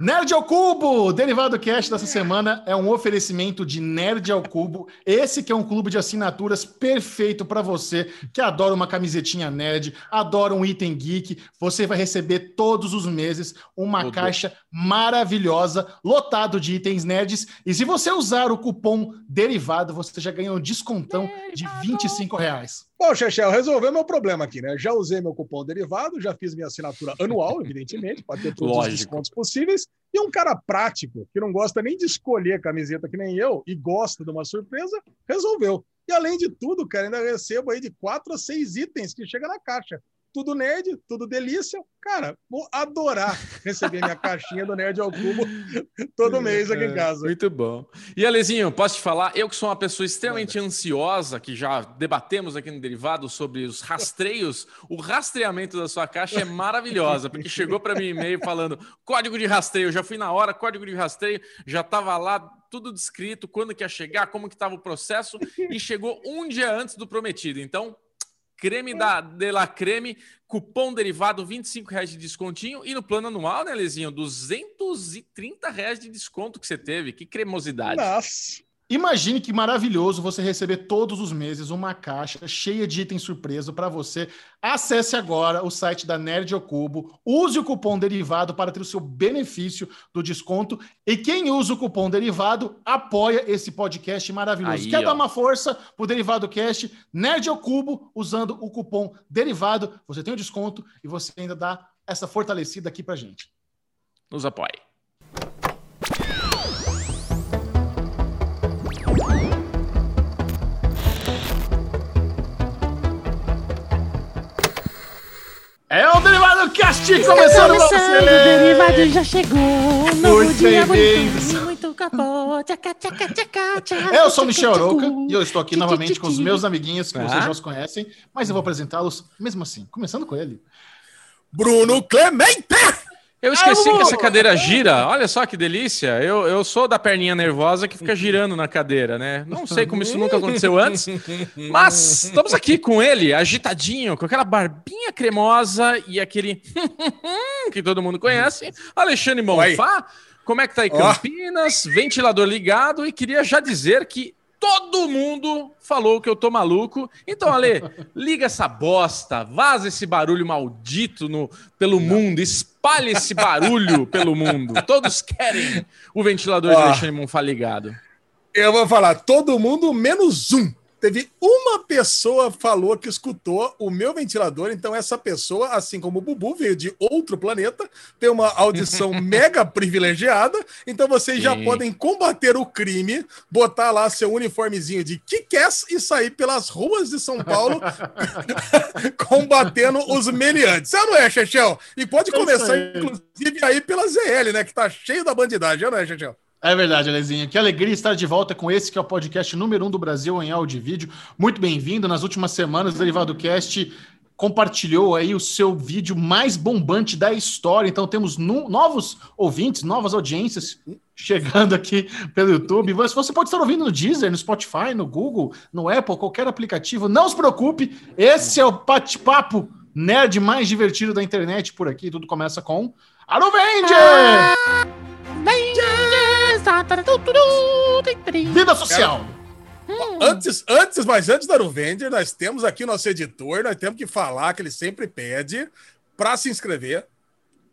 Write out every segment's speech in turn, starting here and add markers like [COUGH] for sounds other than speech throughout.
Nerd ao Cubo! Derivado Cast dessa semana é um oferecimento de Nerd ao Cubo. Esse que é um clube de assinaturas perfeito para você que adora uma camisetinha nerd, adora um item geek. Você vai receber todos os meses uma caixa maravilhosa, lotado de itens nerds. E se você usar o cupom Derivado, você já ganha um descontão de 25 reais. Bom, Chechel, resolveu meu problema aqui, né? Já usei meu cupom derivado, já fiz minha assinatura anual, [LAUGHS] evidentemente, para ter todos Lógico. os descontos possíveis. E um cara prático, que não gosta nem de escolher camiseta que nem eu e gosta de uma surpresa, resolveu. E além de tudo, cara, ainda recebo aí de quatro a seis itens que chega na caixa tudo nerd, tudo delícia. Cara, vou adorar receber minha [LAUGHS] caixinha do Nerd ao Cubo [LAUGHS] todo mês aqui em casa. Muito bom. E Alezinho, posso te falar? Eu que sou uma pessoa extremamente ansiosa, que já debatemos aqui no Derivado sobre os rastreios, o rastreamento da sua caixa é maravilhosa, porque chegou para mim e-mail falando código de rastreio. Já fui na hora, código de rastreio, já estava lá tudo descrito, quando que ia chegar, como que estava o processo, e chegou um dia antes do prometido. Então, creme da de la creme, cupom derivado, 25 reais de descontinho. E no plano anual, né, Lezinho? 230 reais de desconto que você teve. Que cremosidade. Nossa. Imagine que maravilhoso você receber todos os meses uma caixa cheia de itens surpresa para você. Acesse agora o site da Nerd ao Cubo, use o cupom derivado para ter o seu benefício do desconto. E quem usa o cupom derivado apoia esse podcast maravilhoso. Aí, Quer ó. dar uma força pro Derivado Cast? Nerd ao Cubo, usando o cupom derivado, você tem o desconto e você ainda dá essa fortalecida aqui para gente. Nos apoie. É o Derivado Cast começando pra você! O Derivado já chegou, novo dia, muito, muito capô, tchaca, tchaca, tchaca, tchaca, Eu sou Michel Aroca e eu estou aqui novamente com os meus amiguinhos que vocês já os conhecem, mas eu vou apresentá-los mesmo assim, começando com ele. Bruno Clemente! Eu esqueci que essa cadeira gira. Olha só que delícia. Eu, eu sou da perninha nervosa que fica girando na cadeira, né? Não sei como isso nunca aconteceu antes, mas estamos aqui com ele, agitadinho, com aquela barbinha cremosa e aquele [LAUGHS] que todo mundo conhece, Alexandre Monfá. Como é que tá aí Campinas? Oh. Ventilador ligado e queria já dizer que Todo mundo falou que eu tô maluco. Então, Ale, [LAUGHS] liga essa bosta, vaza esse barulho maldito no, pelo mundo, espalhe esse barulho [LAUGHS] pelo mundo. Todos querem o ventilador de Alexandre Monfá ligado. Eu vou falar, todo mundo menos um. Teve uma pessoa falou que escutou o meu ventilador, então essa pessoa, assim como o Bubu, veio de outro planeta, tem uma audição [LAUGHS] mega privilegiada, então vocês Sim. já podem combater o crime, botar lá seu uniformezinho de Kikés e sair pelas ruas de São Paulo [LAUGHS] combatendo os meliantes. Você não é, Chechel? E pode começar, inclusive, aí pela ZL, né, que tá cheio da bandidagem, não é, Chechel? É verdade, Alezinho. Que alegria estar de volta com esse que é o podcast número um do Brasil em áudio e vídeo. Muito bem-vindo. Nas últimas semanas, o Derivado Cast compartilhou aí o seu vídeo mais bombante da história. Então temos no, novos ouvintes, novas audiências chegando aqui pelo YouTube. Você pode estar ouvindo no Deezer, no Spotify, no Google, no Apple, qualquer aplicativo. Não se preocupe, esse é o bate-papo nerd mais divertido da internet por aqui. Tudo começa com Arovenger! Ah, Vida social. Antes, antes, mas antes da Aruvender, nós temos aqui o nosso editor, nós temos que falar que ele sempre pede para se inscrever,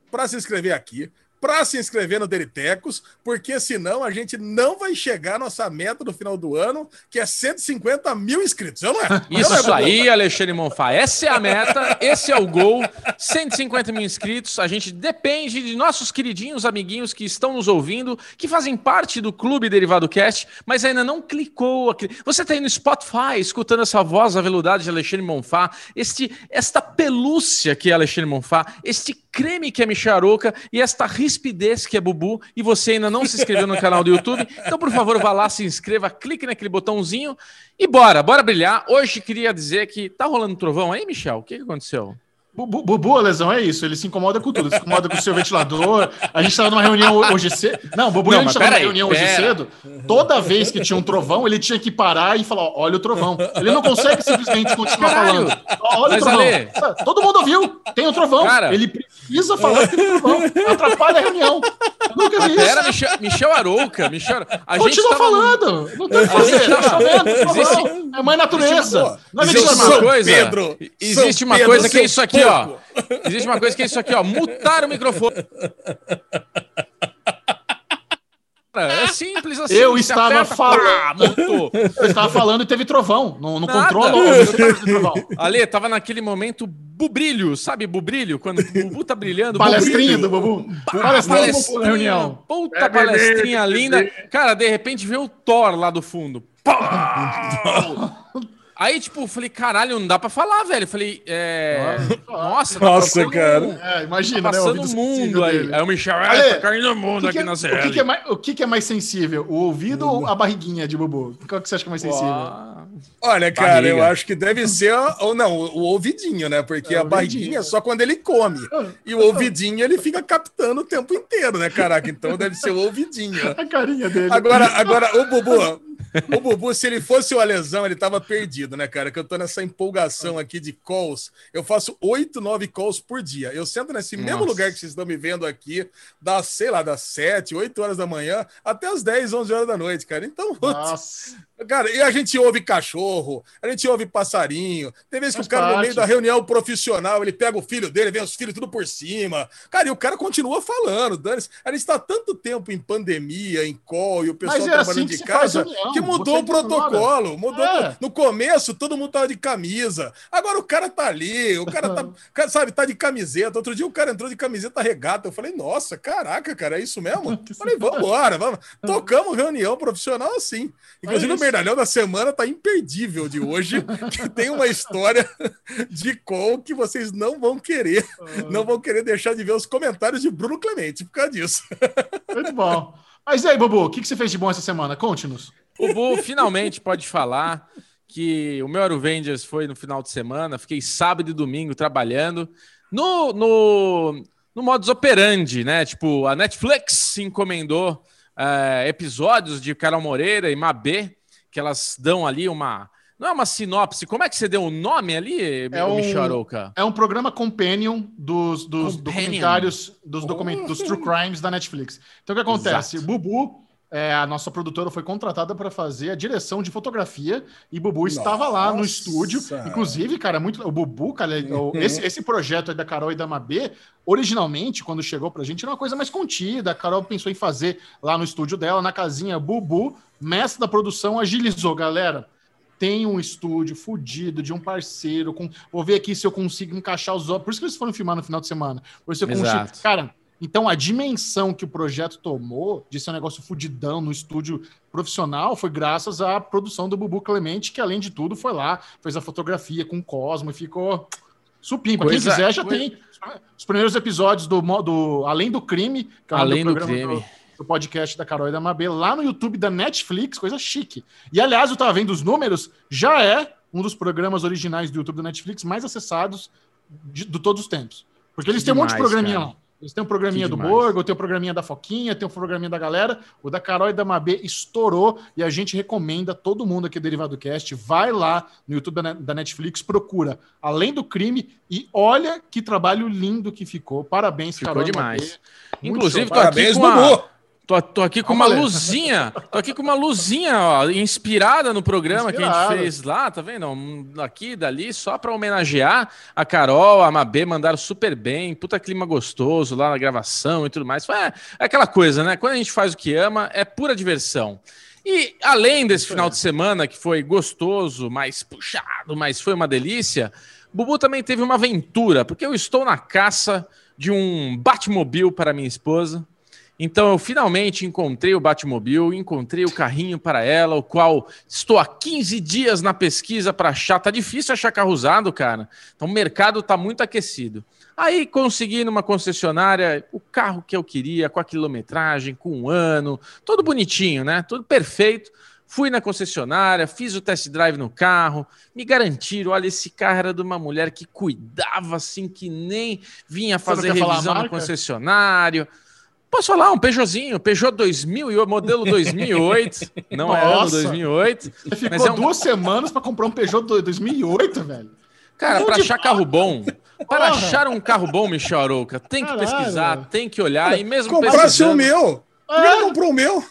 para se inscrever aqui, para se inscrever no Deritecos, porque senão a gente não vai chegar à nossa meta no final do ano, que é 150 mil inscritos. Eu não é? Isso não é, aí, Alexandre Monfá. Essa é a meta, esse é o gol. 150 mil inscritos. A gente depende de nossos queridinhos amiguinhos que estão nos ouvindo, que fazem parte do Clube Derivado Cast, mas ainda não clicou. Aqui. Você está aí no Spotify, escutando essa voz aveludada de Alexandre Monfá, este, esta pelúcia que é Alexandre Monfá, este creme que é Micharoca e esta rispidez que é Bubu, e você ainda não se inscreveu no canal do YouTube, então por favor vá lá, se inscreva, clique naquele botãozinho e bora, bora brilhar. Hoje queria dizer que tá rolando trovão aí, Michel? O que, que aconteceu? Bubu, a lesão é isso, ele se incomoda com tudo, se incomoda com o seu ventilador. A gente estava numa reunião hoje cedo. Não, Bubu, não, a gente estava numa reunião hoje cedo. Toda vez que tinha um trovão, ele tinha que parar e falar: olha o trovão. Ele não consegue simplesmente continuar Caralho. falando. Olha Mas o trovão. Ale... Todo mundo ouviu, tem um trovão. Cara... Ele precisa falar que tem um trovão. Atrapalha a reunião. Eu nunca vi isso. Era Michel, Michel Arouca. Michel... A Continua tava... falando. Não tem o que fazer. Tá chovendo, Existe... É mãe natureza. Não é existe uma coisa. Pedro, existe uma coisa que é isso aqui, ó. Existe uma coisa que é isso aqui, ó. Mutar o microfone. É simples assim. Eu estava falando. eu estava falando e teve trovão. No, no controle. Ale, tava naquele momento bubrilho, sabe bubrilho? Quando o Bubu tá brilhando. Palestrinha do Bubu. Palestrinha, palestrinha reunião. Puta é palestrinha linda. Cara, de repente vê o Thor lá do fundo. [LAUGHS] Aí, tipo, falei, caralho, não dá pra falar, velho. Falei, é. Nossa, tá Nossa cara. É, imagina, tá passando né? o mundo aí. Dele. Aí o Michel, é, tá caindo o mundo aqui é, na série. O, que, que, é mais, o que, que, é mais sensível? O ouvido ou a barriguinha de Bubu? Qual que você acha que é mais sensível? Uau. Olha, cara, Barriga. eu acho que deve ser. Ou não, o, ouvidinho, né? Porque é, a barriguinha é só quando ele come. Ah, e o ouvidinho ele fica captando o tempo inteiro, né, caraca? Então deve ser o ouvidinho. [LAUGHS] A carinha dele. Agora, agora o Bubu, o Bubu, se ele fosse o Alesão, ele tava perdido, né, cara? Que eu tô nessa empolgação aqui de calls. Eu faço oito, nove calls por dia. Eu sento nesse Nossa. mesmo lugar que vocês estão me vendo aqui, das, sei lá, das sete, oito horas da manhã até as dez, onze horas da noite, cara. Então, putz, Cara, e a gente ouve cachorro, a gente ouve passarinho. Tem vezes que o cara, parte. no meio da reunião profissional, ele pega o filho dele, vem os filhos tudo por cima. Cara, e o cara continua falando. Dani, a gente está tanto tempo em pandemia, em call, e o pessoal é trabalhando assim de casa, que mudou o protocolo. Mudou. É. No começo, todo mundo tava de camisa. Agora o cara tá ali, o cara tá, [LAUGHS] sabe, tá de camiseta. Outro dia o cara entrou de camiseta regata. Eu falei, nossa, caraca, cara, é isso mesmo? [LAUGHS] Eu falei, vambora, vamos. Tocamos reunião profissional assim. Inclusive, é Merdalhão da semana tá imperdível de hoje, [LAUGHS] que tem uma história de call que vocês não vão querer, não vão querer deixar de ver os comentários de Bruno Clemente por causa disso. Muito bom. Mas e aí, Bubu, o que, que você fez de bom essa semana? Conte-nos. Bubu finalmente pode falar que o meu Aruvengers foi no final de semana, fiquei sábado e domingo trabalhando no, no, no modus operandi, né? Tipo, a Netflix encomendou é, episódios de Carol Moreira e Mabê que elas dão ali uma. Não é uma sinopse, como é que você deu o nome ali, é um, É um programa companion dos, dos companion. documentários, dos, document, dos true crimes da Netflix. Então o que acontece? Exato. Bubu é, a nossa produtora foi contratada para fazer a direção de fotografia e Bubu nossa. estava lá no estúdio. Inclusive, cara, muito. O Bubu, cara, uhum. [LAUGHS] esse, esse projeto da Carol e da Mabê, originalmente, quando chegou pra gente, era uma coisa mais contida. A Carol pensou em fazer lá no estúdio dela, na casinha. Bubu, mestre da produção, agilizou, galera tem um estúdio fudido de um parceiro. Com... Vou ver aqui se eu consigo encaixar os. Por isso que eles foram filmar no final de semana. Por isso eu consigo. Cara, então, a dimensão que o projeto tomou de ser um negócio fudidão no estúdio profissional foi graças à produção do Bubu Clemente, que, além de tudo, foi lá, fez a fotografia com o Cosmo e ficou supimpa. Quem quiser já coisa... tem os primeiros episódios do, do Além do Crime, que é Além do, do Crime. Do, do, podcast da Carol e da Mabê, lá no YouTube da Netflix, coisa chique. E, aliás, eu tava vendo os números, já é um dos programas originais do YouTube da Netflix mais acessados de, de todos os tempos. Porque eles têm um monte de programinha cara. lá. Eles têm um programinha do Borgo, tem um programinha da Foquinha, tem um programinha da galera. O da Carol e da Mabê estourou e a gente recomenda todo mundo aqui do Derivado Cast. Vai lá no YouTube da Netflix, procura Além do Crime e olha que trabalho lindo que ficou. Parabéns, ficou Carol demais. Inclusive, tô aqui com a... Tô, tô aqui com uma luzinha, tô aqui com uma luzinha, ó, inspirada no programa Inspirado. que a gente fez lá, tá vendo? Aqui, dali, só para homenagear a Carol, a Mabê, mandaram super bem, puta clima gostoso lá na gravação e tudo mais. É, é aquela coisa, né? Quando a gente faz o que ama, é pura diversão. E além desse final de semana que foi gostoso, mais puxado, mas foi uma delícia, Bubu também teve uma aventura, porque eu estou na caça de um Batmobile para minha esposa. Então eu finalmente encontrei o Batmobile, encontrei o carrinho para ela, o qual estou há 15 dias na pesquisa para achar. Tá difícil achar carro usado, cara. Então o mercado tá muito aquecido. Aí consegui numa concessionária o carro que eu queria, com a quilometragem, com um ano, todo bonitinho, né? Tudo perfeito. Fui na concessionária, fiz o test drive no carro, me garantiram, olha, esse carro era de uma mulher que cuidava assim, que nem vinha fazer revisão no concessionário. Posso falar, um Peugeotzinho, Peugeot 2000, modelo 2008. [LAUGHS] Não Nossa. é ano 2008. Você ficou é um... duas semanas para comprar um Peugeot 2008, velho. Cara, para achar carro bom, para achar um carro bom, Michel Arouca, tem que Caralho. pesquisar, tem que olhar e mesmo Comprasse o meu. Por que comprou o meu?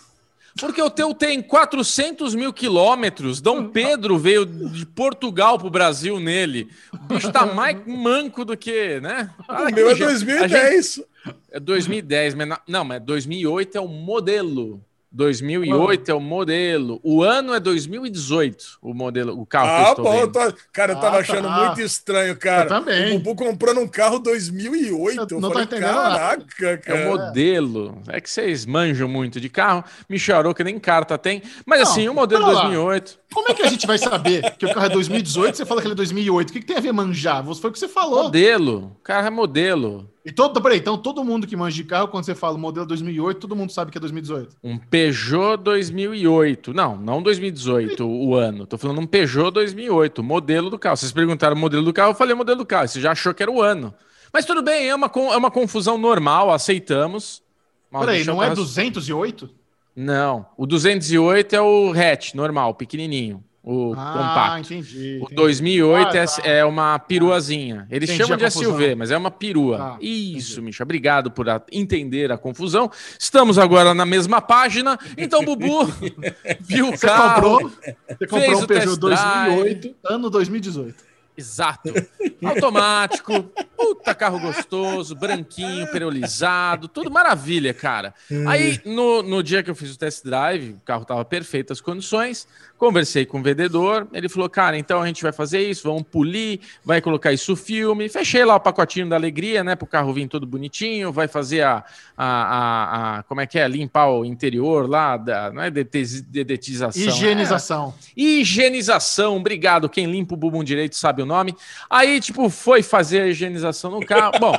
Porque o teu tem 400 mil quilômetros. Dom Pedro veio de Portugal pro Brasil nele. O bicho tá [LAUGHS] mais manco do que, né? Ah, o meu é 2010. Gente... É 2010, mas não, mas 2008 é o modelo. 2008 é o modelo. O ano é 2018, o modelo, o carro ah, que eu estou bom, tô... Cara, eu tava ah, achando tá. muito estranho, cara. Eu também. O Bubu comprando um carro 2008. Eu não falei, tô entendendo caraca, cara. É o modelo. É que vocês manjam muito de carro. Michel Aroca nem carta tem. Mas não, assim, o modelo 2008... Como é que a gente vai saber que o carro é 2018 você fala que ele é 2008? O que, que tem a ver manjar? Foi o que você falou. Modelo. O carro é modelo. E todo, peraí, então todo mundo que manja de carro, quando você fala modelo 2008, todo mundo sabe que é 2018. Um Peugeot 2008. Não, não 2018 o ano. Tô falando um Peugeot 2008, modelo do carro. Vocês perguntaram o modelo do carro, eu falei modelo do carro. Você já achou que era o ano. Mas tudo bem, é uma, é uma confusão normal, aceitamos. Peraí, não é 208? Não, o 208 é o hatch normal, pequenininho o ah, compacto. Entendi, entendi. O 2008 ah, é, tá. é, uma peruazinha. Eles entendi chamam de SUV, mas é uma perua. Ah, Isso, Misha. Obrigado por entender a confusão. Estamos agora na mesma página. Então, Bubu [LAUGHS] viu o carro. Comprou, você comprou um Peugeot 2008, ano 2018. Exato. Automático, puta carro gostoso, branquinho, perolizado, tudo maravilha, cara. Aí, no, no dia que eu fiz o test drive, o carro tava perfeito as condições, conversei com o vendedor, ele falou, cara, então a gente vai fazer isso, vamos polir, vai colocar isso filme, fechei lá o pacotinho da alegria, né, pro carro vir todo bonitinho, vai fazer a, a, a, a como é que é, limpar o interior lá, da, não é dedetização. Higienização. É, higienização, obrigado, quem limpa o bumbum direito sabe o nome. Aí, tipo, foi fazer a higienização no carro. [LAUGHS] Bom,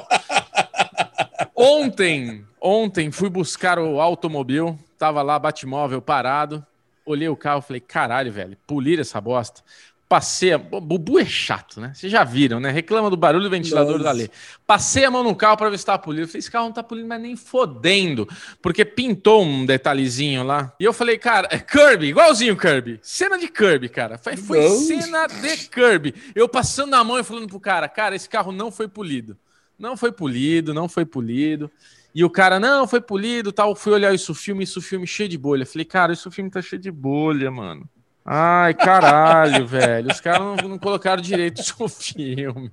ontem, ontem fui buscar o automobil, tava lá, Batmóvel parado. Olhei o carro, falei, caralho, velho, polir essa bosta. Passei a... Bubu é chato, né? Vocês já viram, né? Reclama do barulho do ventilador Nossa. da lei. Passei a mão no carro para ver se estava polido. Falei, esse carro não tá polido, mas nem fodendo. Porque pintou um detalhezinho lá. E eu falei, cara, é Kirby, igualzinho Kirby. Cena de Kirby, cara. Foi, foi cena de Kirby. Eu passando a mão e falando pro cara, cara, esse carro não foi polido. Não foi polido, não foi polido. E o cara, não, foi polido tal. Fui olhar isso filme, isso filme cheio de bolha. Falei, cara, isso filme tá cheio de bolha, mano. Ai, caralho, [LAUGHS] velho. Os caras não, não, colocaram direito o filme.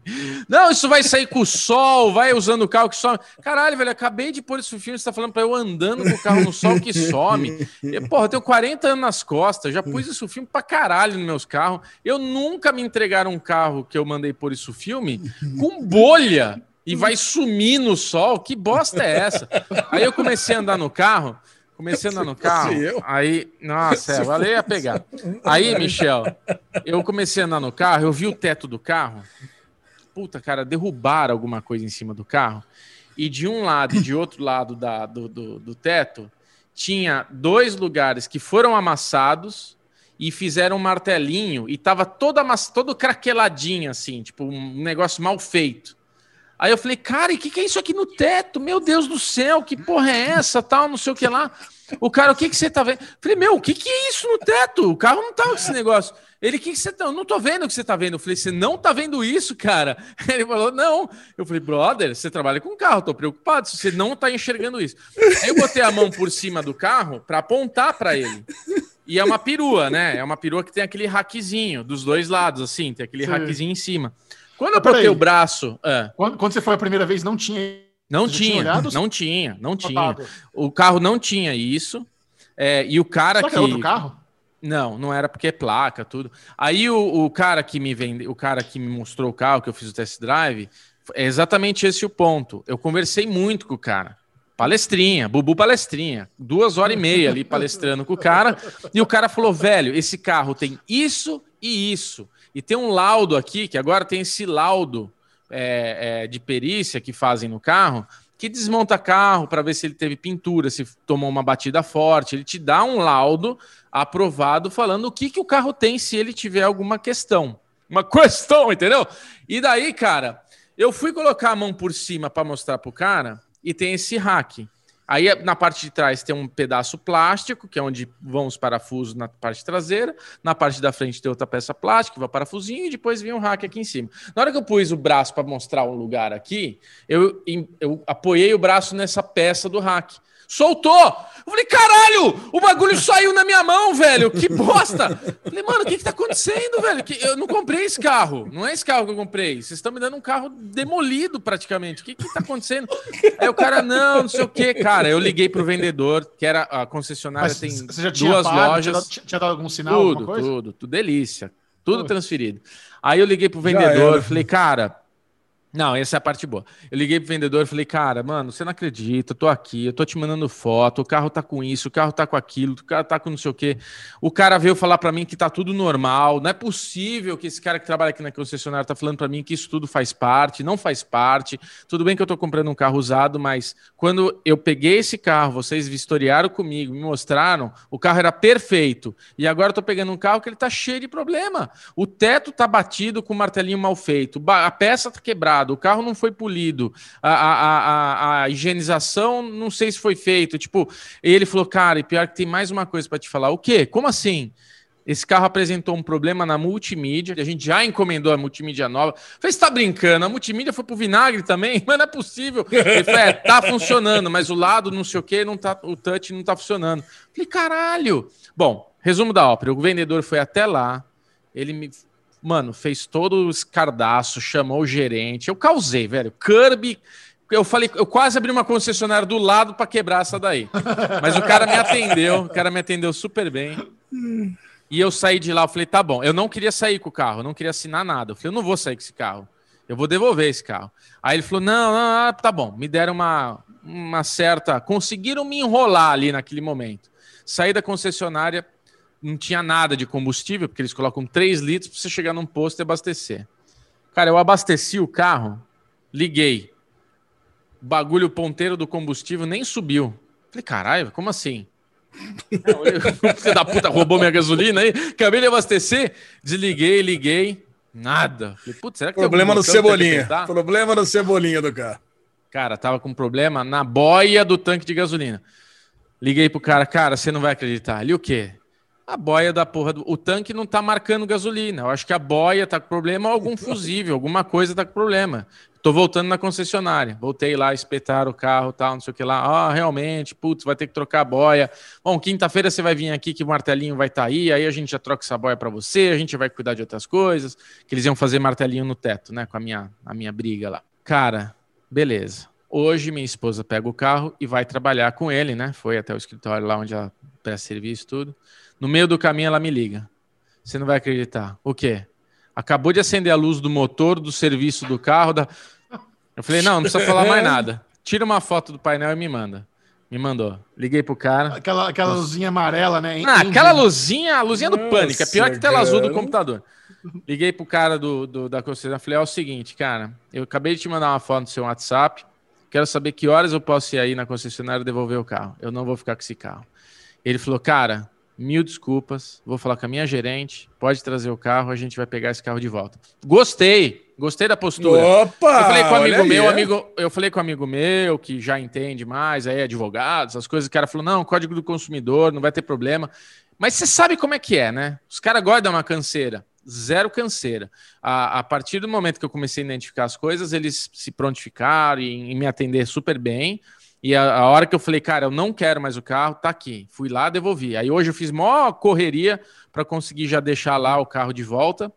Não, isso vai sair com o sol, vai usando o carro que some. Caralho, velho, acabei de pôr isso filme, você tá falando pra eu andando com o carro no sol que some. E, porra, eu tenho 40 anos nas costas, já pus isso filme pra caralho nos meus carros. Eu nunca me entregaram um carro que eu mandei pôr isso filme com bolha e vai sumir no sol. Que bosta é essa? Aí eu comecei a andar no carro. Comecei a andar no carro. Aí, nossa, é, valeu a pegar. Aí, Michel, eu comecei a andar no carro, eu vi o teto do carro. Puta, cara, derrubaram alguma coisa em cima do carro. E de um lado e de outro lado da, do, do, do teto, tinha dois lugares que foram amassados e fizeram um martelinho e tava amass... todo craqueladinho, assim, tipo um negócio mal feito. Aí eu falei, cara, e o que, que é isso aqui no teto? Meu Deus do céu, que porra é essa? Tal, não sei o que lá. O cara, o que, que você tá vendo? Eu falei, meu, o que, que é isso no teto? O carro não tá com esse negócio. Ele, o que, que você tá? Eu não tô vendo o que você tá vendo. Eu falei, você não tá vendo isso, cara? [LAUGHS] Ele falou, não. Eu falei, brother, você trabalha com carro, tô preocupado se você não tá enxergando isso. Aí eu botei a mão por cima do carro para apontar para ele. E é uma perua, né? É uma perua que tem aquele raquezinho dos dois lados, assim, tem aquele Sim. raquezinho em cima. Quando eu botei o braço. É. Quando, quando, você foi a primeira vez, não tinha. Não tinha, tinha não tinha, não tinha. O carro não tinha isso. É, e o cara Será que. que outro carro? Não, não era porque é placa, tudo. Aí o, o cara que me vende, o cara que me mostrou o carro, que eu fiz o test drive, é exatamente esse o ponto. Eu conversei muito com o cara. Palestrinha, Bubu palestrinha. Duas horas e meia ali palestrando com o cara. E o cara falou: velho, esse carro tem isso e isso. E tem um laudo aqui, que agora tem esse laudo é, é, de perícia que fazem no carro, que desmonta carro para ver se ele teve pintura, se tomou uma batida forte. Ele te dá um laudo aprovado falando o que, que o carro tem se ele tiver alguma questão. Uma questão, entendeu? E daí, cara, eu fui colocar a mão por cima para mostrar pro cara e tem esse hack. Aí na parte de trás tem um pedaço plástico, que é onde vão os parafusos na parte traseira. Na parte da frente tem outra peça plástica, vai parafusinho, e depois vem um rack aqui em cima. Na hora que eu pus o braço para mostrar um lugar aqui, eu, eu apoiei o braço nessa peça do rack soltou. Eu falei, caralho, o bagulho saiu na minha mão, velho. Que bosta. Eu falei, mano, o que que tá acontecendo, velho? Que eu não comprei esse carro. Não é esse carro que eu comprei. Vocês estão me dando um carro demolido praticamente. O que que tá acontecendo? Aí o cara, não, não sei o que, cara. Eu liguei pro vendedor, que era a concessionária, Mas tem você já tinha duas pago, lojas. Tinha, tinha, dado algum sinal? Tudo, tudo, tudo. Delícia. Tudo transferido. Aí eu liguei pro vendedor, falei, cara, não, essa é a parte boa. Eu liguei pro vendedor e falei, cara, mano, você não acredita, eu tô aqui, eu tô te mandando foto, o carro tá com isso, o carro tá com aquilo, o carro tá com não sei o quê. O cara veio falar para mim que tá tudo normal, não é possível que esse cara que trabalha aqui na concessionária tá falando para mim que isso tudo faz parte, não faz parte. Tudo bem que eu tô comprando um carro usado, mas quando eu peguei esse carro, vocês vistoriaram comigo, me mostraram, o carro era perfeito. E agora eu tô pegando um carro que ele tá cheio de problema. O teto tá batido com o martelinho mal feito, a peça tá quebrada, o carro não foi polido, a, a, a, a higienização não sei se foi feito. Tipo, ele falou, cara, e pior que tem mais uma coisa para te falar. O quê? Como assim? Esse carro apresentou um problema na multimídia, a gente já encomendou a multimídia nova. Você tá brincando? A multimídia foi pro vinagre também? [LAUGHS] Mas não é possível. Ele falou, é, tá funcionando, mas o lado não sei o que, não tá, o touch não tá funcionando. Falei, caralho. Bom, resumo da ópera. O vendedor foi até lá, ele me mano, fez todo o escardaço, chamou o gerente. Eu causei, velho. Kirby. Eu falei, eu quase abri uma concessionária do lado para quebrar essa daí. Mas o cara me atendeu, o cara me atendeu super bem. E eu saí de lá, eu falei, tá bom. Eu não queria sair com o carro, eu não queria assinar nada. Eu falei, eu não vou sair com esse carro. Eu vou devolver esse carro. Aí ele falou: não, não, não tá bom. Me deram uma, uma certa. Conseguiram me enrolar ali naquele momento. Saí da concessionária, não tinha nada de combustível, porque eles colocam 3 litros para você chegar num posto e abastecer. Cara, eu abasteci o carro, liguei. O bagulho ponteiro do combustível nem subiu. Falei, caralho, como assim? [LAUGHS] Você da puta roubou minha gasolina aí. Acabei de abastecer, desliguei, liguei, nada. Falei, putz, será que Problema no cebolinha. Problema no cebolinha do carro. Cara, tava com problema na boia do tanque de gasolina. Liguei pro cara, cara, você não vai acreditar. Ali o quê? A boia da porra do. O tanque não tá marcando gasolina. Eu acho que a boia tá com problema ou algum fusível, alguma coisa tá com problema. Tô voltando na concessionária. Voltei lá, espetar o carro, tal, não sei o que lá. Ah, realmente, putz, vai ter que trocar a boia. Bom, quinta-feira você vai vir aqui que o martelinho vai estar tá aí, aí a gente já troca essa boia para você, a gente vai cuidar de outras coisas. Que eles iam fazer martelinho no teto, né, com a minha, a minha briga lá. Cara, beleza. Hoje minha esposa pega o carro e vai trabalhar com ele, né? Foi até o escritório lá onde ela presta serviço tudo. No meio do caminho ela me liga. Você não vai acreditar. O quê? Acabou de acender a luz do motor, do serviço do carro. Da... Eu falei, não, não precisa falar mais [LAUGHS] nada. Tira uma foto do painel e me manda. Me mandou. Liguei pro cara. Aquela, aquela luzinha amarela, né? Ah, aquela luzinha, a luzinha Nossa, do pânico. É pior que tela azul do computador. Liguei pro cara do, do da concessionária. Falei, é o seguinte, cara. Eu acabei de te mandar uma foto no seu WhatsApp. Quero saber que horas eu posso ir aí na concessionária devolver o carro. Eu não vou ficar com esse carro. Ele falou, cara, mil desculpas, vou falar com a minha gerente, pode trazer o carro, a gente vai pegar esse carro de volta. Gostei, gostei da postura. Opa! Eu falei com um amigo meu, aí, amigo, eu falei com um amigo meu que já entende mais, aí advogado, essas coisas, o cara falou: "Não, código do consumidor, não vai ter problema". Mas você sabe como é que é, né? Os caras guardam uma canseira, zero canseira. A, a, partir do momento que eu comecei a identificar as coisas, eles se prontificaram e, e me atender super bem. E a, a, hora que eu falei, cara, eu não quero mais o carro, tá aqui. Fui lá, devolvi. Aí hoje eu fiz maior correria para conseguir já deixar lá o carro de volta.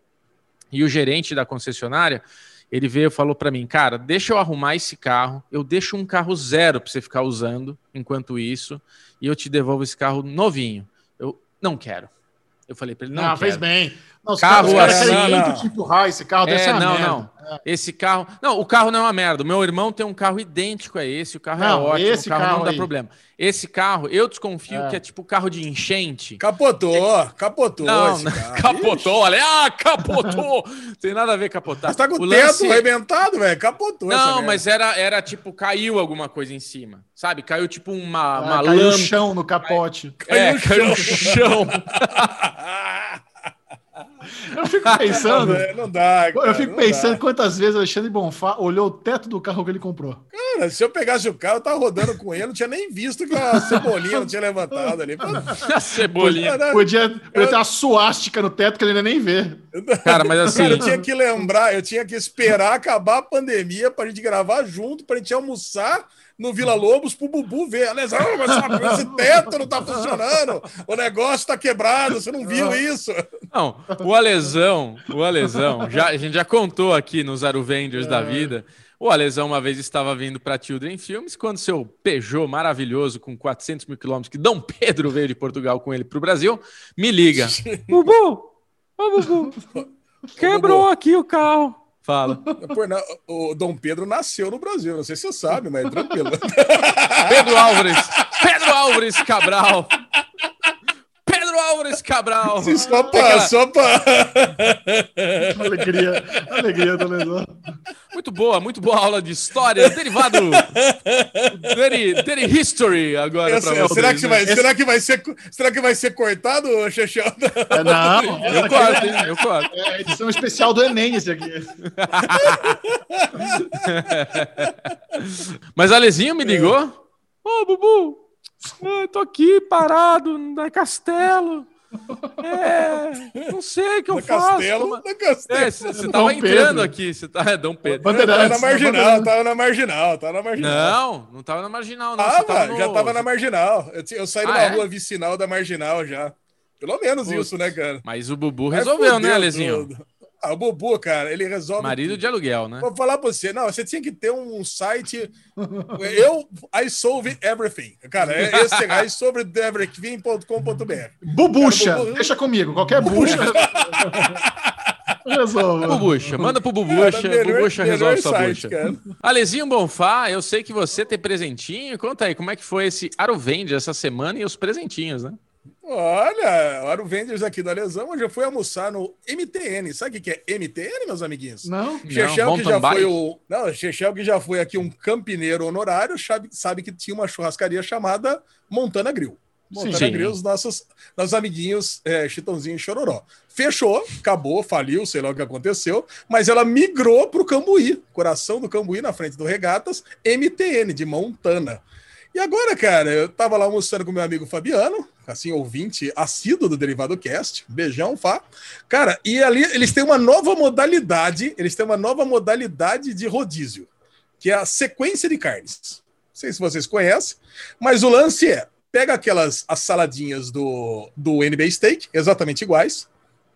E o gerente da concessionária, ele veio e falou para mim, cara, deixa eu arrumar esse carro, eu deixo um carro zero para você ficar usando enquanto isso, e eu te devolvo esse carro novinho. Eu não quero. Eu falei para ele, não, não fez bem. Não, carro caras, assim, não, não. te empurrar esse carro é, não, não. esse carro. Não, o carro não é uma merda. O meu irmão tem um carro idêntico a esse. O carro é Não, ótimo. esse o carro, carro não dá aí. problema. Esse carro, eu desconfio É. que é tipo carro de enchente. Capotou, capotou Não, esse não, carro. [LAUGHS] capotou, olha. Ah, capotou! [LAUGHS] Tem nada a ver capotar. Mas tá com o, O teto lance- arrebentado, velho. Capotou Não, mas era, era tipo, caiu alguma coisa em cima. Sabe? Caiu tipo uma, uma Ah, caiu o lâmpada. chão no capote. É, no caiu no chão. [LAUGHS] Eu fico pensando. velho, não dá, cara, Eu fico pensando dá. quantas vezes o Alexandre Bonfá olhou o teto do carro que ele comprou. Cara, se eu pegasse o carro, eu tava rodando com ele, não tinha nem visto que a cebolinha não tinha levantado ali. [LAUGHS] A cebolinha. Podia, podia ter uma suástica no teto que ele ainda nem vê. Cara, mas assim. Cara, eu tinha que lembrar, eu tinha que esperar acabar a pandemia pra gente gravar junto, pra gente almoçar no Vila Lobos pro Bubu ver. Aliás, ah, mas [LAUGHS] esse teto não tá funcionando, o negócio tá quebrado, você não viu isso? Não, o Alesão, o Alesão, já, a gente já contou aqui nos Aruvenders da vida. O Alesão uma vez estava vindo para Children Filmes, quando seu Peugeot maravilhoso com 400 mil quilômetros, que Dom Pedro veio de Portugal com ele para o Brasil, me liga. [LAUGHS] Bubu, [LAUGHS] ô Bubu, quebrou aqui o carro. Fala. [LAUGHS] O Dom Pedro nasceu no Brasil, não sei se você sabe, mas é tranquilo. [LAUGHS] Pedro Álvares, Pedro Álvares Cabral. [LAUGHS] Pedro Álvares Cabral. Só pra, só pra... Alegria, alegria do lesão. Muito boa, muito boa aula de história, derivado Dirty, dirty History agora para vocês. será, que né? vai, será, que vai ser, será que vai ser cortado, Xexão? É, não, Eu corto, hein? Eu corto. é a edição especial do Enem esse aqui. [LAUGHS] Mas a Alezinho me ligou. Ô, Bubu, eu tô aqui parado na Castelo. É, não sei o que eu No faço. castelo, Mas- no castelo. É, você Dom tava Pedro. entrando aqui, você tá, é Dom Pedro. Tava na marginal, tava na marginal, tava na marginal. Não, não tava na marginal, não. Ah, você tava já tava na marginal. Eu, eu saí Ah, numa é? rua vicinal da marginal já. Pelo menos Putz. isso, né, cara? Mas o Bubu Aí resolveu, né, Alezinho? tudo. Ah, o Bubu, cara, ele resolve. Marido de aluguel, né? Vou falar pra você, não, você tinha que ter um site. [LAUGHS] Eu, I solve everything. Cara, é esse I solve everything.com.br. Bubucha, deixa comigo. Qualquer bucha. [LAUGHS] Resolve. Bubucha, manda pro Bubucha, Cara, melhor- Bubucha resolve sua site, bucha. cara. Alezinho Bonfá, eu sei que você tem presentinho. Conta aí, como é que foi esse Aruvende essa semana e os presentinhos, né? Olha, olha o Vendors aqui da Lesão, hoje eu fui almoçar no MTN. Sabe o que que é MTN, meus amiguinhos? Não? Chechel, que mountain já bike. foi o. Não, Chechel, que já foi aqui um campineiro honorário, sabe, sabe que tinha uma churrascaria chamada Montana Grill. Montana Sim. Grill, os nossos, nossos amiguinhos é, Chitãozinho e Chororó. Fechou, acabou, faliu, sei lá o que aconteceu, mas ela migrou para o Cambuí, coração do Cambuí, na frente do Regatas, MTN, de Montana. E agora, cara, eu tava lá almoçando com meu amigo Fabiano, assim, ouvinte assíduo do Derivado Cast. Beijão, Fá. Cara, e ali eles têm uma nova modalidade, eles têm uma nova modalidade de rodízio, que é a sequência de carnes. Não sei se vocês conhecem, mas o lance é: pega aquelas as saladinhas do, do NBA Steak, exatamente iguais,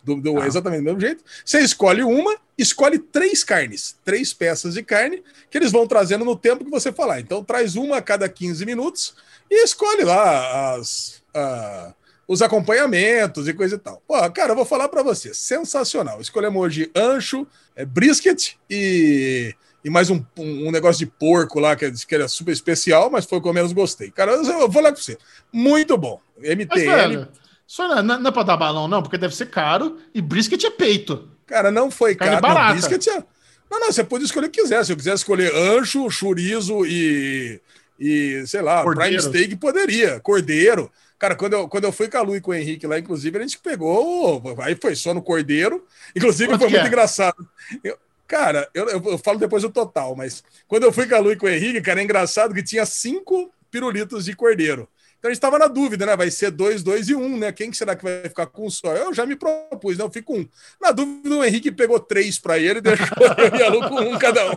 do, do- Ah. exatamente do mesmo jeito. Você escolhe uma, escolhe três carnes, três peças de carne, que eles vão trazendo no tempo que você falar. Então, traz uma a cada 15 minutos e escolhe lá as, ah, os acompanhamentos e coisa e tal. Pô, cara, eu vou falar para você, sensacional. Escolhemos hoje ancho, é, brisket e, e mais um, um, negócio de porco lá, que, é- que era super especial, mas foi o que eu menos gostei. Cara, eu, eu vou lá com você. Muito bom. Mas, MTN. velho, isso não, não não é pra dar balão, não, porque deve ser caro e brisket é peito. Cara, não foi Carne caro. Não, barata. brisket é- Não, não, você pode escolher o que quiser. Se eu quiser escolher ancho, chorizo e, e sei lá, Cordeiro. prime steak, poderia. Cordeiro. Cara, quando eu, quando eu fui com a Lu e com o Henrique lá, inclusive, a gente pegou. Aí foi só no cordeiro. Inclusive, Quanto foi muito é? engraçado. Eu- cara, eu, eu, eu falo depois o total, mas quando eu fui com a Lu e com o Henrique, cara, é engraçado que tinha cinco pirulitos de cordeiro. Então a gente tava na dúvida, né? Vai ser dois, dois e um, né? Quem que será que vai ficar com um só? Eu já me propus, né? Eu fico com um. Na dúvida, o Henrique pegou três para ele e [LAUGHS] deixou eu e a Lu com um cada um.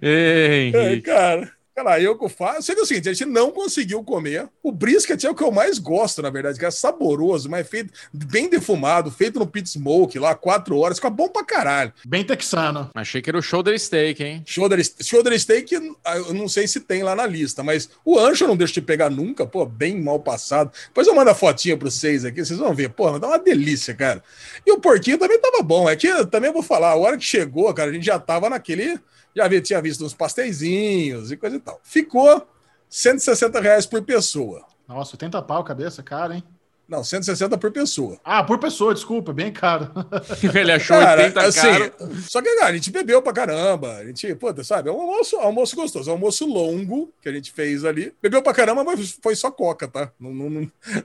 Ei, É, Henrique. cara. Cara, eu que eu faço. Sei que é o seguinte, a gente não conseguiu comer. O brisket é o que eu mais gosto, na verdade, que é saboroso, mas feito bem defumado, feito no pit smoke lá, quatro horas, fica bom pra caralho. Bem texano. Achei que era o shoulder steak, hein? Shoulder, shoulder steak, eu não sei se tem lá na lista, mas o ancho eu não deixo de pegar nunca, pô, bem mal passado. Depois eu mando a fotinha pra vocês aqui, vocês vão ver, pô, dá uma delícia, cara. E o porquinho também tava bom, é que eu também vou falar, a hora que chegou, cara, a gente já tava naquele já havia, tinha visto uns pasteizinhos e coisa e tal. Ficou 160 reais por pessoa. Nossa, 80 pau cabeça, cara, hein? Não, 160 por pessoa. Ah, por pessoa, desculpa, bem caro. [LAUGHS] Ele achou cara, 80 assim, caro. Só que, cara, a gente bebeu pra caramba. A gente, puta, sabe, é um almoço, almoço gostoso, é um almoço longo que a gente fez ali. Bebeu pra caramba, mas foi só coca, tá? Não, não,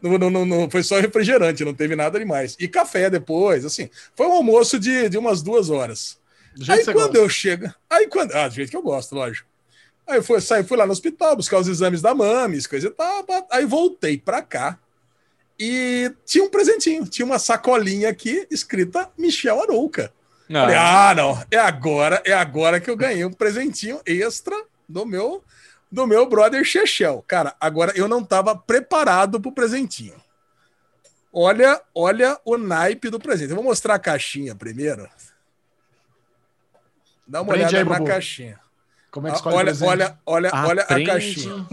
não, não, não, não foi só refrigerante, não teve nada demais. E café depois, assim. Foi um almoço de, de umas duas horas aí quando gosta. eu chego. Aí quando. Ah, do jeito que eu gosto, lógico. Aí eu fui, saí, fui lá no hospital buscar os exames da mames, coisa e tal. Aí voltei pra cá e tinha um presentinho, tinha uma sacolinha aqui escrita Michel Arouca. Não. Falei, ah, não, é agora, é agora que eu ganhei um presentinho extra do meu do meu brother Chechel. Cara, agora eu não estava preparado pro presentinho. Olha, olha o naipe do presente. Eu vou mostrar a caixinha primeiro. Dá uma Prende olhada aí, na caixinha. Como é que escolhe olha, olha, olha, olha a caixinha.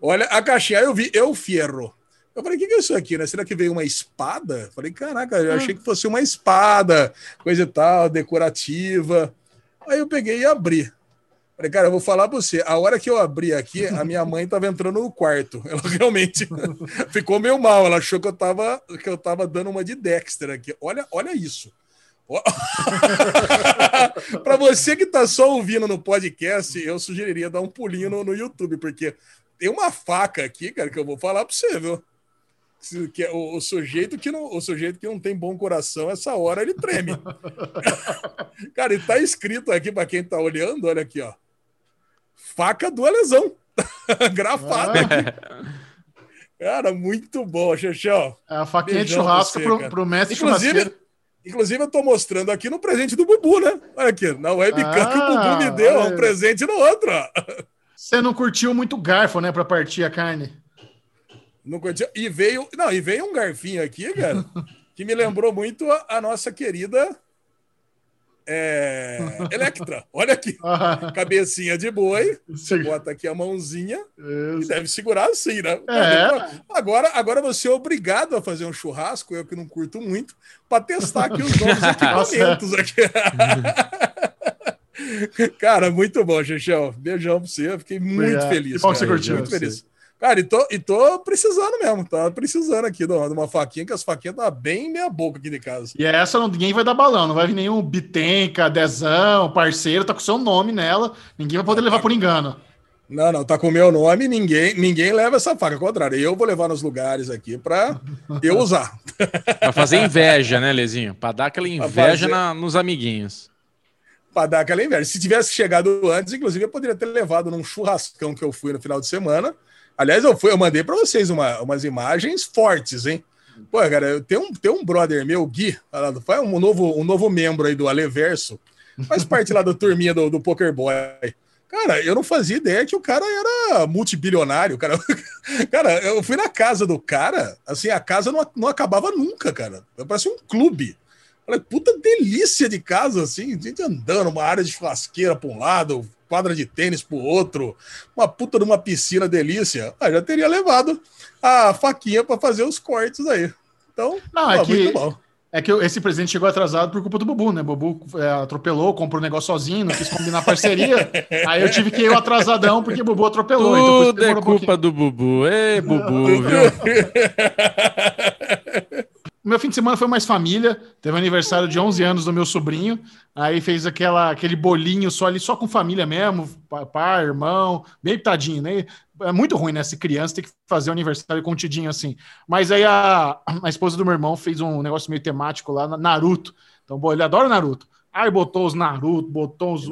olha a caixinha. Aí eu vi, eu fierro. Eu falei, o que, que é isso aqui, né? Será que veio uma espada? Falei, caraca, eu achei que fosse uma espada, coisa e tal, decorativa. Aí eu peguei e abri. Falei, cara, eu vou falar pra você. A hora que eu abri aqui, a minha mãe tava entrando no quarto. [LAUGHS] Ela realmente [LAUGHS] ficou meio mal. Ela achou que eu tava, que eu tava dando uma de Dexter aqui. Olha, olha isso. Para [LAUGHS] você que está só ouvindo no podcast, eu sugeriria dar um pulinho no, no, YouTube, porque tem uma faca aqui, cara, que eu vou falar para você, viu? Que é o, o, sujeito que não, o sujeito que não tem bom coração, essa hora ele treme. [LAUGHS] cara, e tá escrito aqui para quem tá olhando, olha aqui, ó. Faca do lesão. [LAUGHS] Grafada ah. Cara, muito bom, Xexão. É a faquinha Beijão de churrasco você, pro, pro mestre Inclusive. Inclusive, eu tô mostrando aqui no presente do Bubu, né? Olha aqui, na webcam ah, que o Bubu me deu, um presente no outro. Você não curtiu muito garfo, né, para partir a carne? Não curtiu. E veio, não, e veio um garfinho aqui, cara, que me lembrou muito a, a nossa querida é, Electra. Olha aqui. [LAUGHS] Cabecinha de boi. Você bota aqui a mãozinha Isso. e deve segurar assim, né? É. Agora, agora você é obrigado a fazer um churrasco, eu que não curto muito, para testar aqui os novos [LAUGHS] equipamentos aqui. [LAUGHS] Cara, muito bom, Xixão. Beijão pra você. Fiquei muito feliz. Que bom que você curtiu. Muito feliz. Cara, e tô, e tô precisando mesmo, tá precisando aqui de uma faquinha, que as faquinhas tá bem meia boca aqui de casa. E essa ninguém vai dar balão, não vai vir nenhum Bitenca, Dezão, parceiro, tá com seu nome nela, ninguém vai poder levar por engano. Não, não, tá com o meu nome, ninguém, ninguém leva essa faca, ao contrário, eu vou levar nos lugares aqui para eu [LAUGHS] usar. Pra fazer inveja, né, Lezinho? Pra dar aquela inveja fazer... na, nos amiguinhos. Pra dar aquela inveja. Se tivesse chegado antes, inclusive, eu poderia ter levado num churrascão que eu fui no final de semana, Aliás, eu, fui, eu mandei para vocês uma, umas imagens fortes, hein? Pô, cara, tem um, tem um brother meu, Gui, foi um novo, um novo membro aí do Aleverso, faz parte lá da turminha do, do Poker Boy. Cara, eu não fazia ideia que o cara era multibilionário, cara. [LAUGHS] cara, eu fui na casa do cara, assim, a casa não, não acabava nunca, cara. Parece um clube. Falei, puta delícia de casa, assim, gente andando, uma área de churrasqueira para um lado, quadra de tênis pro outro, uma puta de uma piscina delícia, ah, já teria levado a faquinha para fazer os cortes aí. Então, não, é que, É que esse presente chegou atrasado por culpa do Bubu, né? O Bubu é, atropelou, comprou o um negócio sozinho, não quis combinar parceria. [LAUGHS] aí eu tive que ir eu atrasado porque o Bubu atropelou. Então Tudo então, é culpa um do Bubu. Ei, Bubu, [LAUGHS] viu? [LAUGHS] meu fim de semana foi mais família. Teve aniversário de 11 anos do meu sobrinho. Aí fez aquela, aquele bolinho só ali, só com família mesmo, pai, irmão, bem tadinho, né? É muito ruim, né? Se criança tem que fazer aniversário contidinho assim. Mas aí a, a esposa do meu irmão fez um negócio meio temático lá, Naruto. Então, ele adora Naruto. Aí botou os Naruto, botou os,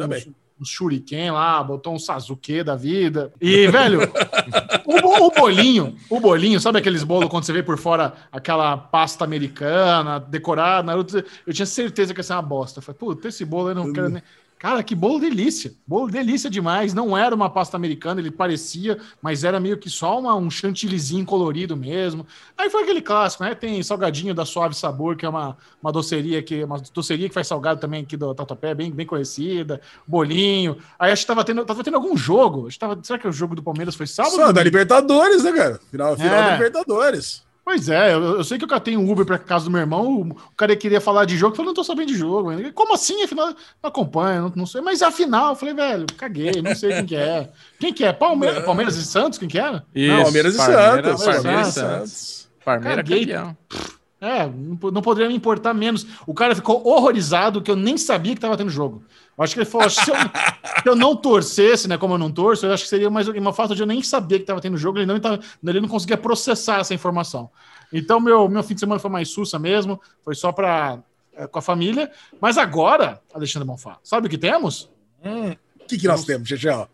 um shuriken lá, botou um Sasuke da vida. E, velho, o, o, bolinho, o bolinho, sabe aqueles bolos quando você vê por fora aquela pasta americana, decorada, eu tinha certeza que ia ser uma bosta. Eu falei, puta, esse bolo eu não quero nem. Cara, que bolo delícia. Bolo delícia demais. Não era uma pasta americana, ele parecia, mas era meio que só uma, um chantillyzinho colorido mesmo. Aí foi aquele clássico, né? Tem salgadinho da Suave Sabor, que é uma, uma doceria que uma doceria que faz salgado também aqui do Tatuapé, bem, bem conhecida. Bolinho. Aí acho que tava tendo, tava tendo algum jogo. Acho que tava, será que o jogo do Palmeiras foi sábado? Só da Libertadores, né, cara? Final, final É. da Libertadores. Pois é, eu, eu sei que eu catei um Uber pra casa do meu irmão, o, o cara queria falar de jogo, eu falei, não tô sabendo de jogo. ainda. Como assim? Afinal, não acompanho, não, não sei. Mas afinal, eu falei, velho, caguei, não sei quem que é. Quem que é? Palmeiras, Palmeiras e Santos, quem que era? Não, Palmeiras e Palmeiras, Santos. Palmeiras e Santos. Palmeiras Caguei. campeão. É, não, não poderia me importar menos. O cara ficou horrorizado que eu nem sabia que tava tendo jogo. Eu acho que ele falou, se eu, se eu não torcesse, né, como eu não torço, eu acho que seria mais uma falta de eu nem saber que tava tendo jogo, ele não, ele não conseguia processar essa informação. Então, meu, meu fim de semana foi mais sussa mesmo, foi só pra, é, com a família. Mas agora, Alexandre Bonfá, sabe o que temos? O que, que nós temos, Chechel?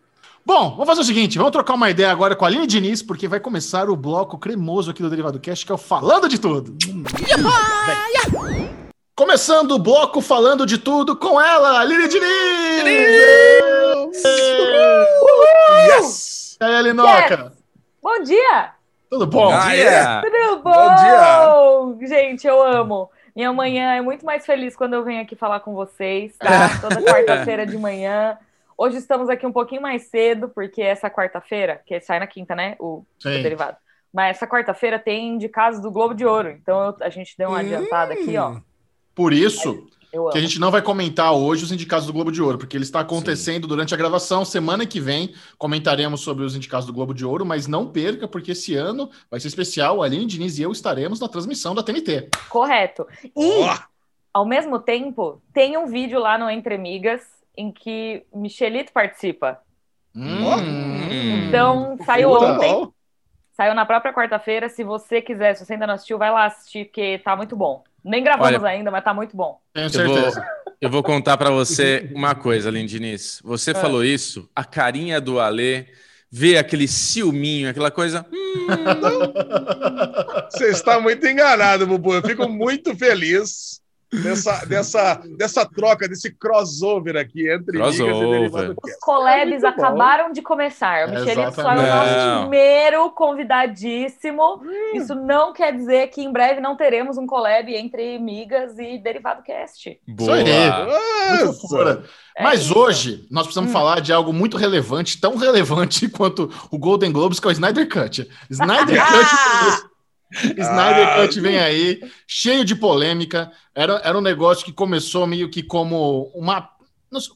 Bom, vamos fazer o seguinte, vamos trocar uma ideia agora com a Aline Diniz, porque vai começar o bloco cremoso aqui do Derivado Cast, que é o Falando de Tudo. Começando o bloco Falando de Tudo com ela, Aline Diniz! Yes! E aí, Alinoca? Bom dia! Tudo bom? Bom dia. é? Tudo Bom bom? Gente, eu amo. Minha manhã é muito mais feliz quando eu venho aqui falar com vocês, tá? [LAUGHS] Toda quarta-feira de manhã. Hoje estamos aqui um pouquinho mais cedo, porque essa quarta-feira, que sai na quinta, né? O, o derivado. Mas essa quarta-feira tem indicados do Globo de Ouro. Então eu- a gente deu uma adiantada aqui, ó. Por isso que a gente não vai comentar hoje os indicados do Globo de Ouro, porque ele está acontecendo durante a gravação. Semana que vem comentaremos sobre os indicados do Globo de Ouro, mas não perca, porque esse ano vai ser especial. A Aline Diniz e eu estaremos na transmissão da TNT. Correto. E, Ó, ao mesmo tempo, tem um vídeo lá no Entre Migas em que Michelito participa. Hum. Então, saiu Puta. ontem. Saiu na própria quarta-feira. Se você quiser, se você ainda não assistiu, vai lá assistir, porque tá muito bom. Nem gravamos Olha, ainda, mas tá muito bom. Tenho Eu vou, certeza. eu vou contar pra você uma coisa, Lindiniz. Você falou isso, a carinha do Alê, vê aquele ciúminho, aquela coisa. hum, Você está muito enganado, Bubu. Eu fico muito feliz dessa, dessa, dessa troca, desse crossover aqui entre Crossover. Migas e Derivado Os collabs bom. acabaram de começar. O É, Michelito foi o exatamente. nosso primeiro convidadíssimo. Isso não quer dizer que em breve não teremos um collab entre Migas e Derivado Cast. boa. aí. Muito Nossa. fora. É Mas isso. hoje nós precisamos Hum. falar de algo muito relevante, tão relevante [LAUGHS] quanto o Golden Globes, que é o Snyder Cut. Snyder Ah! Cut. [LAUGHS] Snyder Ah. Cut vem aí, cheio de polêmica. Era, era um negócio que começou meio que como uma.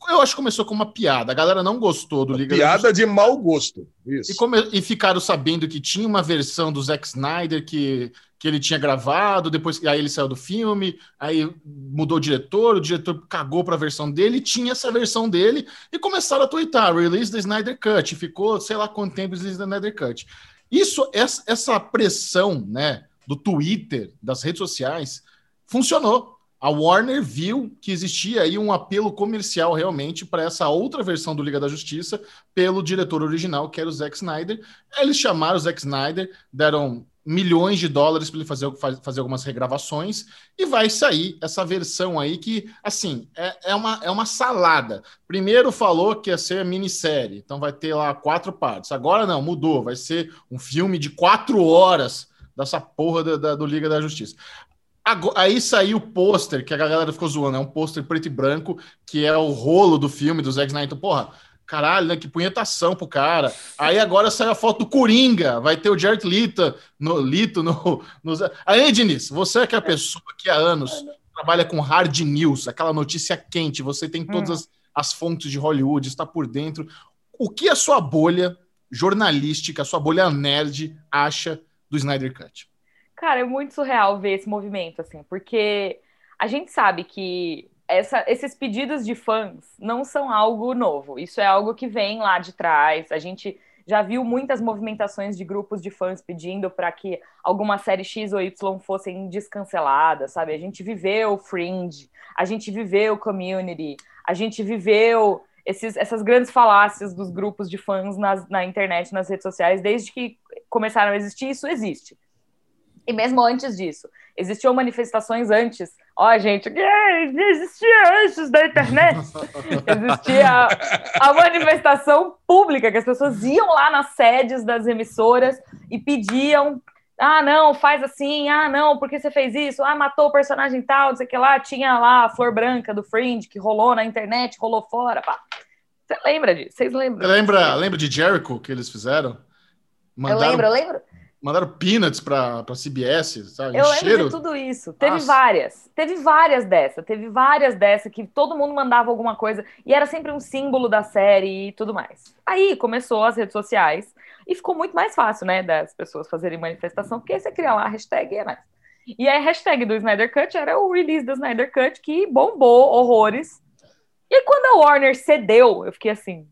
Eu acho que começou como uma piada. A galera não gostou do Liga da Piada de mau gosto. Isso. e, come- e ficaram sabendo que tinha uma versão do Zack Snyder que, que ele tinha gravado, depois aí ele saiu do filme, aí mudou o diretor, o diretor cagou para a versão dele, tinha essa versão dele, e começaram a twittar, release the Snyder Cut, ficou sei lá quanto tempo release the Snyder Cut. Isso, essa, pressão né, do Twitter, das redes sociais, funcionou. A Warner viu que existia aí um apelo comercial realmente para essa outra versão do Liga da Justiça pelo diretor original, que era o Zack Snyder. Eles chamaram o Zack Snyder, deram milhões de dólares para ele fazer, faz- fazer algumas regravações e vai sair essa versão aí que, assim, é, é, uma, é uma salada. Primeiro falou que ia ser minissérie, então vai ter lá quatro partes. Agora não, mudou, vai ser um filme de quatro horas dessa porra da- da- do Liga da Justiça. Aí saiu o pôster, que a galera ficou zoando, é um pôster preto e branco, que é o rolo do filme do Zack Snyder. Então, porra, caralho, né? Que punhetação pro cara. Aí agora saiu a foto do Coringa, vai ter o Jared Leto no. Lito no, no... Aí, Diniz, você é que é a pessoa que há anos trabalha com hard news, aquela notícia quente, você tem todas as, as fontes de Hollywood, está por dentro. O que a sua bolha jornalística, a sua bolha nerd acha do Snyder Cut? Cara, é muito surreal ver esse movimento, assim, porque a gente sabe que essa- esses pedidos de fãs não são algo novo. Isso é algo que vem lá de trás. A gente já viu muitas movimentações de grupos de fãs pedindo para que alguma série X ou Y fossem descanceladas, sabe? A gente viveu Fringe, a gente viveu Community, a gente viveu esses- essas grandes falácias dos grupos de fãs nas- na internet, nas redes sociais, desde que começaram a existir, isso existe. E mesmo antes disso, existiam manifestações antes Ó, gente, existia antes da internet. [LAUGHS] Existia a, a, manifestação pública, que as pessoas iam lá nas sedes das emissoras e pediam. Ah, não, faz assim. Ah, não, porque você fez isso? Ah, matou o personagem tal, não sei o que lá. Tinha lá a flor branca do Fringe, que rolou na internet, rolou fora. Pá. Você lembra disso? Vocês lembram? Lembra, lembra de Jericho que eles fizeram? Mandaram... Eu lembro, eu lembro. Mandaram peanuts para CBS, sabe? Eu lembro de tudo isso. Teve Nossa. várias. Teve várias dessa. Teve várias dessa que todo mundo mandava alguma coisa e era sempre um símbolo da série e tudo mais. Aí começou as redes sociais e ficou muito mais fácil, né, das pessoas fazerem manifestação, porque você cria lá a hashtag e é mais. E a hashtag do Snyder Cut era o release do Snyder Cut, que bombou horrores. E quando a Warner cedeu, eu fiquei assim,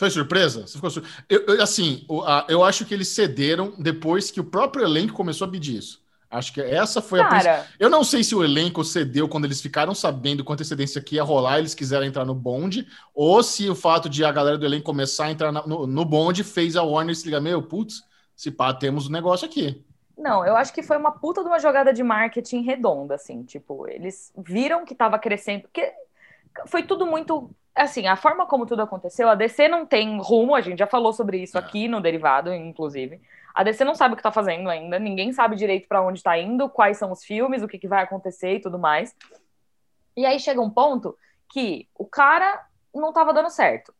foi surpresa? Você ficou sur... eu, eu, assim, eu acho que eles cederam depois que o próprio elenco começou a pedir isso. Acho que essa foi Cara, a. Eu não sei se o elenco cedeu quando eles ficaram sabendo com antecedência que ia rolar, eles quiseram entrar no bonde, ou se o fato de a galera do elenco começar a entrar no, no bonde fez a Warner se ligar: meu, putz, se pá, temos um negócio aqui. Não, eu acho que foi uma puta de uma jogada de marketing redonda, assim. Tipo, eles viram que tava crescendo. Porque foi tudo muito assim, a forma como tudo aconteceu, a DC não tem rumo, a gente já falou sobre isso é. aqui no derivado, inclusive. A DC não sabe o que tá fazendo ainda, ninguém sabe direito para onde tá indo, quais são os filmes, o que, que vai acontecer e tudo mais. E aí chega um ponto que o cara não tava dando certo.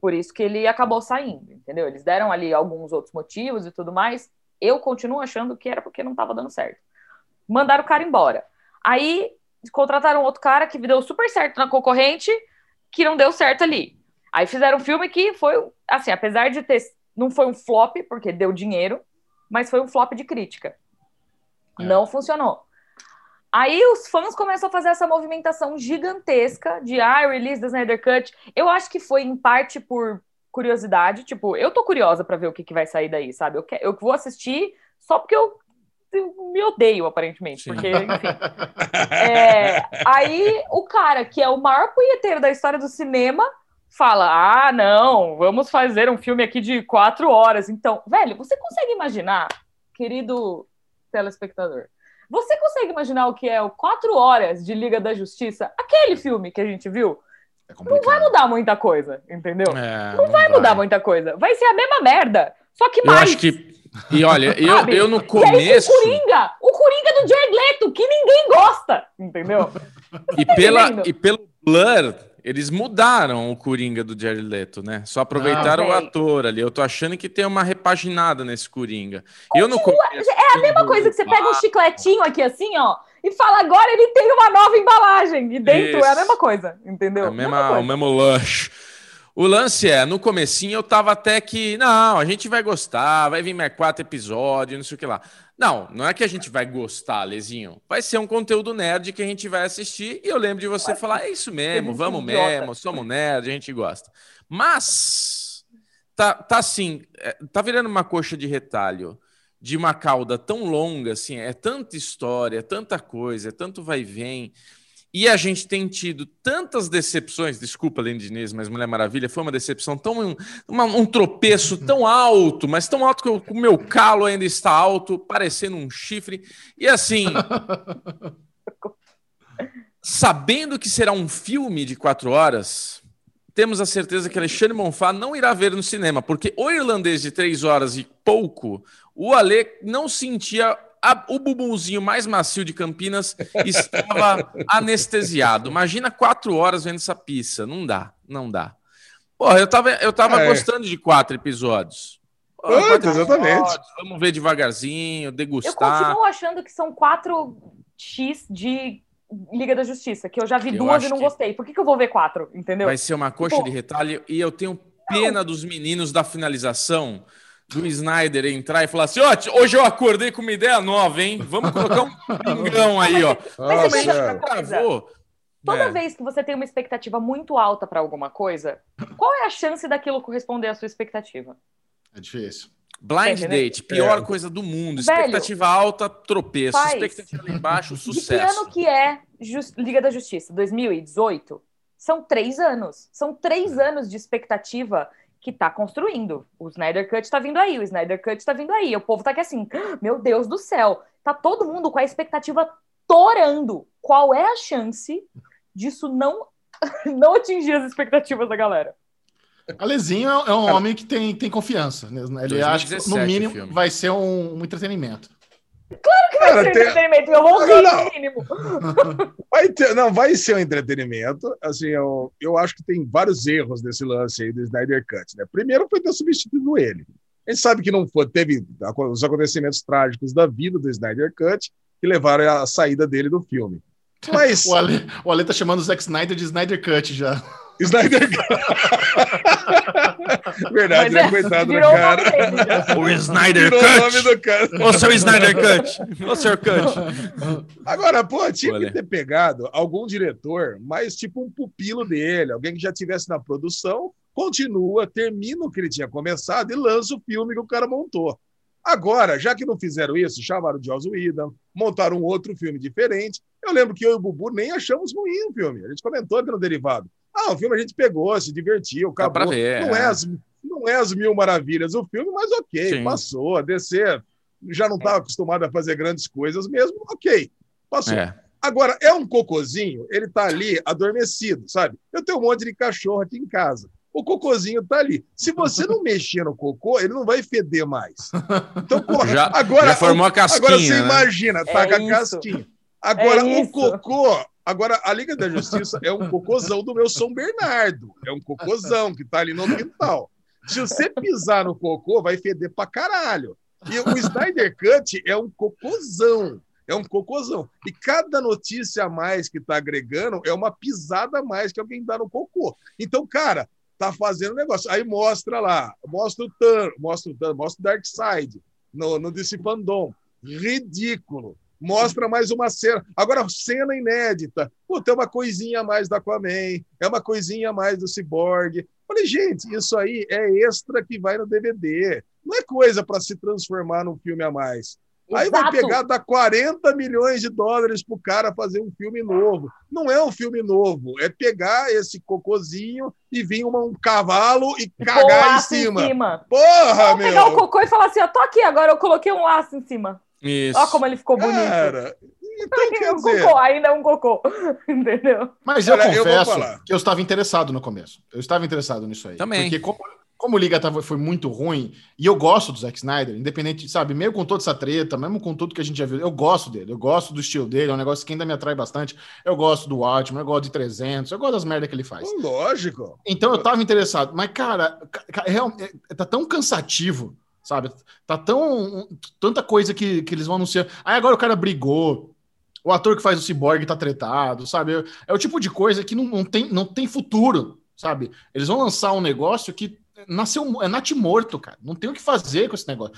Por isso que ele acabou saindo, entendeu? Eles deram ali alguns outros motivos e tudo mais. Eu continuo achando que era porque não tava dando certo. Mandaram o cara embora. Aí contrataram outro cara que deu super certo na concorrente, que não deu certo ali. Aí fizeram um filme que foi, assim, apesar de ter. Não foi um flop, porque deu dinheiro, mas foi um flop de crítica. É. Não funcionou. Aí os fãs começam a fazer essa movimentação gigantesca de ah, release da Snyder Cut. Eu acho que foi em parte por curiosidade, tipo, eu tô curiosa para ver o que, que vai sair daí, sabe? Eu, que, eu vou assistir só porque eu me odeio, aparentemente, porque, enfim. É, aí o cara, que é o maior punheteiro da história do cinema, fala: ah, não, vamos fazer um filme aqui de quatro horas. Então, velho, você consegue imaginar, querido telespectador, você consegue imaginar o que é o quatro horas de Liga da Justiça? Aquele filme que a gente viu? É não vai mudar muita coisa, entendeu? É, não, não, vai, vai mudar muita coisa. Vai ser a mesma merda. Só que mais. Eu acho que e olha, eu, eu no começo. o Coringa, o Coringa do Jared Leto, que ninguém gosta, entendeu? E, tá pela, e pelo Blur, eles mudaram o Coringa do Jared Leto, né? Só aproveitaram ah, o ator ali. Eu tô achando que tem uma repaginada nesse Coringa. Continua, eu no começo, é a mesma coisa que você pega um chicletinho aqui assim, ó, e fala agora ele tem uma nova embalagem. E dentro Isso. é a mesma coisa, entendeu? É a mesma, mesma o mesmo lanche. O lance é, no comecinho eu tava até que, não, a gente vai gostar, vai vir mais quatro episódios, não sei o que lá. Não, não é que a gente vai gostar, Lezinho. Vai ser um conteúdo nerd que a gente vai assistir e eu lembro de você falar, é isso mesmo, vamos mesmo, somos nerd, a gente gosta. Mas tá, tá assim, é, tá virando uma coxa de retalho de uma cauda tão longa, assim, é tanta história, é tanta coisa, é tanto vai e vem e a gente tem tido tantas decepções, desculpa, Lene Diniz, mas Mulher Maravilha foi uma decepção tão. Uma, um tropeço tão alto, mas tão alto que eu, o meu calo ainda está alto, parecendo um chifre. E assim. [LAUGHS] sabendo que será um filme de quatro horas, temos a certeza que Alexandre Monfá não irá ver no cinema, porque o irlandês de três horas e pouco, o Ale não sentia a, o bumbumzinho mais macio de Campinas [LAUGHS] estava anestesiado. Imagina quatro horas vendo essa pista. Não dá, não dá. Porra, eu tava, eu tava é. gostando de quatro episódios. quatro exatamente. Episódios, vamos ver devagarzinho, degustar. Eu continuo achando que são quatro X de Liga da Justiça, que eu já vi eu duas e não gostei. Por que, que eu vou ver quatro? Entendeu? Vai ser uma coxa de retalho e eu tenho pena não. dos meninos da finalização do Snyder entrar e falar assim: ó, oh, hoje eu acordei com uma ideia nova, hein? Vamos colocar um [LAUGHS] pingão aí, ó. Mas você travou. Toda é. vez que você tem uma expectativa muito alta para alguma coisa, qual é a chance daquilo corresponder à sua expectativa? É difícil. Blind date, pior é. coisa do mundo. Expectativa Velho, alta, tropeço. Faz. Expectativa lá embaixo, sucesso. De que ano que é Just... Liga da Justiça? 2018? São três anos. São três é. anos de expectativa que tá construindo. O Snyder Cut tá vindo aí, o Snyder Cut tá vindo aí. O povo tá aqui assim, meu Deus do céu. Tá todo mundo com a expectativa estourando. Qual é a chance disso não, [LAUGHS] não atingir as expectativas da galera? Alezinho é, é um homem que tem, tem confiança. Né? Ele acha que, no mínimo, vai ser um, um entretenimento. Claro que vai Cara, ser tem... entretenimento, eu vou rir no mínimo. [LAUGHS] Vai ter, não, vai ser um entretenimento. Assim, eu, eu acho que tem vários erros nesse lance aí do Snyder Cut. Né? Primeiro foi ter substituído ele. A gente sabe que não foi, teve os acontecimentos trágicos da vida do Snyder Cut que levaram à saída dele do filme. [LAUGHS] Mas... o, Ale, o Ale tá chamando o Zack Snyder de Snyder Cut já. Snyder Cut. [LAUGHS] Verdade, né? É, Coitado do cara. O Snyder Cut. O nome do cara. O seu Snyder Cut. O seu Cut. Agora, pô, tinha que ter pegado algum diretor, mas tipo um pupilo dele, alguém que já tivesse na produção, continua, termina o que ele tinha começado e lança o filme que o cara montou. Agora, já que não fizeram isso, chamaram o Joss Whedon, montaram um outro filme diferente. Eu lembro que eu e o Bubu nem achamos ruim o filme. A gente comentou aqui no Derivado. Ah, o filme a gente pegou, se divertiu, acabou. Ver, não, é. é. as, não é as mil maravilhas o filme, mas ok, Sim. passou. A DC já não estava acostumado a fazer grandes coisas mesmo, ok, passou. É. Agora, é um cocozinho, ele está ali adormecido, sabe? Eu tenho um monte de cachorro aqui em casa o cocôzinho tá ali. Se você não [LAUGHS] mexer no cocô, ele não vai feder mais. Então, porra, já, agora, já formou a casquinha. Agora você né? imagina, tá é com a casquinha. Agora, é o cocô. Agora, a Liga da Justiça é um cocôzão do meu São Bernardo. É um cocôzão que tá ali no quintal. Se você pisar no cocô, vai feder pra caralho. E o Snyder Cut é um cocôzão. É um cocôzão. E cada notícia a mais que tá agregando é uma pisada a mais que alguém dá no cocô. Então, cara, tá fazendo negócio. Aí mostra lá, mostra o Thanos, mostra o Thanos, mostra o Darkseid no, no DC Fandom. Ridículo. Mostra mais uma cena. Agora, cena inédita. Pô, tem uma coisinha a mais da Aquaman, é uma coisinha a mais do Cyborg. Falei, gente, isso aí é extra que vai no DVD. Não é coisa para se transformar num filme a mais. Aí vai pegar, dar 40 milhões de dólares pro cara fazer um filme novo. Não é um filme novo, é pegar esse cocôzinho e vir uma, um cavalo e cagar em cima. em cima. Porra, meu! pegar o cocô e falar assim, ó, tô aqui, agora eu coloquei um laço em cima. Isso. Olha como ele ficou bonito. Cara, então, quer um dizer... cocô, ainda é um cocô, [LAUGHS] entendeu? Mas eu Olha, confesso eu que eu estava interessado no começo. Eu estava interessado nisso aí. Também. Porque como como o Liga tava, foi muito ruim, e eu gosto do Zack Snyder, independente, sabe, mesmo com toda essa treta, mesmo com tudo que a gente já viu, eu gosto dele, eu gosto do estilo dele, é um negócio que ainda me atrai bastante. Eu gosto do Watchmen, eu gosto de 300, eu gosto das merdas que ele faz. Lógico. Então eu tava interessado, mas cara, é, é, tá tão cansativo, sabe? Tá tão tanta coisa que, que eles vão anunciar. Aí agora o cara brigou, o ator que faz o Cyborg tá tretado, sabe? É o tipo de coisa que não, não, tem, não tem futuro, sabe? Eles vão lançar um negócio que nasceu, é nat morto, cara. Não tem o que fazer com esse negócio.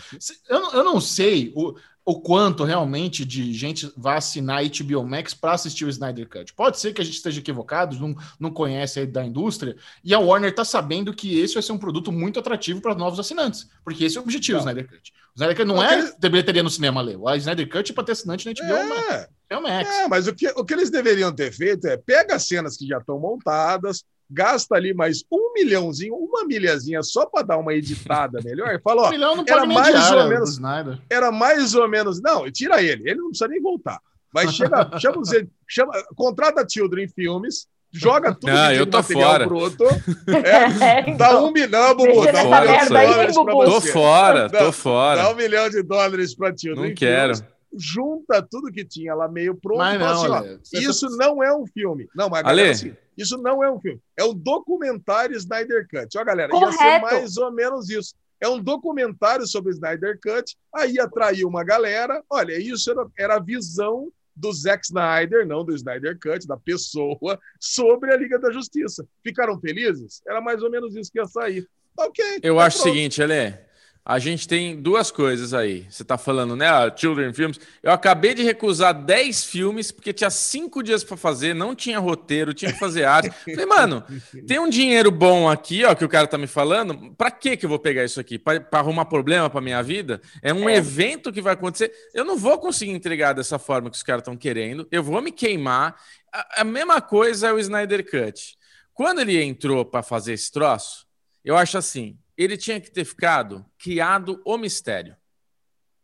Eu, eu não sei o, o quanto realmente de gente vai assinar HBO Max para assistir o Snyder Cut. Pode ser que a gente esteja equivocado, não, não conhece aí da indústria, e a Warner está sabendo que esse vai ser um produto muito atrativo para novos assinantes, porque esse é o objetivo do Snyder Cut. O Snyder Cut não é eles... ter bilheteria no cinema, Leo. O Snyder Cut é para ter assinante na HBO é. Max. É, mas o que, o que eles deveriam ter feito é pega as cenas que já estão montadas, gasta ali mais um milhãozinho, uma milhazinha só para dar uma editada melhor. E fala, ó, [LAUGHS] um era mais diária, ou menos, era mais ou menos, não, tira ele, ele não precisa nem voltar. Mas chega, [LAUGHS] chama, chama, contrata Children Filmes, joga tudo ah, eu tô fora. Bruto, é, [LAUGHS] é, dá um milhão, Bubu, dá um milhão de dólares para você. Tô fora, tô fora. Dá um milhão de dólares para Children Não quero. Junta tudo que tinha lá meio pronto mas não, assim, ó, isso não é um filme. Não, mas galera, assim, isso não é um filme. É um documentário Snyder Cut. Ó, galera, Correto. ia ser mais ou menos isso. É um documentário sobre Snyder Cut. Aí atraiu uma galera. Olha, isso era, era a visão do Zack Snyder, não do Snyder Cut, da pessoa, [LAUGHS] sobre a Liga da Justiça. Ficaram felizes? Era mais ou menos isso que ia sair. Ok. Eu tá acho pronto. o seguinte, Elé a gente tem duas coisas aí. Você está falando, né? Children Films. Eu acabei de recusar 10 filmes porque tinha cinco dias para fazer, não tinha roteiro, tinha que fazer arte. [LAUGHS] Falei, mano, tem um dinheiro bom aqui, ó, que o cara tá me falando. Para que que eu vou pegar isso aqui? Para arrumar problema para minha vida? É um é. evento que vai acontecer. Eu não vou conseguir entregar dessa forma que os caras estão querendo. Eu vou me queimar. A, a mesma coisa é o Snyder Cut. Quando ele entrou para fazer esse troço, eu acho assim ele tinha que ter ficado criado o mistério.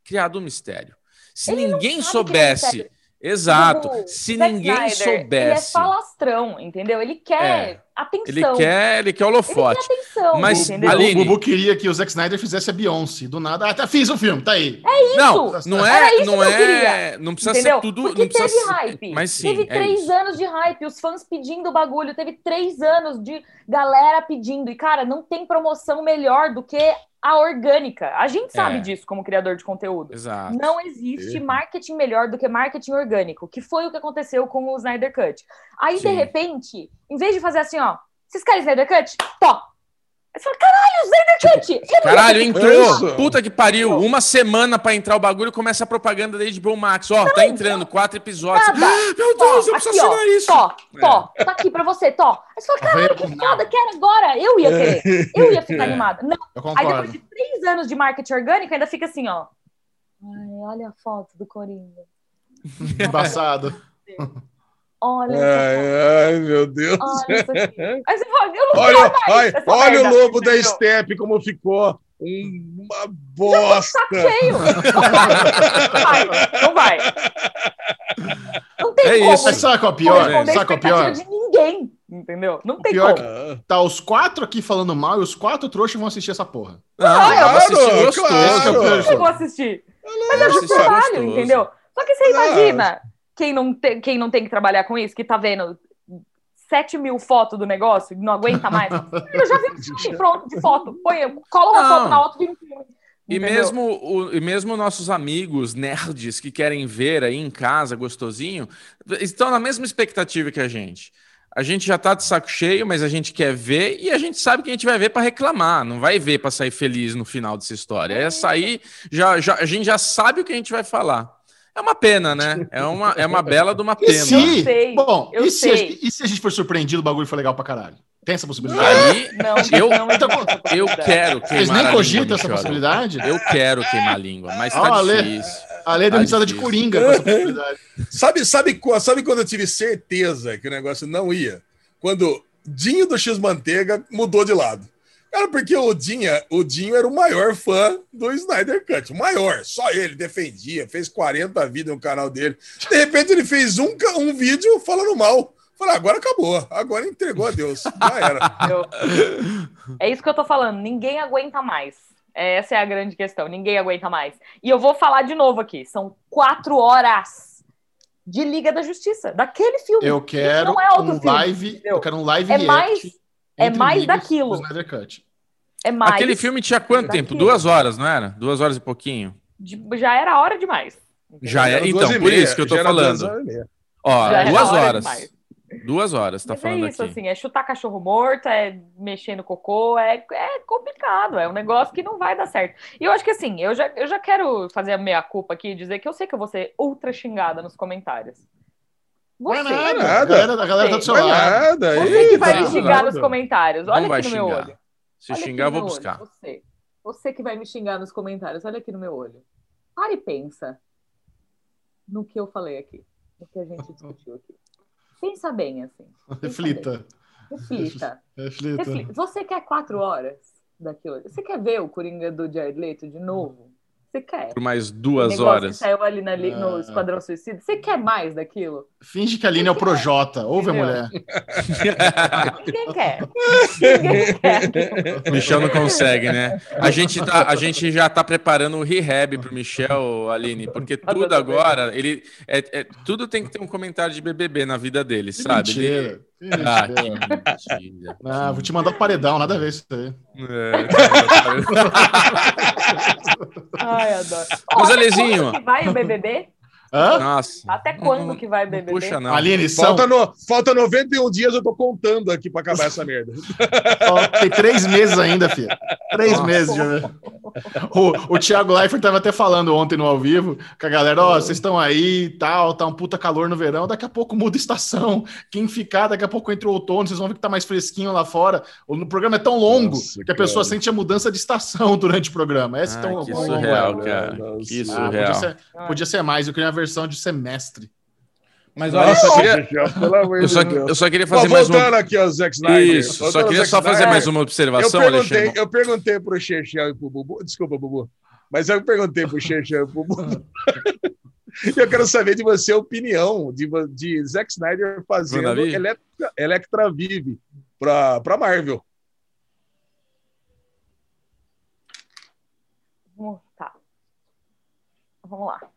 Criado o mistério. Se ele ninguém soubesse. Exato. Tipo, Se Zack ninguém Snyder, Ele é soubesse. falastrão, entendeu? Ele quer É. atenção. Ele quer, ele quer Ele holofote. quer atenção, Mas entendeu? ali- O Bubu queria que o Zack Snyder fizesse a Beyoncé. Do nada. Ah, tá, fiz o filme, tá aí. Não, isso. não é, isso não que eu é, queria. não precisa Entendeu? ser tudo, Porque não teve ser- hype. Mas sim, teve é três isso. anos de hype, os fãs pedindo o bagulho. Teve três anos de galera pedindo. E, cara, não tem promoção melhor do que a orgânica. A gente sabe É. disso como criador de conteúdo. Exato. Não existe marketing melhor do que marketing orgânico, que foi o que aconteceu com o Snyder Cut. Aí, Sim. de repente, em vez de fazer assim, ó, vocês querem Snyder Cut? Tó! Aí você fala, caralho, Snyder Cut! Eu não Caralho, entrou. Isso. Puta que pariu. Uma semana pra entrar o bagulho e começa a propaganda da HBO Max. Ó, tá entrando quatro episódios. Nada. Meu Tó, Deus, eu preciso aqui, ó, assinar isso. Tó, tó, tá aqui pra você, tó. Aí você fala, caralho, que foda, quero agora. Eu ia querer, eu ia ficar É. animada. Não, Eu aí depois de três anos de marketing orgânico, ainda fica assim, ó. Ai, olha a foto do Coringa. Embaçado. Olha Ai, ai, meu Deus. Olha isso aqui. Aí você fala, eu não Olha, quero mais olha, essa olha o lobo da? Steppe como ficou. Um- Uma bosta. Cheio. Não [LAUGHS] vai, não vai. Não tem É como. isso. Mas sabe qual é o pior? corresponder Sabe qual é o pior? de ninguém, entendeu? Não tem pior como. Ah, Tá os quatro aqui falando mal e os quatro trouxas vão assistir essa porra. Ah, eu vou assistir Claro, gostoso. claro. É Eu vou assistir. Mas É do trabalho, entendeu? Só que você Ah. imagina quem não, tem, quem não tem que trabalhar com isso, que tá vendo 7 mil fotos do negócio, não aguenta mais. [LAUGHS] Eu já vi um filme pronto de foto. Põe, cola uma Não. foto na outra e vira um filme. E Entendeu? mesmo, o, e mesmo nossos amigos nerds que querem ver aí em casa gostosinho, estão na mesma expectativa que a gente. A gente já tá de saco cheio, mas a gente quer ver e a gente sabe que a gente vai ver para reclamar, não vai ver para sair feliz no final dessa história. É sair, já, já, a gente já sabe o que a gente vai falar. É uma pena, né? É uma, é uma bela de uma E pena. se, Eu sei, bom, eu e se, a sei. gente- e se a gente for surpreendido, o bagulho for legal pra caralho? Tem essa possibilidade? Aí Não, eu, não essa eu quero Vocês queimar nem a língua, cogitam essa possibilidade? Eu quero queimar a língua, mas tá Ale. difícil. A lei da Tá risada de difícil. Coringa com essa possibilidade. [LAUGHS] Sabe, sabe, sabe quando eu tive certeza que o negócio não ia? Quando Dinho do X-Manteiga mudou de lado. Cara, porque o Dinho, o Dinho era o maior fã do Snyder Cut. O maior. Só ele defendia, fez 40 vídeos no canal dele. De repente ele fez um, um vídeo falando mal. Falei, agora acabou. Agora entregou a Deus. Já era. [LAUGHS] Eu- É isso que eu tô falando. Ninguém aguenta mais. Essa é a grande questão. Ninguém aguenta mais. E eu vou falar de novo aqui. São quatro horas de Liga da Justiça, daquele filme. Eu quero não é outro um filme, live, entendeu? eu quero um live É react mais- é mais daquilo. É mais. Aquele filme tinha quanto Daquilo. tempo? Duas horas, não era? Duas horas e pouquinho. de- já era hora demais. Já é, Era então, duas por meia, isso que eu tô falando. duas horas. Ó, Já duas hora horas. demais. Duas horas, tá Mas falando é isso, aqui. assim, é chutar cachorro morto, é mexer no cocô, é, é complicado, é um negócio que não vai dar certo. E eu acho que assim, eu já, eu já quero fazer a meia culpa aqui e dizer que eu sei que eu vou ser ultra xingada nos comentários. Não é Você, nada. nada. A galera, a galera tá do seu Não é lado. nada. você Ih, que vai me xingar nada. nos comentários, Não olha vai aqui no meu xingar. olho. Se Olha xingar, vou buscar. olho, Você. Você que vai me xingar nos comentários, olha aqui no meu olho. Para e pensa no que eu falei aqui, no que a gente [LAUGHS] discutiu aqui. Pensa bem, assim. Pensa Reflita. bem. Reflita. Reflita. Reflita. Você quer quatro horas daquilo? Você quer ver o Coringa do Jared Leto de novo? Você quer? Por mais duas horas. Que saiu ali na no Ah. Esquadrão Suicida. Você quer mais daquilo? Finge que a Aline é o Projota. Ouve a mulher. Ninguém quer. Ninguém [LAUGHS] quer. O Michel não consegue, né? A gente, tá, a gente já tá preparando o rehab pro Michel, Aline, porque tudo agora, ele. É, é- tudo tem que ter um comentário de BBB na vida dele, sabe? Ele- Ah, que Mentira. mentira. Ah, vou te mandar pro paredão, nada a ver isso aí. É. [LAUGHS] Ai, adoro. Mas, Até Alezinho- que vai o BBB? Hã? Nossa. Até quando Não- que vai BBB? puxa, não. Aline, são, Falta, no, falta 91 dias, eu tô contando aqui pra acabar essa merda. ó, tem três meses ainda, filho. Três Nossa. meses já. O, o Thiago Leifert tava até falando ontem no ao vivo com a galera, ó, vocês estão aí e tal, tá um puta calor no verão, daqui a pouco muda a estação. Quem ficar, daqui a pouco entra o outono, vocês vão ver que tá mais fresquinho lá fora. O programa é tão longo Nossa, que a pessoa cara. sente a mudança de estação durante o programa. Esse Ah, tão, que surreal, longo é. cara. Que Ah, surreal. podia, ser, podia ser mais, eu queria uma versão de semestre. Mas olha, eu só queria, eu só, eu só queria fazer mais voltando uma. aqui ao Zack Snyder. Isso, voltando só queria só fazer mais uma Eu observação, perguntei, Alexandre. eu perguntei pro Chechel e pro Bubu. Desculpa, Bubu. Mas eu perguntei pro Chechel e pro Bubu. [LAUGHS] Eu quero saber de você a opinião de, de Zack Snyder fazendo Electra, Electra Vive para Marvel. Tá. Vamos lá.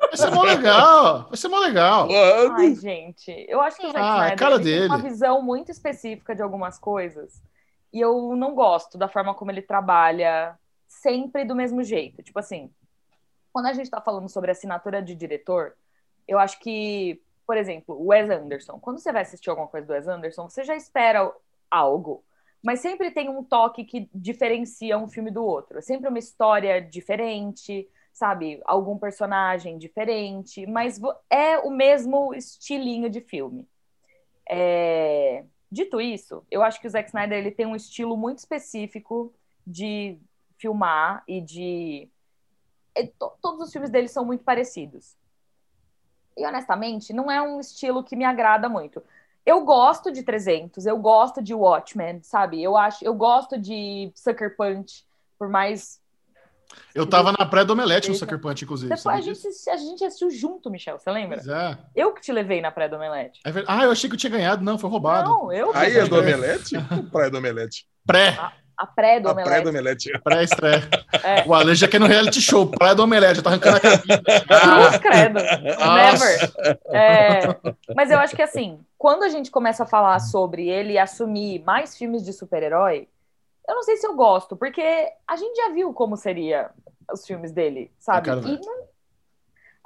Vai ser mó legal. Vai ser mó legal. Ai, gente. Eu acho que o Zack ah, Snyder cara dele. tem uma visão muito específica de algumas coisas. E eu não gosto da forma como ele trabalha sempre do mesmo jeito. Tipo assim, quando a gente está falando sobre assinatura de diretor, eu acho que, por exemplo, o Wes Anderson. Quando você vai assistir alguma coisa do Wes Anderson, você já espera algo. Mas sempre tem um toque que diferencia um filme do outro. É sempre uma história diferente, sabe? Algum personagem diferente, mas é o mesmo estilinho de filme. É... Dito isso, eu acho que o Zack Snyder ele tem um estilo muito específico de filmar e de. Todos os filmes dele são muito parecidos. E honestamente, não é um estilo que me agrada muito. Eu gosto de 300, eu gosto de Watchmen, sabe? Eu acho, eu gosto de Sucker Punch, por mais eu tava na pré do Omelete no Sucker Punch, inclusive. Depois a gente, a gente assistiu junto, Michel, você lembra? Pois é. Eu que te levei na pré do Omelete. É ah, eu achei que eu tinha ganhado. Não, foi roubado. Não, eu. Aí é do Omelete? Praia do Omelete. Pré. A, a pré do a Omelete. Pré do Omelete. Pré-estreia. É. O Ale já quer no reality show. Praia do Omelete, já tá arrancando a cabine. Ah. Cruz, credo. Never. É, mas eu acho que assim, quando a gente começa a falar sobre ele assumir mais filmes de super-herói, eu não sei se eu gosto, porque a gente já viu como seria os filmes dele, sabe? Não,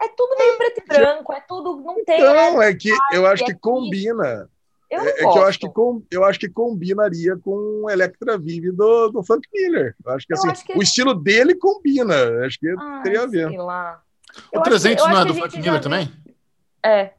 é tudo meio preto e branco, é tudo. Não tem. Não, é que eu acho que é combina. Eu é, é, que eu acho que, com, eu acho que combinaria com o Electra Vive do, do Frank Miller. Eu acho que, assim, acho que... o estilo dele combina. Acho que Ai, teria a ver. O 300 que, não é do Frank Miller também? É.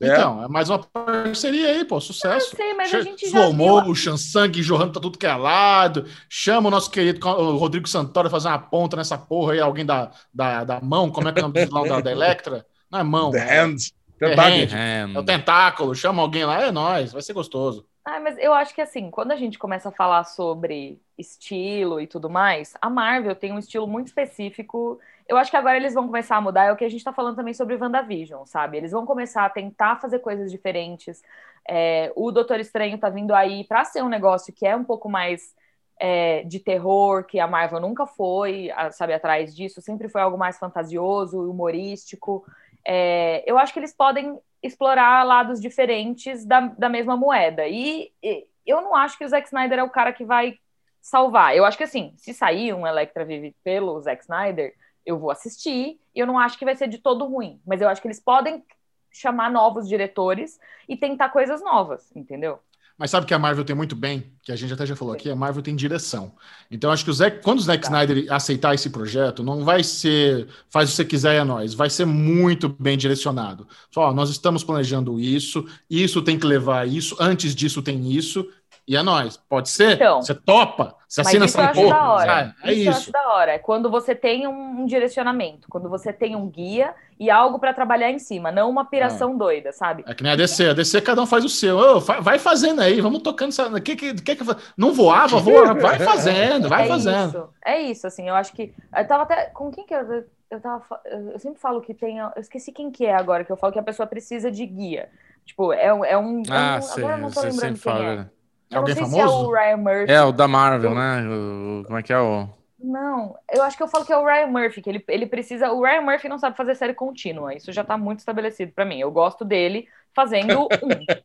É. Então, é mais uma parceria aí, pô, sucesso. Eu sei, mas a gente já Slow motion, sangue jorrando pra tudo que é lado. Chama o nosso querido o Rodrigo Santoro fazer uma ponta nessa porra aí, alguém da, da, da mão, como é que é o nome da, da Electra? Não é mão. The é, Hand. The hand. hand. É o tentáculo, chama alguém lá, é nóis, vai ser gostoso. Ah, mas eu acho que assim, quando a gente começa a falar sobre estilo e tudo mais, a Marvel tem um estilo muito específico eu acho que agora eles vão começar a mudar, é o que a gente está falando também sobre WandaVision, sabe? Eles vão começar a tentar fazer coisas diferentes. É, o Doutor Estranho tá vindo aí para ser um negócio que é um pouco mais é, de terror, que a Marvel nunca foi, sabe, atrás disso, sempre foi algo mais fantasioso, humorístico. É, eu acho que eles podem explorar lados diferentes da, da mesma moeda. E, e, eu não acho que o Zack Snyder é o cara que vai salvar. Eu acho que assim, se sair um Electra Vive pelo Zack Snyder, eu vou assistir e eu não acho que vai ser de todo ruim, mas eu acho que eles podem chamar novos diretores e tentar coisas novas, entendeu? Mas sabe que a Marvel tem muito bem, que a gente até já falou Sim. aqui, a Marvel tem direção. Então acho que o Zack, quando o Zack tá. Snyder aceitar esse projeto, não vai ser faz o que você quiser e é nós, vai ser muito bem direcionado. Só, nós estamos planejando isso, isso tem que levar a isso, antes disso tem isso, e é nós. Pode ser? Então, você topa? Você assina essa porra? Da hora. É, é isso. isso. da hora. É quando você tem um, um, direcionamento, quando você tem um guia e algo para trabalhar em cima, não uma piração é. doida, sabe? É que nem a DC. A DC cada um faz o seu. Oh, vai fazendo aí, vamos tocando. Essa... Que, que, que, que... Não voava, voa. [LAUGHS] Vai fazendo, vai é fazendo. Isso. É isso, assim. Eu acho que. Eu tava até. Com quem que eu. Eu, tava, eu sempre falo que tem. Eu esqueci quem que é agora, que eu falo que a pessoa precisa de guia. Tipo, é, é um. Ah, é um, sim, agora eu não tô lembrando quem fala. é. É alguém famoso? é o Ryan Murphy. É, o da Marvel, né? O, como é que é o. Não, eu acho que eu falo que é o Ryan Murphy, que ele, ele precisa. O Ryan Murphy não sabe fazer série contínua. Isso já tá muito estabelecido para mim. Eu gosto dele fazendo um.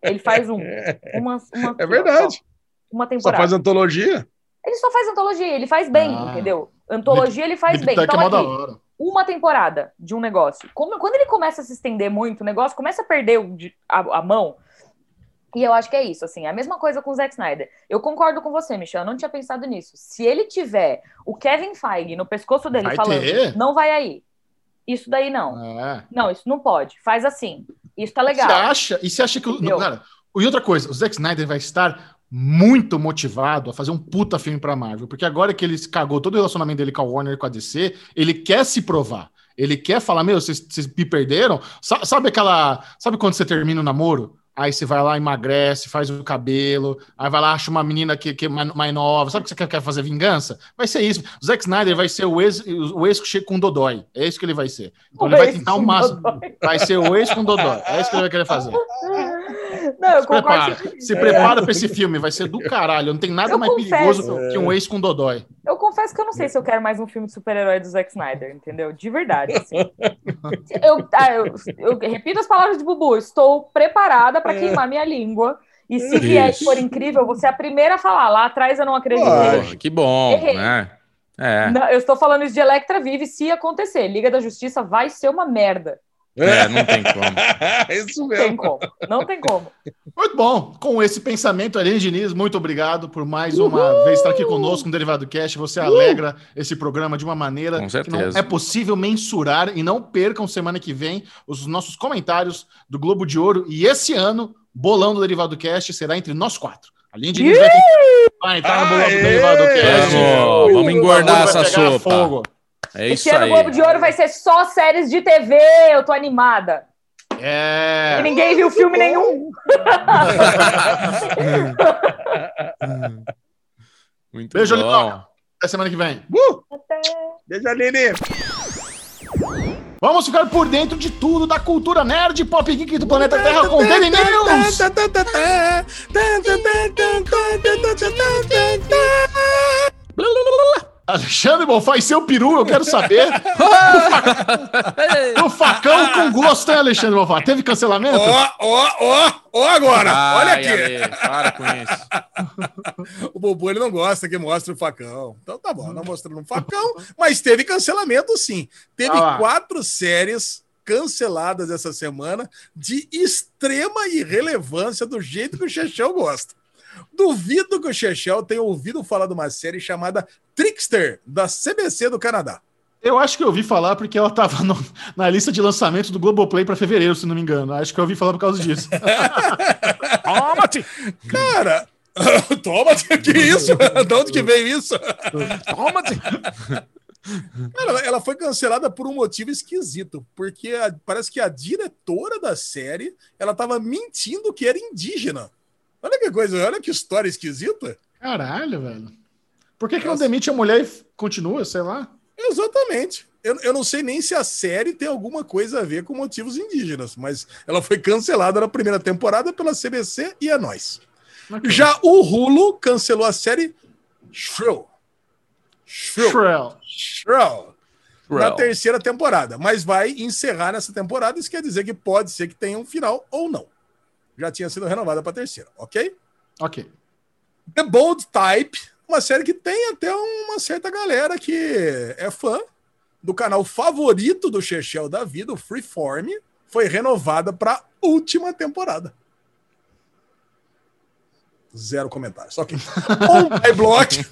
Ele faz um. [LAUGHS] Uma, uma, é verdade. uma temporada. Só faz antologia? Ele só faz antologia, ele faz bem, ah. entendeu? Antologia ele faz bem. Então, aqui, uma temporada de um negócio. Quando ele começa a se estender muito, o negócio começa a perder a, a mão e eu acho que é isso, assim, é a mesma coisa com o Zack Snyder. Eu concordo com você, Michel, eu não tinha pensado nisso. Se ele tiver o Kevin Feige no pescoço dele vai falando, ter? não vai aí. Isso daí não. É. Não, isso não pode. Faz assim. Isso tá legal. Você acha? E você acha que. o cara, e outra coisa, o Zack Snyder vai estar muito motivado a fazer um puta filme pra Marvel, porque agora que ele cagou todo o relacionamento dele com a Warner e com a DC, ele quer se provar. Ele quer falar, meu, vocês, vocês me perderam? Sabe aquela. Sabe quando você termina o namoro? Aí você vai lá, emagrece, faz o cabelo, aí vai lá, acha uma menina que, que é mais, mais nova. Sabe o que você quer, quer fazer vingança? Vai ser isso. O Zack Snyder vai ser o ex, o ex que chega com Dodói. É isso que ele vai ser. Então O ele vai ex tentar o máximo. Dodói. Vai ser o ex com Dodói. É isso que ele vai querer fazer. [LAUGHS] Não, eu Se prepara, concordo. se prepara pra esse filme, vai ser do caralho. Não tem nada Eu mais confesso. perigoso que um ex com Dodói. Eu confesso que eu não sei se eu quero mais um filme de super-herói do Zack Snyder, entendeu? De verdade, assim. [LAUGHS] Eu, ah, eu, eu repito as palavras de Bubu, estou preparada para queimar minha língua. E se vier for incrível, eu vou ser a primeira a falar. Lá atrás eu não acreditei. Que bom, Errei. né? É. Não, eu estou falando isso de Electra Vive se acontecer. Liga da Justiça vai ser uma merda. É, não tem como. [LAUGHS] Isso Não tem mesmo. como. Não tem como. Muito bom. Com esse pensamento, Aline Diniz, muito obrigado por mais uma vez estar aqui conosco no Derivado Cast. Você alegra esse programa de uma maneira que não é possível mensurar. E não percam semana que vem os nossos comentários do Globo de Ouro. E esse ano, bolão do Derivado Cast será entre nós quatro. Aline Diniz vai, vai entrar no bolão do! Derivado Cast. Vamos, vamos engordar essa sopa. fogo. É Esse isso ano o. Globo de Ouro vai ser só séries de TV. Eu tô animada. E É. ninguém viu filme nenhum. [LAUGHS] Muito Beijo, bom. Legal. Até semana que vem. Beijo, Aline. Vamos ficar por dentro de tudo da cultura nerd pop geek do planeta Terra com Daily News. Alexandre Bonfá e seu peru, eu quero saber. [LAUGHS] o facão com gosto, hein, Alexandre Bonfá? Teve cancelamento? Ó, ó, ó, ó agora. Olha Ai, aqui. Ale, para com isso. [LAUGHS] O Bobo ele não gosta que mostre o facão. Então tá bom, não mostrando um facão, mas teve cancelamento sim. Teve Ah quatro séries canceladas essa semana de extrema irrelevância do jeito que o Chechel gosta. Duvido que o Chechel tenha ouvido falar de uma série chamada Trickster, da CBC do Canadá. Eu acho que eu ouvi falar porque ela tava no- na lista de lançamentos do Globoplay para fevereiro, se não me engano. Acho que eu ouvi falar por causa disso. [LAUGHS] Toma-te! Cara, [LAUGHS] toma, que isso? [LAUGHS] De onde que veio isso? Toma-te! Ela, ela foi cancelada por um motivo esquisito, porque a- parece que a diretora da série ela estava mentindo que era indígena. Olha que coisa, olha que história esquisita. Caralho, velho. Por que, que não demite a mulher e continua, sei lá? Exatamente. Eu, eu não sei nem se a série tem alguma coisa a ver com motivos indígenas, mas ela foi cancelada na primeira temporada pela CBC e é nós. Ok. Já o Hulu cancelou a série Shrill. Shrill. Shrill. na terceira temporada, mas vai encerrar nessa temporada. Isso quer dizer que pode ser que tenha um final ou não. Já tinha sido renovada para terceira, ok? Ok. The Bold Type, uma série que tem até uma certa galera que é fã do canal favorito do Chechel da vida, o Freeform, foi renovada para última temporada. Zero comentários. Ok. [LAUGHS] On My Block.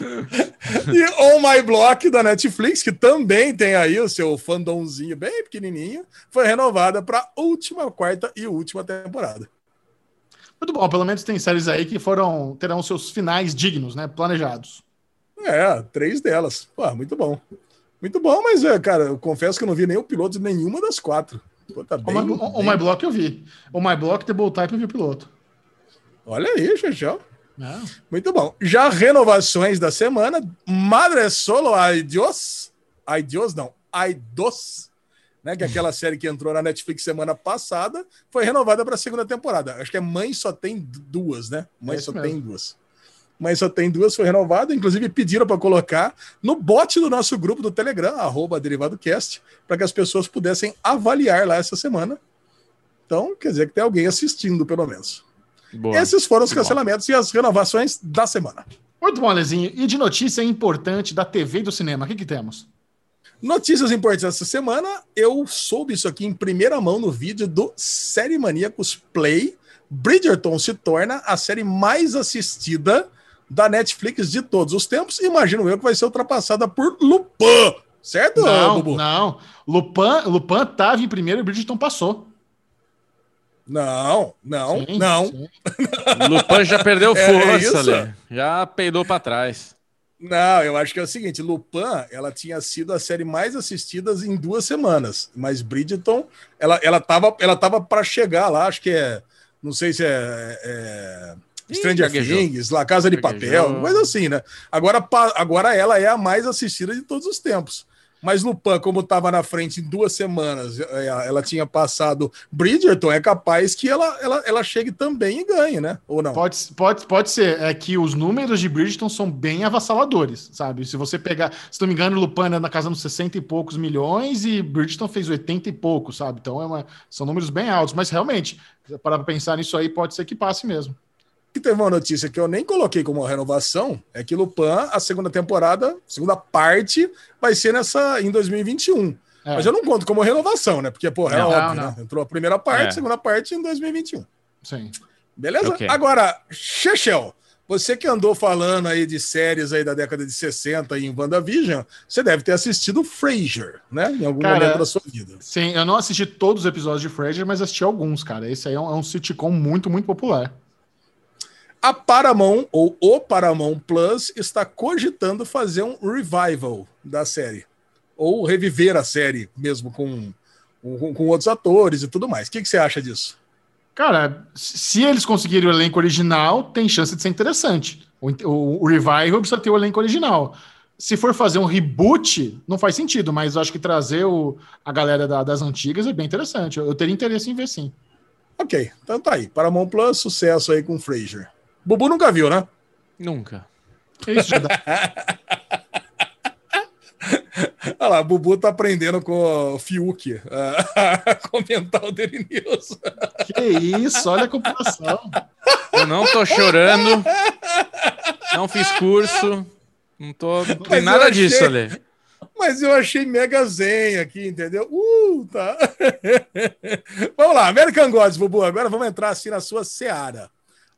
E On My Block da Netflix, que também tem aí o seu fandomzinho bem pequenininho, foi renovada para última, quarta e última temporada. Muito bom, pelo menos tem séries aí que foram terão seus finais dignos, né? Planejados. É, três delas. Pô, muito bom. Muito bom, mas, é, cara, eu confesso que eu não vi nem o piloto de nenhuma das quatro. Pô, tá O bem, My, o bem- My Block eu vi. O My Block, Bold Type eu vi o piloto. Olha aí, Chechel. É. Muito bom. Já renovações da semana. Madre Solo Ai Dios. Ai Dios, não. Ai Dos. Né, que é aquela [LAUGHS] série que entrou na Netflix semana passada, foi renovada para a segunda temporada. Acho que é Mãe Só Tem Duas, né? Mãe É Só mesmo. Tem Duas. Mãe Só Tem Duas foi renovada. Inclusive pediram para colocar no bot do nosso grupo do Telegram, arroba DerivadoCast, para que as pessoas pudessem avaliar lá essa semana. Então, quer dizer que tem alguém assistindo, pelo menos. Boa. Esses foram os cancelamentos e as renovações da semana. Muito bom, Alezinho. E de notícia importante da TV e do cinema, o que, que temos? Notícias importantes essa semana. Eu soube isso aqui em primeira mão no vídeo do Série Maníacos Play. Bridgerton se torna a série mais assistida da Netflix de todos os tempos. Imagino eu que vai ser ultrapassada por Lupin. Certo, Não, Bubu? não. Lupin, Lupin tava em primeiro e Bridgerton passou. Não, não, Sim, não. sim. [LAUGHS] Lupin já perdeu É, é força ali. Já peidou pra trás. Não, eu acho que é o seguinte: Lupin, ela tinha sido a série mais assistida em duas semanas, mas Bridgeton, ela, ela tava, ela tava para chegar lá, acho que é, não sei se é, é Stranger Things, La Casa de Papel, coisa assim, né? Agora, agora ela é a mais assistida de todos os tempos. Mas Lupin, como estava na frente em duas semanas, é, ela tinha passado Bridgerton, é capaz que ela, ela, ela chegue também e ganhe, né? Ou não? Pode, pode, pode ser. É que os números de Bridgerton são bem avassaladores, sabe? Se você pegar, se não me engano, Lupin é na casa dos 60 e poucos milhões e Bridgerton fez 80 e poucos, sabe? Então é uma, são números bem altos. Mas realmente, para pensar nisso aí, pode ser que passe mesmo que teve uma notícia que eu nem coloquei como renovação, é que Lupin, a segunda temporada, segunda parte, vai ser nessa em 2021. É. Mas eu não conto como renovação, né? Porque, porra, é não, óbvio, não. né? Entrou a primeira parte, é. segunda parte em 2021. Sim. Beleza? Okay. Agora, Chechel, você que andou falando aí de séries aí da década de 60 em WandaVision, você deve ter assistido Frasier, né? Em algum cara, momento da sua vida. Sim, eu não assisti todos os episódios de Frasier, mas assisti alguns, cara. Esse aí é um, é um sitcom muito, muito popular. A Paramount, ou o Paramount Plus, está cogitando fazer um revival da série. Ou reviver a série, mesmo com, com, com outros atores e tudo mais. O que, que você acha disso? Cara, se eles conseguirem o elenco original, tem chance de ser interessante. O, o, o revival precisa ter o elenco original. Se for fazer um reboot, não faz sentido, mas acho que trazer o, a galera da, das antigas é bem interessante. Eu, eu, teria interesse em ver sim. Ok, então tá aí. Paramount Plus, sucesso aí com Fraser. Bubu nunca viu, né? Nunca. Isso já dá. [LAUGHS] Olha lá, Bubu tá aprendendo com o Fiuk a comentar o Daily News. Que isso, olha a comparação. Eu não tô chorando, não fiz curso, não tô. Não tem nada achei, disso ali. Mas eu achei mega zen aqui, entendeu? Uh, tá. [LAUGHS] vamos lá, American Gods, Bubu. Agora vamos entrar assim na sua seara.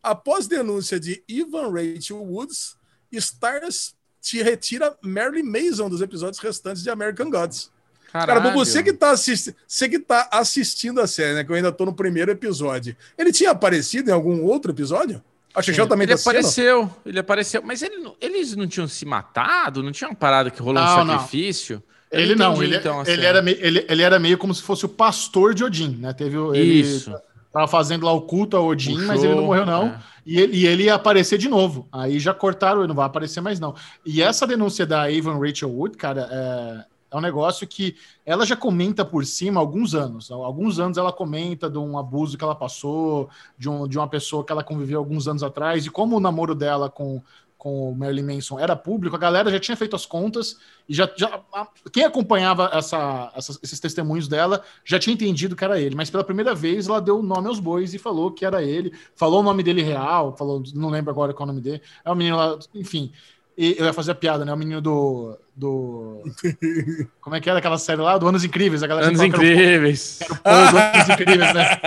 Após denúncia de Ivan Rachel Woods, Stars te retira Marilyn Mason dos episódios restantes de American Gods. Caralho. Cara, você que, tá assisti você que tá assistindo a série, né? Que eu ainda tô no primeiro episódio. Ele tinha aparecido em algum outro episódio? A Xixão também ele tá apareceu, ele apareceu, mas ele, eles não tinham se matado? Não tinha uma parada que rolou não, um sacrifício? Não. Ele não, ele, então, ele, era meio, ele, ele era meio como se fosse o pastor de Odin, né? Teve ele, Isso. Tava fazendo lá o culto a Odin, mas ele não morreu, não. É. E, ele, e ele ia aparecer de novo. Aí já cortaram, ele não vai aparecer mais, não. E essa denúncia da Avon Rachel Wood, cara, é, é um negócio que ela já comenta por cima há alguns anos. Há alguns anos ela comenta de um abuso que ela passou, de, um, de uma pessoa que ela conviveu alguns anos atrás, e como o namoro dela com com o Marilyn Manson era público, a galera já tinha feito as contas e já, já quem acompanhava essa, essa, esses testemunhos dela já tinha entendido que era ele, mas pela primeira vez ela deu o nome aos bois e falou que era ele, falou o nome dele real, falou, não lembro agora qual é o nome dele, é o menino lá, enfim, e eu ia fazer a piada, né? O menino do. do... [LAUGHS] Como é que era aquela série lá? Do Anos Incríveis. A galera Anos Incríveis. Era o, era o do Anos Incríveis, né?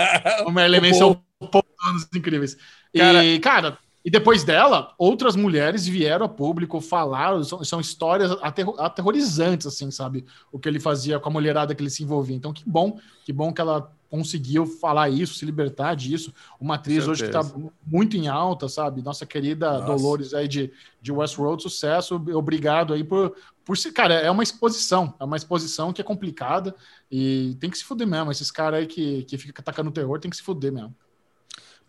O Marilyn Manson é o povo do Anos Incríveis. [LAUGHS] Cara, e, cara, e depois dela, outras mulheres vieram a público falar, são, são histórias aterro, aterrorizantes, assim, sabe? O que ele fazia com a mulherada que ele se envolvia. Então, que bom, que bom que ela conseguiu falar isso, se libertar disso. Uma atriz hoje que está muito em alta, sabe? Nossa querida Nossa. Dolores aí de, de Westworld, sucesso. Obrigado aí por, por se, cara, é uma exposição, é uma exposição que é complicada e tem que se fuder mesmo. Esses caras aí que, que fica atacando terror tem que se fuder mesmo.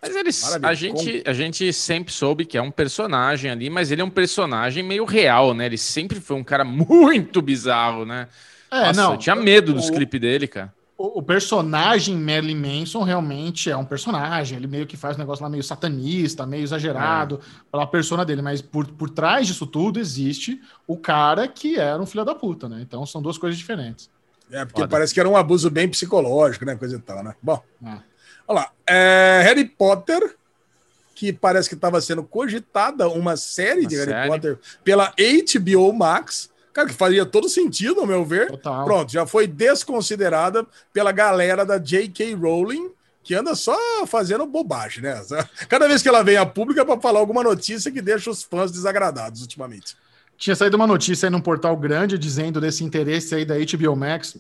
Mas eles, a gente, a gente sempre soube que é um personagem ali, mas ele é um personagem meio real, né? Ele sempre foi um cara muito bizarro, né? É, Nossa, não. Eu tinha medo dos clipes dele, cara. O, o, personagem Marilyn Manson realmente é um personagem. Ele meio que faz um negócio lá meio satanista, meio exagerado é. pela persona dele. Mas por, por trás disso tudo existe o cara que era um filho da puta, né? Então são duas coisas diferentes. É, porque Pode. parece que era um abuso bem psicológico, né? Coisa e tal, né? Bom. É. Olha lá. É, Harry Potter, que parece que estava sendo cogitada uma série uma de série? Harry Potter pela HBO Max. Cara, que faria todo sentido, ao meu ver. Total. Pronto, já foi desconsiderada pela galera da J.K. Rowling, que anda só fazendo bobagem, né? [LAUGHS] Cada vez que ela vem a pública é para falar alguma notícia que deixa os fãs desagradados ultimamente. Tinha saído uma notícia aí num portal grande dizendo desse interesse aí da HBO Max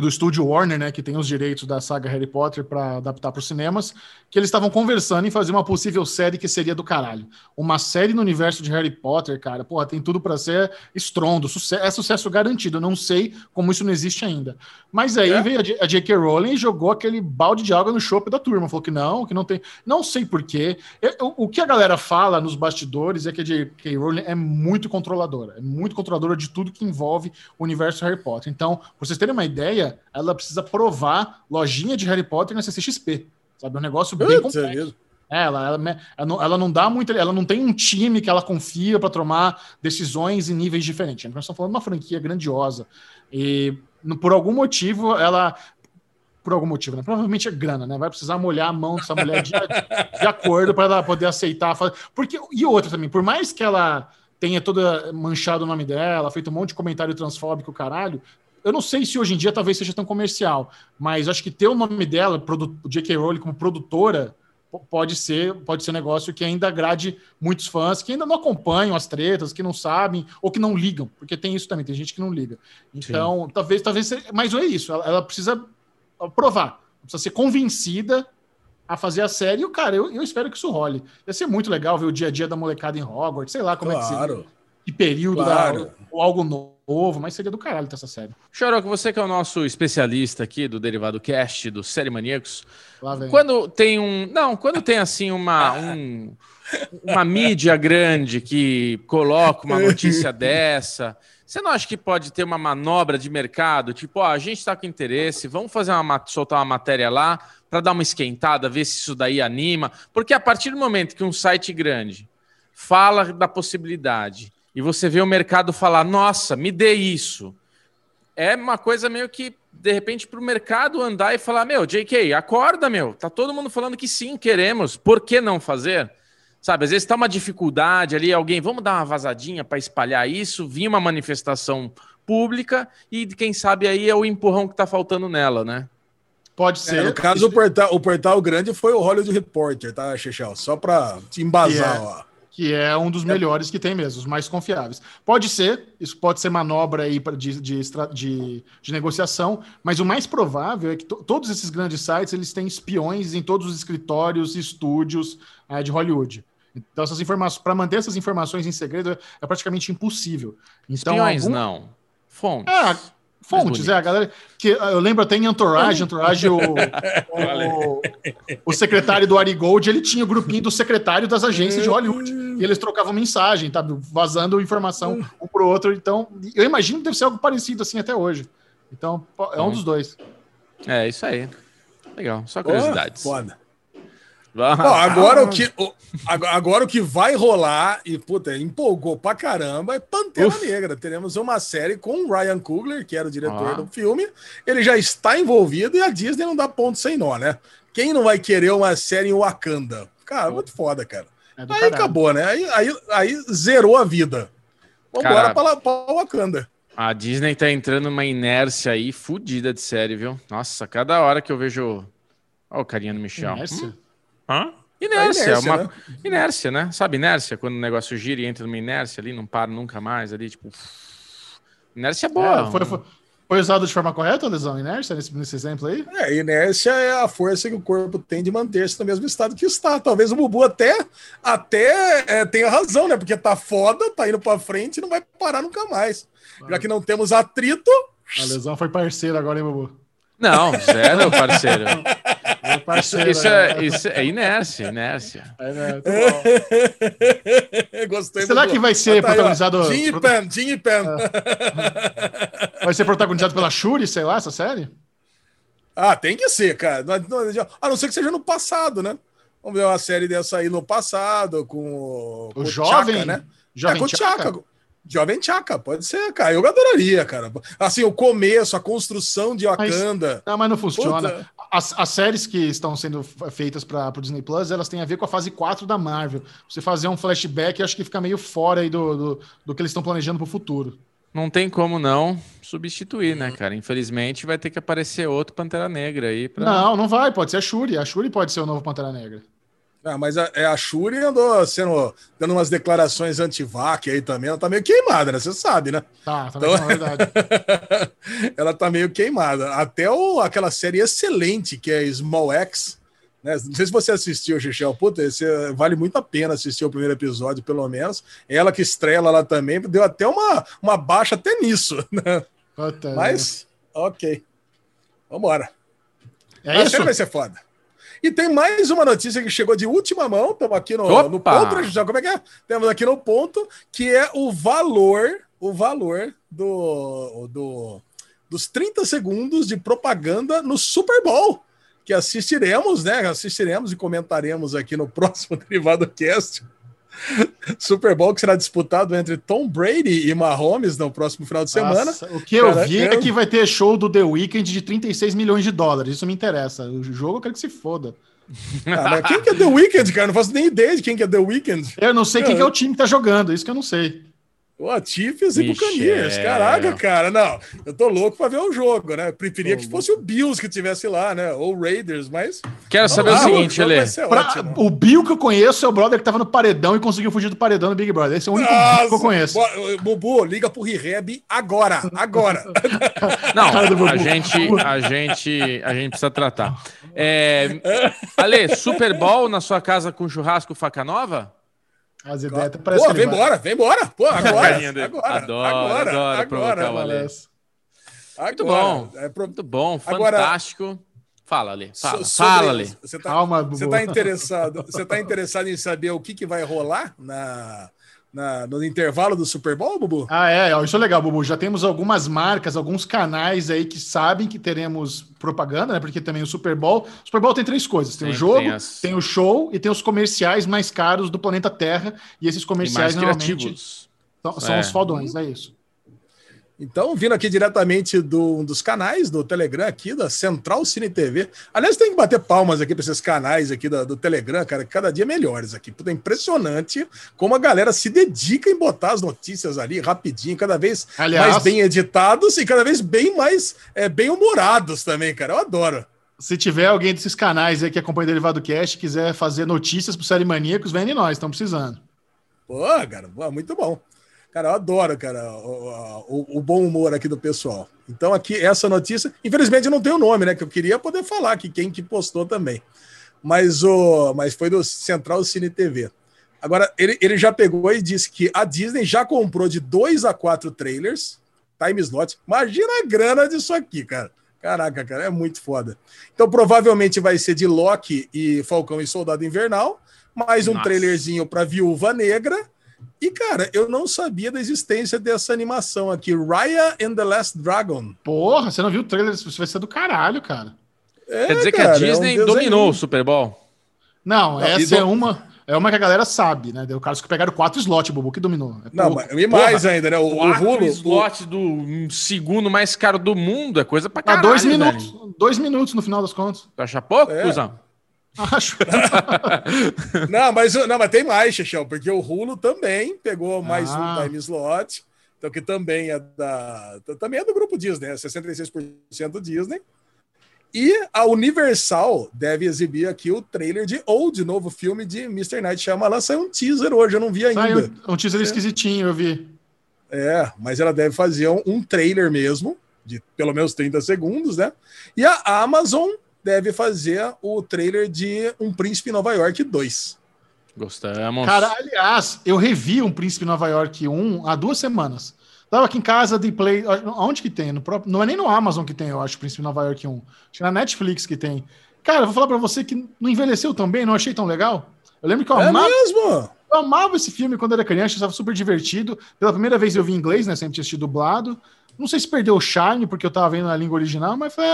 do estúdio Warner, né, que tem os direitos da saga Harry Potter para adaptar para os cinemas, que eles estavam conversando em fazer uma possível série que seria do caralho. Uma série no universo de Harry Potter, cara, porra, tem tudo para ser estrondo, sucesso, é sucesso garantido. Eu não sei como isso não existe ainda. Mas aí é. veio a J.K. Rowling e jogou aquele balde de água no chope da turma, falou que não, que não tem, não sei porquê. O que a galera fala nos bastidores é que a J.K. Rowling é muito controladora, é muito controladora de tudo que envolve o universo Harry Potter. Então, pra vocês terem uma ideia, ela precisa provar lojinha de Harry Potter na CCXP. Sabe? É um negócio bem complexo. É, ela, ela, ela, não, ela não dá muito, ela não tem um time que ela confia para tomar decisões em níveis diferentes. Nós estamos falando de uma franquia grandiosa. E por algum motivo, ela. Por algum motivo, né? Provavelmente é grana, né? Vai precisar molhar a mão dessa mulher de, de acordo para ela poder aceitar. Porque, e outra também, por mais que ela tenha toda manchado o nome dela, feito um monte de comentário transfóbico, caralho, eu não sei se hoje em dia talvez seja tão comercial, mas acho que ter o nome dela, J.K. Rowling como produtora, pode ser pode ser um negócio que ainda agrade muitos fãs que ainda não acompanham as tretas, que não sabem ou que não ligam, porque tem isso também, tem gente que não liga. Então, Sim. talvez talvez mas é isso, ela, ela, precisa provar, precisa ser convencida a fazer a série. E, cara, eu, eu espero que isso role. Ia ser muito legal ver o dia a dia da molecada em Hogwarts, sei lá como claro. é que seria. Que período claro. da, ou algo novo ovo, mas seria do caralho ter essa série. Choroco, você que é o nosso especialista aqui do Derivado Cast, do Série Maníacos. Quando tem um. Não, quando tem assim uma. [LAUGHS] Um, uma mídia grande que coloca uma notícia [LAUGHS] dessa. Você não acha que pode ter uma manobra de mercado? Tipo, ó, a gente está com interesse, vamos fazer uma, soltar uma matéria lá para dar uma esquentada, ver se isso daí anima. Porque a partir do momento que um site grande fala da possibilidade e você vê o mercado falar: nossa, me dê isso. É uma coisa meio que, de repente, para o mercado andar e falar: meu, JK, acorda, meu. Tá todo mundo falando que sim, queremos. Por que não fazer? Sabe, às vezes está uma dificuldade ali, alguém, vamos dar uma vazadinha para espalhar isso, vir uma manifestação pública e quem sabe aí é o empurrão que está faltando nela, né? Pode ser. É, no caso, o portal, o portal grande foi o Hollywood Reporter, tá, Chechel? Só para te embasar, yeah. ó que é um dos melhores que tem mesmo, os mais confiáveis. Pode ser, isso pode ser manobra aí de, de, de, de negociação, mas o mais provável é que todos esses grandes sites eles têm espiões em todos os escritórios e estúdios é, de Hollywood. Então, essas informações, para manter essas informações em segredo é, é praticamente impossível. Então, espiões algum... não. Fontes. É, Fontes, é, a galera. Que, eu lembro até em Entourage, Entourage, o, [LAUGHS] o, o, secretário do Ari Gold, ele tinha o grupinho do secretário das agências de Hollywood. E eles trocavam mensagem, tá? Vazando informação um pro outro. Então, eu imagino que deve ser algo parecido assim até hoje. Então, é um dos dois. É, isso aí. Legal, só curiosidades. Oh, foda. Agora, o que, o, agora o que vai rolar, e puta, empolgou pra caramba, é Pantera Uf. Negra. Teremos uma série com o Ryan Coogler, que era o diretor ah. do filme. Ele já está envolvido e a Disney não dá ponto sem nó, né? Quem não vai querer uma série em Wakanda? Cara, muito foda, cara. É aí caralho. acabou, né? Aí, aí, aí zerou a vida. Vambora pra, pra Wakanda. A Disney tá entrando numa inércia aí fodida de série, viu? Nossa, cada hora que eu vejo. Olha o carinha no Michel. Inércia? Hum? Hã? Inércia, é inércia, uma né? inércia, né? Sabe inércia? Quando o negócio gira e entra numa inércia ali, não para nunca mais ali, tipo. Inércia é boa. É, foi, foi, foi, usado de forma correta lesão inércia nesse, nesse exemplo aí? É, inércia é a força que o corpo tem de manter-se no mesmo estado que está. Talvez o Bubu até, até é, tenha razão, né? Porque tá foda, tá indo pra frente e não vai parar nunca mais. Já que não temos atrito. A lesão foi parceira agora, hein, Bubu? Não, zero, parceiro. [LAUGHS] Parceiro, isso, é, né? isso é inércia, inércia. É, né? [LAUGHS] Gostei Será que vai ser ah, tá protagonizado. Jim e Pen, Jim e Pen. É. Vai ser protagonizado pela Shuri, sei lá, essa série? Ah, tem que ser, cara. A não ser que seja no passado, né? Vamos ver uma série dessa aí no passado, com o, o jovem, Chaka, né? Jovem é, com o Chaka. Jovem Chaka, pode ser, cara. Eu adoraria, cara. Assim, o começo, a construção de Wakanda. Mas, não, mas não funciona. As, as, séries que estão sendo feitas para o Disney Plus, elas têm a ver com a fase 4 da Marvel. Você fazer um flashback, acho que fica meio fora aí do, do, do que eles estão planejando para o futuro. Não tem como não substituir, né, cara? Infelizmente vai ter que aparecer outro Pantera Negra aí. Pra... Não, não vai. Pode ser a Shuri. A Shuri pode ser o novo Pantera Negra. Ah, mas a, é, a Shuri andou sendo, dando umas declarações anti-vac aí também. Ela tá meio queimada, né? Você sabe, né? Tá, tá então... verdade. [LAUGHS] ela tá meio queimada. Até o, aquela série excelente que é Small X. Né? Não sei se você assistiu, Xixel. Puta, esse, vale muito a pena assistir o primeiro episódio, pelo menos. Ela que estrela lá também, deu até uma, uma baixa até nisso. Né? Puta mas, né? ok. Vambora. É a isso? série vai ser foda. E tem mais uma notícia que chegou de última mão, estamos aqui no, no ponto, já como é que é? Temos aqui no ponto, que é o valor, o valor do, do dos 30 segundos de propaganda no Super Bowl, que assistiremos, né? Assistiremos e comentaremos aqui no próximo [LAUGHS] Derivado Cast. Super Bowl que será disputado entre Tom Brady e Mahomes no próximo final de semana. Nossa, o que eu Cara, vi é que vai ter show do The Weeknd de 36 milhões de dólares. Isso me interessa. O jogo eu quero que se foda. Ah, quem que é The Weeknd, cara? Não faço nem ideia de quem que é The Weeknd. Eu não sei quem que é o time que tá jogando, isso que eu não sei. O Chiefs e Buccaneers. Caraca, cara, não. Eu tô louco pra ver o jogo, né? Preferia que fosse o Bills que tivesse lá, né? Ou Raiders, mas. Quero saber lá, o seguinte, Ale. O Bill que eu conheço é o brother que tava no paredão e conseguiu fugir do paredão no Big Brother. Esse é o único Nossa, que eu conheço. Bubu, liga pro Rehab agora. Agora. [LAUGHS] não, a gente, a gente, a gente precisa tratar. É, [LAUGHS] Ale, Super Bowl na sua casa com churrasco faca nova? As ideias até parece Pô, vem embora, vem embora. [LAUGHS] Pô, agora. agora, adoro, agora, adoro agora, agora. Muito bom, é pro... muito bom, fantástico. Agora, fala, ali, fala, so, fala, ali. Você tá, Calma, Você tá interessado, você tá interessado em saber o que, que vai rolar na na, no intervalo do Super Bowl, Bubu? Ah, é, isso é legal, Bubu. Já temos algumas marcas, alguns canais aí que sabem que teremos propaganda, né? Porque também o Super Bowl. O Super Bowl tem três coisas: tem, tem o jogo, tem, as... tem, o show e tem os comerciais mais caros do planeta Terra. E esses comerciais normalmente são, são é. os fodões, é isso. Então, vindo aqui diretamente do, um dos canais do Telegram aqui, da Central Cine TV. Aliás, tem que bater palmas aqui para esses canais aqui do, do, Telegram, cara, que cada dia melhores aqui. Puta, é impressionante como a galera se dedica em botar as notícias ali rapidinho, cada vez Aliás, mais bem editados e cada vez bem mais é, bem humorados também, cara. Eu adoro. Se tiver alguém desses canais aí que acompanha o Derivado Cast quiser fazer notícias pro Série Maníacos, vem em nós, estamos precisando. Pô, cara, muito bom. Cara, eu adoro, cara, o, o, o, bom humor aqui do pessoal. Então, aqui, essa notícia, infelizmente não tem o nome, né? Que eu queria poder falar aqui, quem que postou também. Mas, o, mas foi do Central Cine TV. Agora, ele, ele já pegou e disse que a Disney já comprou de dois a quatro trailers, time slot. Imagina a grana disso aqui, cara. Caraca, cara, é muito foda. Então, provavelmente vai ser de Loki e Falcão e Soldado Invernal, mais um Nossa. trailerzinho para Viúva Negra e, cara, eu não sabia da existência dessa animação aqui, Raya and the Last Dragon. Porra, você não viu o trailer? Isso vai ser do caralho, cara. É, Quer dizer cara, que a Disney é um dominou o Super Bowl? Não, não essa é uma. É uma que a galera sabe, né? Deu casos que pegaram quatro slots, Bubu, que dominou. É não, mas, e mais Porra, ainda, né? O, quatro o slots do segundo mais caro do mundo é coisa pra caralho. Ah, dois minutos. Velho. Dois minutos no final das contas. Tu acha pouco, é. Cusão? Acho. não, mas, não, mas tem mais, Xixão, porque o Rulo também pegou mais ah. um time slot, então que também é da também é do grupo Disney, é 66% Disney. E a Universal deve exibir aqui o trailer de Old, novo filme de Mr. Night Shyamalan. Saiu um teaser hoje, eu não vi ainda. Saiu um teaser é. esquisitinho, eu vi. É, mas ela deve fazer um, um trailer mesmo, de pelo menos 30 segundos, né? E a Amazon deve fazer o trailer de Um Príncipe Nova York 2. Gostamos. Cara, aliás, eu revi Um Príncipe Nova York 1 há duas semanas. Tava aqui em casa de Play. Onde que tem? No próprio, não é nem no Amazon que tem, eu acho, Príncipe Nova York 1. Acho que é na Netflix que tem. Cara, eu vou falar pra você que não envelheceu tão bem, não achei tão legal. Eu lembro que eu é amava. Mesmo? Eu amava esse filme quando era criança, estava super divertido. Pela primeira vez eu vi em inglês, né? Sempre tinha assistido dublado. Não sei se perdeu o charme, porque eu tava vendo na língua original, mas foi,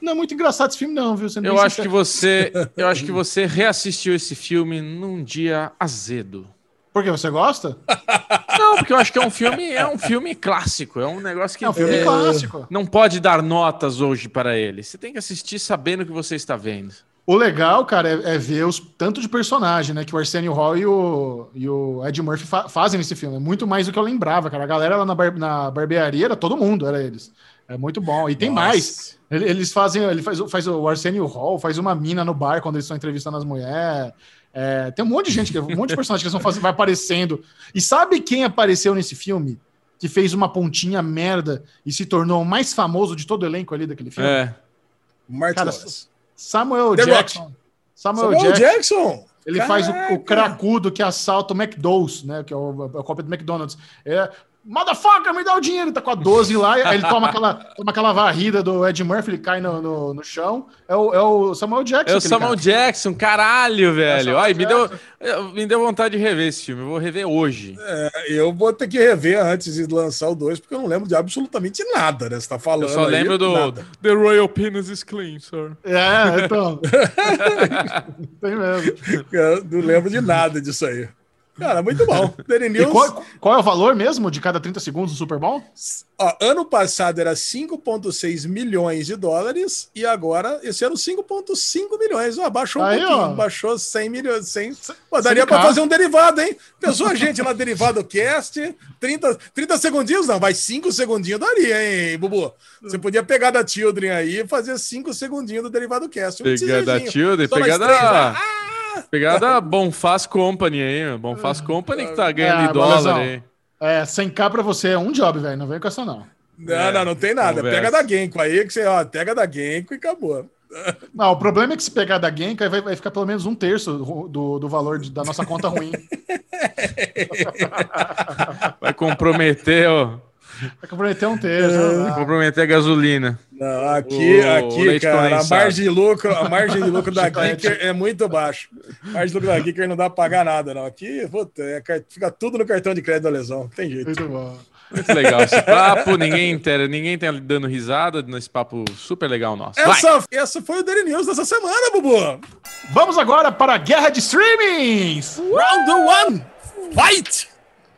não é muito engraçado esse filme, não, viu? Você eu acho que você, eu acho que você reassistiu esse filme num dia azedo. Por que você gosta? [LAUGHS] Não, porque eu acho que é um filme, é um filme clássico, é um negócio que é um filme é, clássico. Não pode dar notas hoje para ele. Você tem que assistir sabendo o que você está vendo. O legal, cara, é, é, ver os tanto de personagem, né? Que o Arsenio Hall e o, e o Ed Murphy fa fazem nesse filme. É muito mais do que eu lembrava, cara. A galera lá na, bar na barbearia era todo mundo, era eles. É muito bom. E tem Nossa. mais. Eles fazem, ele faz, faz o Arsenio Hall, faz uma mina no bar quando eles estão entrevistando as mulheres. É, tem um monte de gente, um monte de personagens que vão fazer, vai aparecendo. E sabe quem apareceu nesse filme? Que fez uma pontinha merda e se tornou o mais famoso de todo o elenco ali daquele filme? É. Cara, Samuel The Jackson. Samuel, Samuel Jackson. Jackson. Ele Caraca. faz o, o, cracudo que assalta o McDonald's, né? Que é o, a cópia do McDonald's. É, Motherfucker, me dá o dinheiro. Ele tá com a 12 lá, ele toma aquela, toma aquela varrida do Ed Murphy, ele cai no, no, no chão. É o, é o Samuel Jackson. É o Samuel cara. Jackson, caralho, velho. É me deu, me deu vontade de rever esse filme. Eu vou rever hoje. É, eu vou ter que rever antes de lançar o 2, porque eu não lembro de absolutamente nada, né? Você tá falando. Eu só lembro aí, do nada. The Royal Penis is clean, sir. É, então. [LAUGHS] Tem mesmo. Eu não lembro de nada disso aí. Cara, muito bom. [LAUGHS] Daily News. Qual, qual, é o valor mesmo de cada 30 segundos do Super Bowl? Ó, ano passado era 5,6 milhões de dólares e agora esse ano 5,5 milhões. Ó, baixou um Aí, pouquinho, ó. baixou 100 milhões. 100... Pô, daria para fazer um derivado, hein? Pensou a gente lá, derivado cast, 30, 30 segundinhos? Não, vai 5 segundinhos daria, hein, Bubu? Você podia pegar da Children aí e fazer 5 segundinhos do derivado cast. Um pegar da Children, pegar da. Ah! Pegada Bonfaz Company aí, Bonfaz Company que tá ganhando é, dólar aí. É, 100k pra você é um job, velho. Não vem com essa, não. Não, é, não, não tem nada. Conversa. Pega da Genko aí, que você, ó, pega da Genko e acabou. Não, o problema é que se pegar da Genko, aí vai, vai ficar pelo menos um terço do, do valor de, da nossa conta ruim. [LAUGHS] vai comprometer, ó. Vai comprometer um terço. Vai comprometer a gasolina. Não, aqui, o, aqui, o cara, a margem de lucro, a margem de lucro [LAUGHS] da Kicker é muito baixa. A margem de lucro da Kicker não dá pra pagar nada, não. Aqui, puta, é, fica tudo no cartão de crédito da lesão. Não tem jeito. Muito bom. Muito legal esse papo, ninguém inteira, ninguém tá dando risada nesse papo super legal nosso. Essa, essa foi o Daily News dessa semana, Bubu. Vamos agora para a guerra de streamings. Round one, fight!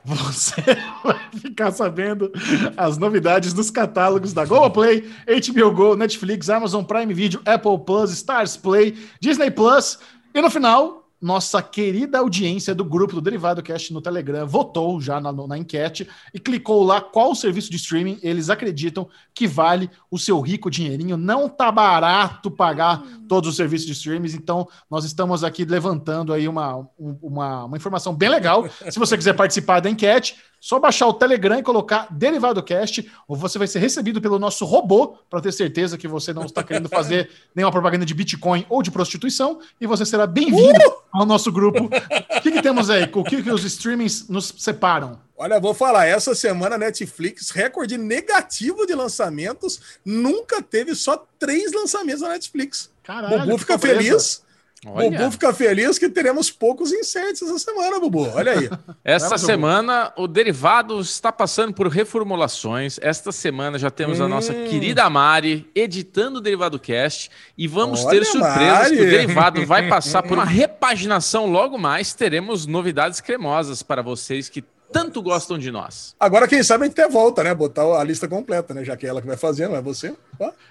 Você [LAUGHS] vai ficar sabendo as novidades dos catálogos da Globoplay, HBO Go, Netflix, Amazon Prime Video, Apple Plus, Stars Play, Disney Plus. E no final nossa querida audiência do grupo do Derivado Cast no Telegram votou já na, na, enquete e clicou lá qual serviço de streaming eles acreditam que vale o seu rico dinheirinho. Não tá barato pagar todos os serviços de streaming, então nós estamos aqui levantando aí uma, uma, uma informação bem legal. Se você quiser participar da enquete, só baixar o Telegram e colocar Derivado Cast, ou você vai ser recebido pelo nosso robô para ter certeza que você não está querendo fazer [LAUGHS] nenhuma propaganda de Bitcoin ou de prostituição, e você será bem-vindo uh! ao nosso grupo. O que, que temos aí? O que, que os streamings nos separam? Olha, vou falar, essa semana Netflix, recorde negativo de lançamentos, nunca teve só três lançamentos na Netflix. Caralho, Bubu fica feliz. Olha. Bubu fica feliz que teremos poucos inserts essa semana, Bubu. Olha aí. [LAUGHS] Essa semana o Derivado está passando por reformulações. Esta semana já temos hum. a nossa hum. querida Mari editando o Derivado Cast e vamos Olha, ter surpresas o Derivado vai passar por uma [LAUGHS] repaginação logo mais. Teremos novidades cremosas para vocês que tanto gostam de nós. Agora, quem sabe a gente até volta, né? Botar a lista completa, né? Já que é ela que vai fazer, não é você?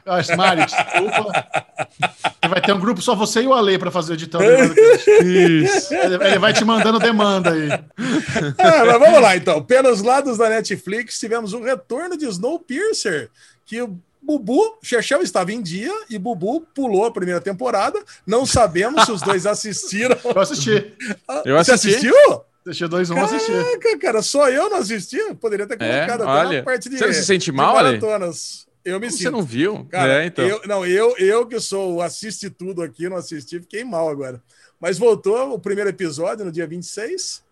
Acho, Mari, desculpa. [LAUGHS] vai ter um grupo só você e o Ale para fazer o. Isso. Ele vai te mandando demanda aí. [LAUGHS] É, mas vamos lá, então. Pelos lados da Netflix, tivemos um retorno de Snowpiercer, que o Bubu, Chechel estava em dia e Bubu pulou a primeira temporada. Não sabemos se os dois [LAUGHS] assistiram. Eu assisti. Eu assisti. Você assistiu? Assistiu 2 1 um, assisti. Caraca, cara, só eu não assisti. Poderia ter é, colocado é, até na parte de. Você não se sente mal, Ale? Eu me Como sinto. Você não viu? Cara, é, então. eu, não, eu, eu que sou o assiste tudo aqui, não assisti, fiquei mal agora. Mas voltou o primeiro episódio no dia 26.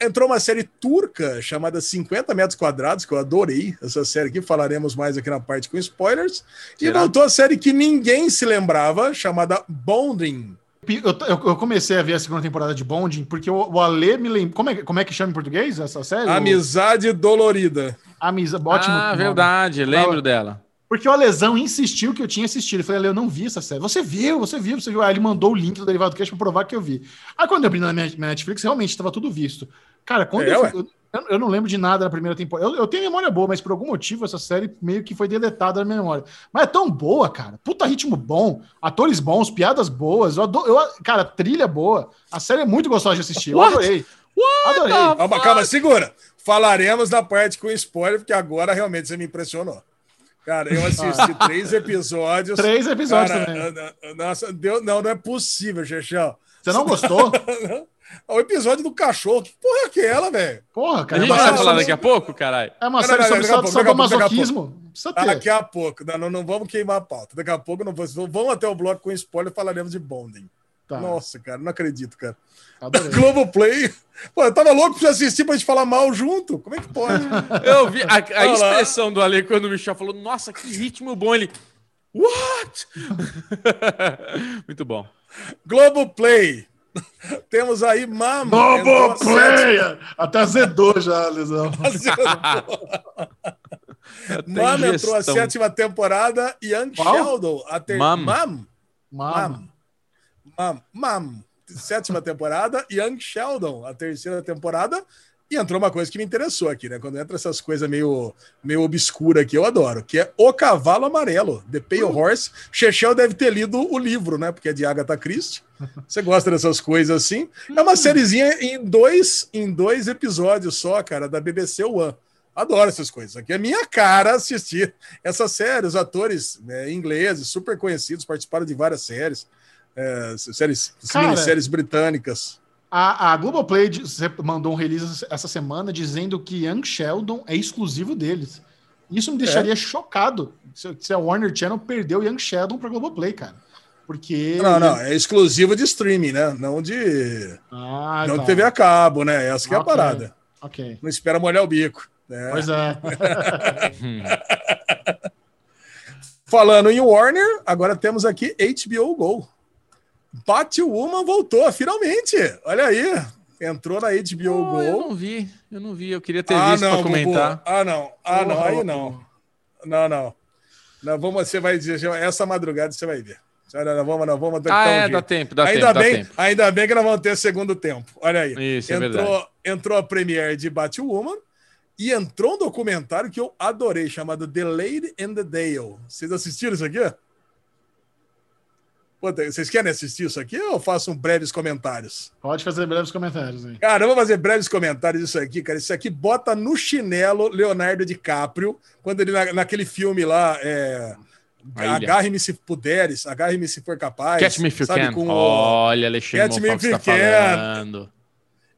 Entrou uma série turca chamada 50 metros quadrados, que eu adorei essa série aqui, falaremos mais aqui na parte com spoilers. E voltou a série que ninguém se lembrava, chamada Bonding eu, eu, comecei a ver a segunda temporada de Bonding porque o, o Ale me lembra. Como é, como é que chama em português essa série? Amizade Dolorida. Amizade, ótimo. Ah, verdade, lembro dela. Porque o Alesão insistiu que eu tinha assistido. Eu falei, Ale, eu não vi essa série. Você viu, você viu, você viu. Aí ele mandou o link do Derivado Cast pra provar que eu vi. Aí quando eu abri na minha, minha Netflix, realmente estava tudo visto. Cara, quando é, eu, Eu, eu não lembro de nada da primeira temporada. Eu, eu tenho memória boa, mas por algum motivo essa série meio que foi deletada da minha memória. Mas é tão boa, cara. Puta ritmo bom, atores bons, piadas boas. Eu adoro, eu, cara, trilha boa. A série é muito gostosa de assistir. Eu What? adorei. What Adorei. Calma, calma, segura. Falaremos da parte com spoiler, porque agora realmente você me impressionou. Cara, eu assisti [LAUGHS] três episódios. Três episódios Cara, também. Nossa, deu, não, não é possível, Xexão. Você não gostou? [LAUGHS] O episódio do cachorro, que porra é aquela, velho? Porra, A cara. gente é uma vai série falar sobre- daqui a pouco, caralho. É uma série sobre daqui a pouco, daqui a pouco, daqui a sadomasoquismo. A pouco. Não, não, não vamos queimar a pauta. Daqui a pouco não vamos, vamos até o bloco com spoiler e falaremos de Bonding. Tá, Nossa, cara, não acredito, cara. adorei. [LAUGHS] Globoplay. Pô, eu tava louco pra assistir pra gente falar mal junto. Como é que pode? [LAUGHS] Eu vi a, a expressão do Ale quando o Michel falou: Nossa, que ritmo bom. Ele. What? [LAUGHS] Muito bom. Globoplay. [LAUGHS] Temos aí Mam. Globoplay! Até azedou já, Lesão. Mam [LAUGHS] [LAUGHS] Tem entrou a sétima temporada e Young Qual? Sheldon. A ter... Mam. Mam. Mano. Mam. Mam. Sétima temporada e Young Sheldon. A terceira temporada. E entrou uma coisa que me interessou aqui, né? Quando entra essas coisas meio, meio obscuras aqui, eu adoro, que é O Cavalo Amarelo, The Pale Horse. Chechel deve ter lido o livro, né? Porque é de Agatha Christie. [LAUGHS] Você gosta dessas coisas assim? É uma sériezinha em dois, em dois episódios só, cara, da BBC One. Adoro essas coisas. Aqui é minha cara assistir essa série. Os atores né, ingleses, super conhecidos, participaram de várias séries. é, séries, Cara, minisséries britânicas. A, a Globoplay mandou um release essa semana dizendo que Young Sheldon é exclusivo deles. Isso me deixaria chocado se, se a Warner Channel perdeu Young Sheldon pra Globoplay, cara. Porque. Não, não, é exclusivo de streaming, né? Não de, Ah, não tá. de TV a cabo, né? Essa que é a parada. Ok. Não espera molhar o bico. né? Pois é. [LAUGHS] Falando em Warner, agora temos aqui HBO Go. Batwoman voltou, finalmente. Olha aí. Entrou na HBO Oh, eu Go. não vi, eu não vi. Eu queria ter Ah, visto pra comentar. Bubu. Ah, não. Ah, não. Aí não. Não, não. Não, vamos, você vai dizer, essa madrugada você vai ver. Não, não, vamos, não, vamos Ah, é, dá tempo, dá ainda tempo, bem, dá tempo. Ainda bem que nós vamos ter segundo tempo. Olha aí. Isso, é entrou, verdade. entrou a premiere de Batwoman e entrou um documentário que eu adorei, chamado The Lady and the Dale. Vocês assistiram isso aqui? Vocês querem assistir isso aqui ou eu faço um breves comentários? Pode fazer breves comentários aí. Cara, eu vou fazer breves comentários disso aqui, cara. Isso aqui bota no chinelo Leonardo DiCaprio, quando ele, na- naquele filme lá, é. Agarre-me se puderes, Agarre-me se for capaz. Catch me if you sabe, can. com Olha, Alexandre Catch me if tá you can. falando.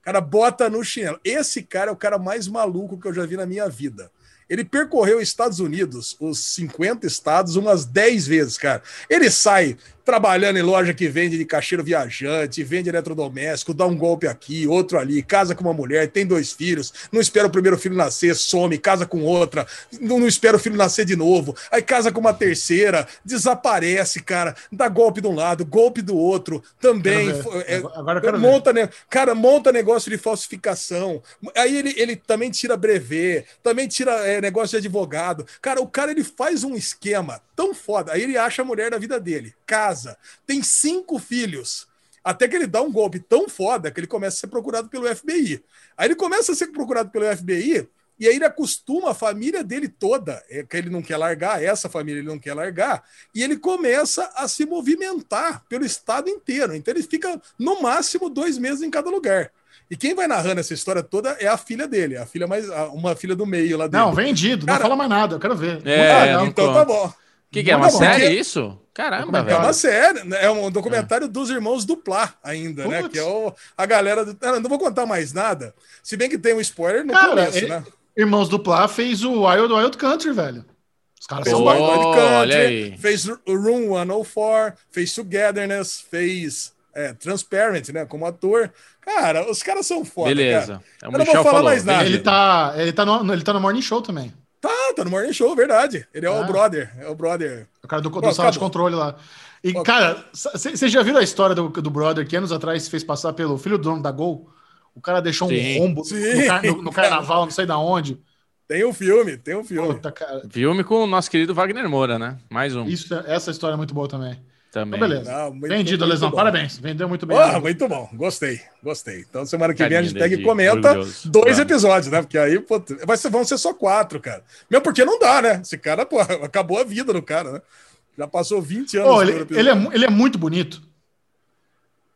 Cara, bota no chinelo. Esse cara é o cara mais maluco que eu já vi na minha vida. Ele percorreu os Estados Unidos, os 50 estados, umas 10 vezes, cara. Ele sai trabalhando em loja que vende de caixeiro viajante, vende eletrodoméstico, dá um golpe aqui, outro ali, casa com uma mulher, tem dois filhos, não espera o primeiro filho nascer, some, casa com outra, não, não espera o filho nascer de novo, aí casa com uma terceira, desaparece, cara, dá golpe de um lado, golpe do outro, também. É, Agora ver. monta? Cara, monta negócio de falsificação. Aí ele, ele também tira brevet, também tira é, negócio de advogado. Cara, o cara ele faz um esquema tão foda. Aí ele acha a mulher da vida dele, casa, tem cinco filhos. Até que ele dá um golpe tão foda que ele começa a ser procurado pelo FBI. Aí ele começa a ser procurado pelo FBI e aí ele acostuma a família dele toda, é que ele não quer largar, essa família ele não quer largar, e ele começa a se movimentar pelo estado inteiro. Então ele fica no máximo dois meses em cada lugar. E quem vai narrando essa história toda é a filha dele, a filha mais, a- uma filha do meio lá dele. Não, vendido. Cara- não fala mais nada. Eu quero ver. É, Ah, não então conta. tá bom. O que, que é? Uma bom. série Porque- isso? Caramba, Documentário. É velho. uma série, né? é um documentário dos irmãos Duplá ainda, né? Putz. Que é o, a galera do. Ah, Não vou contar mais nada. Se bem que tem um spoiler no Cara, começo, ele- né? Irmãos do Plá fez o Wild Wild Country, velho. Os caras Fez são o Oh, Wild Wild Country, fez o Room 104, fez Togetherness, fez é, Transparent, né? Como ator. Cara, os caras são foda. Cara. Beleza. É o Eu não vou falar falou. mais nada. Ele tá, ele, tá no, ele tá no Morning Show também. Tá, tá no Morning Show, verdade. Ele é Ah. o brother. É o brother. O cara do, do Pô, sala de controle lá. E, Pô, cara, vocês já viram a história do, do brother que anos atrás se fez passar pelo filho do dono da Gol? O cara deixou Sim. um rombo no, no- no carnaval, não sei da onde. Tem um filme, tem um filme. Puta, cara. Filme com o nosso querido Wagner Moura, né? Mais um. Isso, essa história é muito boa também. Também. Então, beleza. Não, muito, Vendido, muito Lesão. Bom. Parabéns. Vendeu muito bem. Oh, muito bom. Gostei. Gostei. Então, semana que vem a gente pega e comenta orgulhoso. dois episódios, né? Porque aí pô, vai ser, vão ser só quatro, cara. Meu, porque não dá, né? Esse cara, pô, [LAUGHS] acabou a vida do cara, né? Já passou 20 anos. Oh, ele, ele, é, ele é muito bonito.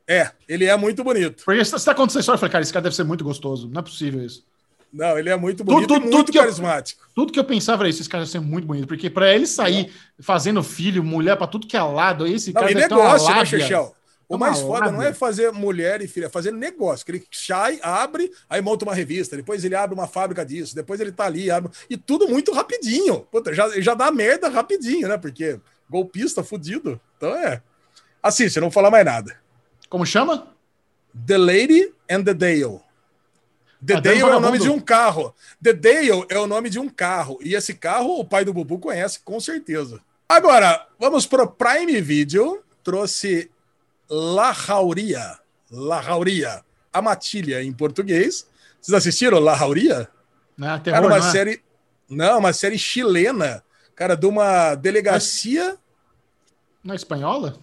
É, ele é muito bonito. Porque você tá contando essa história, eu falei, cara, esse cara deve ser muito gostoso. Não é possível isso. Não, ele é muito bonito tudo, tudo, muito tudo carismático. Eu, tudo que eu pensava era isso, esse cara ser muito bonito. Porque para ele sair é. fazendo filho, mulher para tudo que é lado, esse não, cara deve negócio, né, Chechel? O mais foda lábia. não é fazer mulher e filha, é fazer negócio. Que ele sai, abre, aí monta uma revista, depois ele abre uma fábrica disso, depois ele tá ali, abre, e tudo muito rapidinho. Puta, já, já dá merda rapidinho, né? Porque golpista fudido. Então é. Assiste, eu não vou falar mais nada. Como chama? The Lady and the Dale. The ah, Dale é o nome de um carro. The Dale é o nome de um carro. E esse carro o pai do Bubu conhece com certeza. Agora, vamos pro Prime Video. Trouxe La Rauria. La Rauria. A Matilha em português. Vocês assistiram La Rauria? Não, terror, Era uma não é? série. Não, uma série chilena. Cara, de uma delegacia. Na espanhola?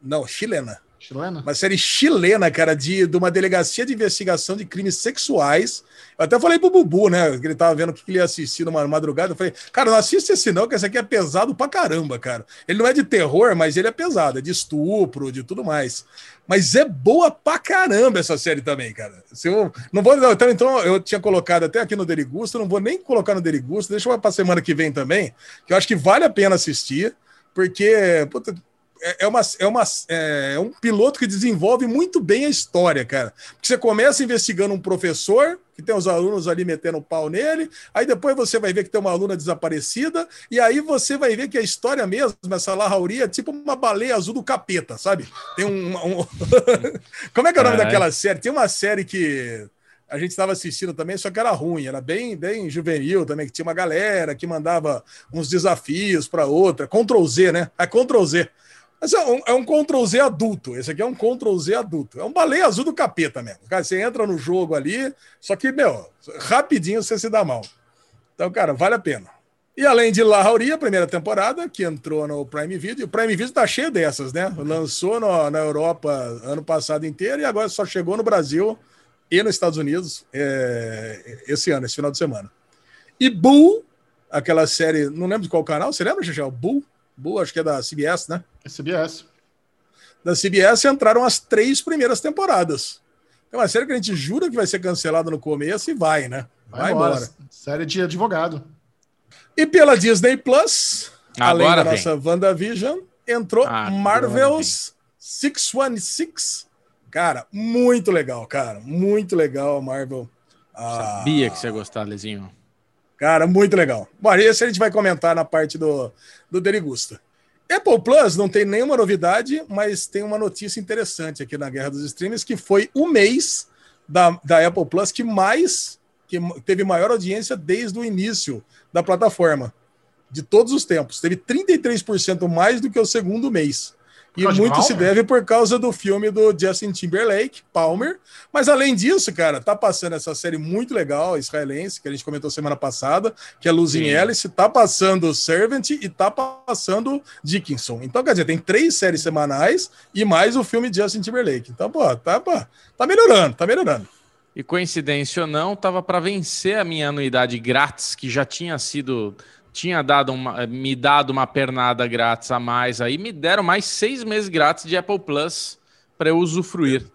Não, chilena. Chilena? Uma série chilena, cara, de, de uma delegacia de investigação de crimes sexuais. Eu até falei pro Bubu, né? Que ele tava vendo o que ele ia assistir numa madrugada. Eu falei, cara, não assiste esse não, que esse aqui é pesado pra caramba, cara. Ele não é de terror, mas ele é pesado, é de estupro, de tudo mais. Mas é boa pra caramba essa série também, cara. Se eu, não vou, então, então eu tinha colocado até aqui no Derigusto, não vou nem colocar no Derigusto, deixa eu pra semana que vem também, que eu acho que vale a pena assistir, porque puta, é, é, uma, é, uma, é, é um piloto que desenvolve muito bem a história, cara. Porque você começa investigando um professor, que tem os alunos ali metendo pau nele, aí depois você vai ver que tem uma aluna desaparecida, e aí você vai ver que a história mesmo, essa Larrauria, é tipo uma baleia azul do capeta, sabe? Tem um. um... [LAUGHS] Como é que é o nome é. daquela série? Tem uma série que a gente estava assistindo também, só que era ruim, era bem, bem juvenil também, que tinha uma galera que mandava uns desafios para outra, Ctrl Z, né? É Ctrl Z. É um, é um Ctrl Z adulto. Esse aqui é um Ctrl Z adulto. É um baleia azul do capeta mesmo. Cara, você entra no jogo ali, só que, meu, rapidinho você se dá mal. Então, cara, vale a pena. E além de La Rauria, primeira temporada, que entrou no Prime Video. O Prime Video tá cheio dessas, né? Lançou no, na Europa ano passado inteiro e agora só chegou no Brasil e nos Estados Unidos é, esse ano, esse final de semana. E Bull, aquela série, não lembro de qual canal, você lembra, Xixel? Bull? Bull, acho que é da CBS, né? É CBS. Da CBS entraram as três primeiras temporadas. É uma série que a gente jura que vai ser cancelada no começo e vai, né? Vai, vai embora. embora. Série de advogado. E pela Disney Plus, Agora além da vem. nossa WandaVision, entrou ah, Marvel's 616. Cara, muito legal, cara. Muito legal, Marvel. Ah, Sabia que você ia gostar, Lezinho. Cara, muito legal. Bom, esse a gente vai comentar na parte do, do Derigusta. Apple Plus não tem nenhuma novidade, mas tem uma notícia interessante aqui na Guerra dos Streams, que foi o mês da, da Apple Plus que mais que teve maior audiência desde o início da plataforma, de todos os tempos. Teve 33% mais do que o segundo mês. E muito se deve por causa do filme do Justin Timberlake, Palmer. Mas além disso, cara, tá passando essa série muito legal, israelense, que a gente comentou semana passada, que é Losing Alice, tá passando Servant e tá passando Dickinson. Então, quer dizer, tem três séries semanais e mais o filme Justin Timberlake. Então, pô, tá, pô, tá melhorando, tá melhorando. E coincidência ou não, tava para vencer a minha anuidade grátis, que já tinha sido tinha dado uma, me dado uma pernada grátis a mais aí, me deram mais seis meses grátis de Apple Plus para eu usufruir.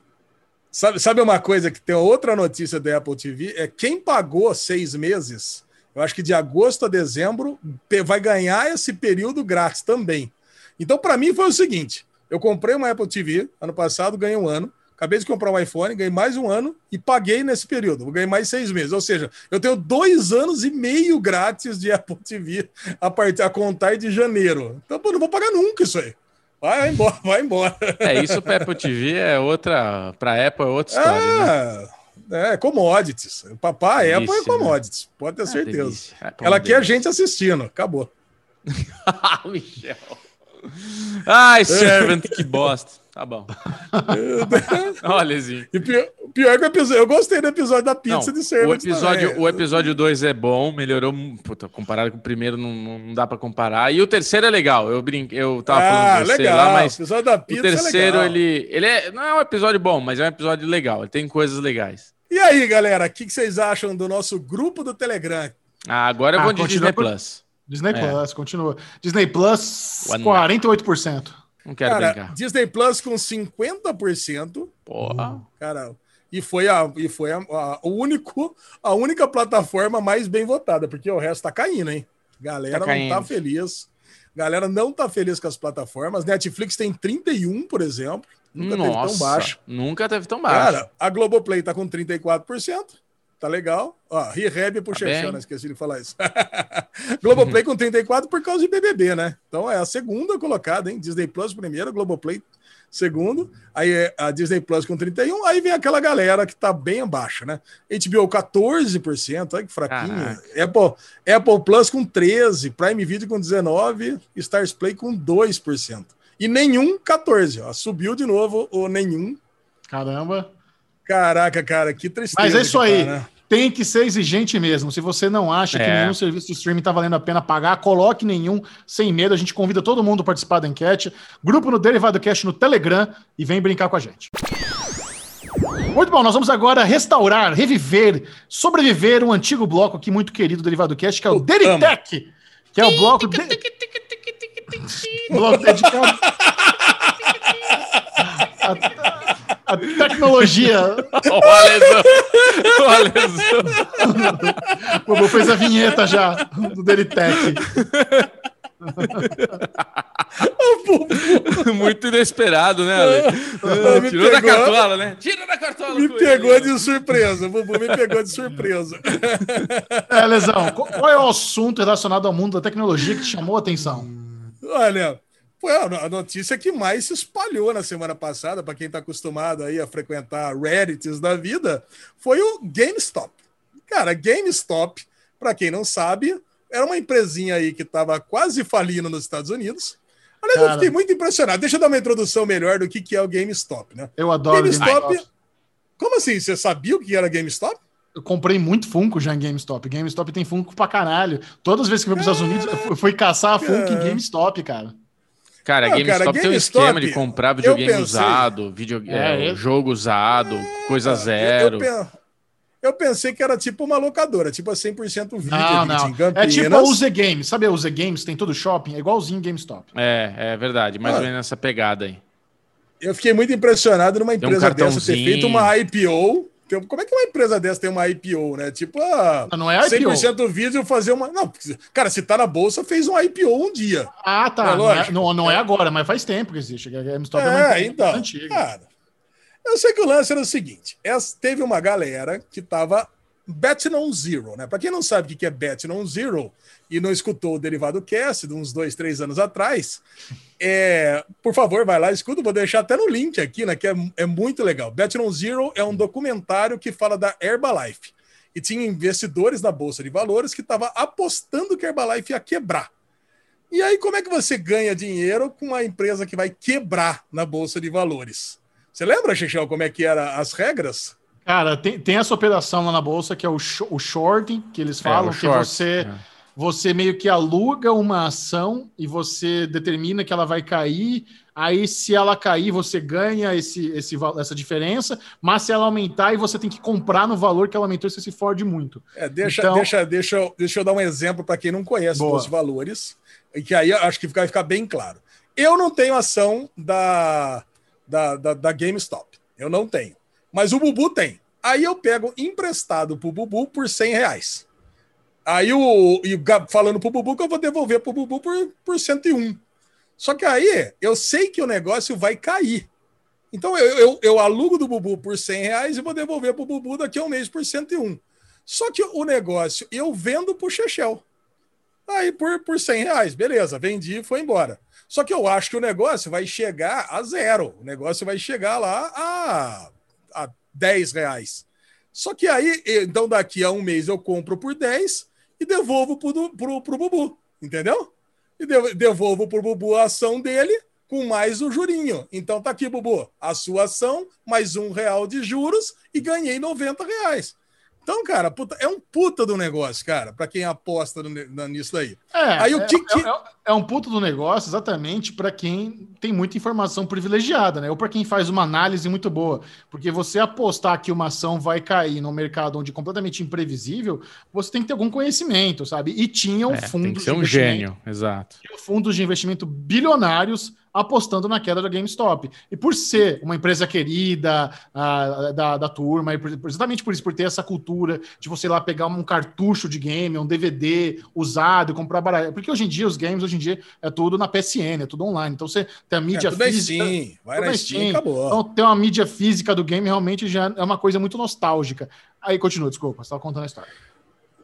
Sabe, sabe uma coisa que tem outra notícia da Apple TV? É quem pagou seis meses, eu acho que de agosto a dezembro, vai ganhar esse período grátis também. Então, para mim, foi o seguinte: eu comprei uma Apple TV ano passado, ganhei um ano. Acabei de comprar um iPhone, ganhei mais um ano e paguei nesse período. Vou ganhar mais seis meses. Ou seja, eu tenho dois anos e meio grátis de [LAUGHS] Apple TV a, partir, a contar de janeiro. Então, pô, não vou pagar nunca isso aí. Vai embora, vai embora. [LAUGHS] É, isso para Apple TV é outra. Para Apple é outra história. Né? É, né? é commodities. Papai, Apple é commodities, né? pode ter é certeza. É, Ela quer a gente assistindo, acabou. [LAUGHS] Michel. Ai, Servant, que bosta. Tá bom. [LAUGHS] Olha, Zinho. E pior, pior que o episódio. Eu gostei do episódio da pizza Não, de cerveja. o episódio, o episódio 2 é bom, melhorou. Puta, comparado com o primeiro, não, não dá pra comparar. E o terceiro é legal. Eu brinco, eu tava falando com você legal. lá, mas o episódio da o pizza terceiro, é legal. ele, ele é, não é um episódio bom, mas é um episódio legal. Ele tem coisas legais. E aí, galera, o que, que vocês acham do nosso grupo do Telegram? Ah, agora eu Ah, vou de continua Disney Plus. Disney É. Plus, continua. Disney Plus, One. 48%. Não quero Cara, brincar. Disney Plus com 50%. Porra. Cara, e foi a, e foi a, a- o único, a única plataforma mais bem votada, porque o resto tá caindo, hein? Galera Tá não tá caindo. feliz. Galera não tá feliz com as plataformas. Netflix tem 31, por exemplo. Nunca teve Nossa, tão baixo. nunca teve tão baixo. Cara, a Globoplay tá com 34%. Tá legal. Ó, Rehab pro Tá bem. não esqueci de falar isso. [LAUGHS] Globoplay com 34 por causa de BBB, né? Então é a segunda colocada, hein? Disney Plus primeiro, Globoplay segundo, aí é a Disney Plus com 31, aí vem aquela galera que tá bem abaixo, né? HBO 14%, olha que fraquinha. Apple, Apple Plus com 13, Prime Video com 19, Stars Play com 2%. E nenhum 14, ó. Subiu de novo o nenhum. Caramba. Caraca, cara, que tristeza. Mas é isso tá, aí. né? Tem que ser exigente mesmo. Se você não acha que É. nenhum serviço de streaming está valendo a pena pagar, coloque nenhum sem medo. A gente convida todo mundo a participar da enquete. Grupo no Derivado Cast no Telegram e vem brincar com a gente. Muito bom, nós vamos agora restaurar, reviver, sobreviver um antigo bloco aqui muito querido do Derivado Cast, que é o Deritec, que é o bloco, de... bloco dedicado à tecnologia. [LAUGHS] O Alesão. O Alesão. O Bobo fez a vinheta já do Deritec. Muito inesperado, né, Ale? Ah, me Tirou da cartola, né? Tira da cartola. Me pegou ele. de surpresa, o Bubu me pegou de surpresa. É, Lesão, qual qual é o assunto relacionado ao mundo da tecnologia que te chamou a atenção? Olha, foi a notícia que mais se espalhou na semana passada, para quem está acostumado aí a frequentar Reddits da vida, foi o GameStop. Cara, GameStop, para quem não sabe, era uma empresinha aí que estava quase falindo nos Estados Unidos. Aliás, eu Cara. fiquei muito impressionado. Deixa eu dar uma introdução melhor do que, que é o GameStop, né? Eu adoro GameStop. GameStop. Como assim? Você sabia o que era GameStop? Eu comprei muito Funko já em GameStop. GameStop tem Funko pra caralho. Todas as vezes que eu fui para os Estados Unidos, eu fui caçar Funko em. GameStop, cara. Cara, Não, GameStop cara, tem um GameStop, esquema de comprar videogame pensei- usado, video, É, é, eu- jogo usado, coisa Eu- zero. Eu, pen- eu pensei que era tipo uma locadora, tipo a 100% vídeo Não, não. É tipo a UZ Games. Sabe a UZ Games? Tem todo shopping. É igualzinho GameStop. É, é verdade, mais Ah. ou menos nessa pegada aí. Eu fiquei muito impressionado numa um empresa dessa ter feito uma IPO. Tem- Como é que uma empresa dessa tem uma IPO, né? Tipo, a Não é IPO. 100% vídeo fazer uma. Não, cara, se tá na bolsa, fez um IPO um dia. Ah, É tá. Não é, lógico. não, não é agora, mas faz tempo que existe. A GameStop é, uma É, empresa então. antiga. Cara, eu sei que o lance era o seguinte: teve uma galera que tava betting on zero, né? Pra quem não sabe o que é betting on zero e não escutou o Derivado Cast de uns dois, três anos atrás, é, por favor, vai lá, escuta. Vou deixar até no link aqui, né? Que é, é muito legal. Betting on Zero é um documentário que fala da Herbalife. E tinha investidores na Bolsa de Valores que estavam apostando que a Herbalife ia quebrar. E aí, como é que você ganha dinheiro com uma empresa que vai quebrar na Bolsa de Valores? Você lembra, Chechel, como é que eram as regras? Cara, tem, tem essa operação lá na bolsa que é o, sh- o shorting, que eles falam, o que short, você, é. você meio que aluga uma ação e você determina que ela vai cair. Aí, se ela cair, você ganha esse, esse, essa diferença, mas se ela aumentar, e você tem que comprar no valor que ela aumentou, você se fode muito. É, deixa, Então- deixa, deixa, eu- deixa eu dar um exemplo para quem não conhece Boa. os valores, e que aí eu acho que vai ficar bem claro. Eu não tenho ação da, da, da, da GameStop. Eu não tenho. Mas o Bubu tem. Aí eu pego emprestado pro Bubu por 100 reais. Aí o. E o falando pro Bubu que eu vou devolver pro Bubu por, por 101. Só que aí eu sei que o negócio vai cair. Então eu, eu, eu alugo do Bubu por 100 reais e vou devolver pro Bubu daqui a um mês por 101. Só que o negócio eu vendo pro Chechel. Aí por, por 100 reais, beleza, vendi e foi embora. Só que eu acho que o negócio vai chegar a zero. O negócio vai chegar lá a, a 10 reais. Só que aí, então daqui a um mês eu compro por 10 e devolvo pro, pro, pro Bubu, entendeu? E de- devolvo pro Bubu a ação dele com mais o jurinho. Então tá aqui, Bubu, a sua ação, mais um real de juros e ganhei 90 reais. Então, cara, puta, é um puta do negócio, cara, para quem aposta no, nisso aí. É, aí, o é, que, que... É, é, um puta do negócio exatamente para quem tem muita informação privilegiada, né? Ou para quem faz uma análise muito boa. Porque você apostar que uma ação vai cair num mercado onde é completamente imprevisível, você tem que ter algum conhecimento, sabe? E tinha um é, fundo. Tem que ser um gênio, exato. Fundos de investimento bilionários apostando na queda da GameStop. E por ser uma empresa querida uh, da, da turma, e por, exatamente por isso, por ter essa cultura de você ir lá pegar um cartucho de game, um DVD usado, comprar barato. Porque hoje em dia, os games, hoje em dia, é tudo na PSN, é tudo online. Então você tem a é, mídia é, física. Steam. Vai na Steam, Steam, acabou. Então ter uma mídia física do game realmente já é uma coisa muito nostálgica. Aí continua, desculpa, você estava contando a história.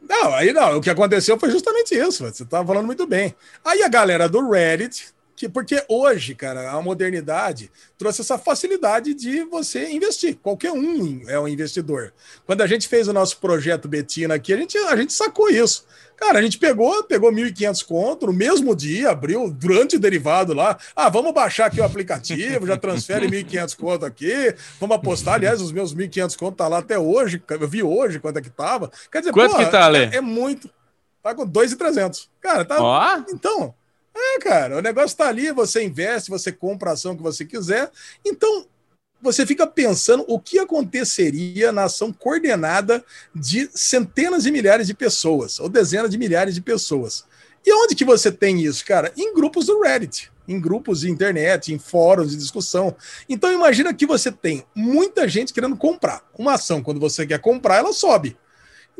Não, aí não, o que aconteceu foi justamente isso, você estava falando muito bem. Aí a galera do Reddit porque hoje, cara, a modernidade trouxe essa facilidade de você investir. Qualquer um é um investidor. Quando a gente fez o nosso projeto Betina aqui, a gente, a gente sacou isso. Cara, a gente pegou, pegou 1.500 conto no mesmo dia, abriu durante o derivado lá. Ah, vamos baixar aqui o aplicativo, já transfere 1.500 conto aqui, vamos apostar. Aliás, os meus 1.500 conto tá lá até hoje. Eu vi hoje quanto é que tava. Quer dizer, quanto que tá, Ale? É, é muito. Tá com 2.300. Cara, tá. Ó. Então, é, cara, o negócio está ali, você investe, você compra a ação que você quiser. Então, você fica pensando o que aconteceria na ação coordenada de centenas de milhares de pessoas, ou dezenas de milhares de pessoas. E onde que você tem isso, cara? Em grupos do Reddit, em grupos de internet, em fóruns de discussão. Então imagina que você tem muita gente querendo comprar. Uma ação, quando você quer comprar, ela sobe.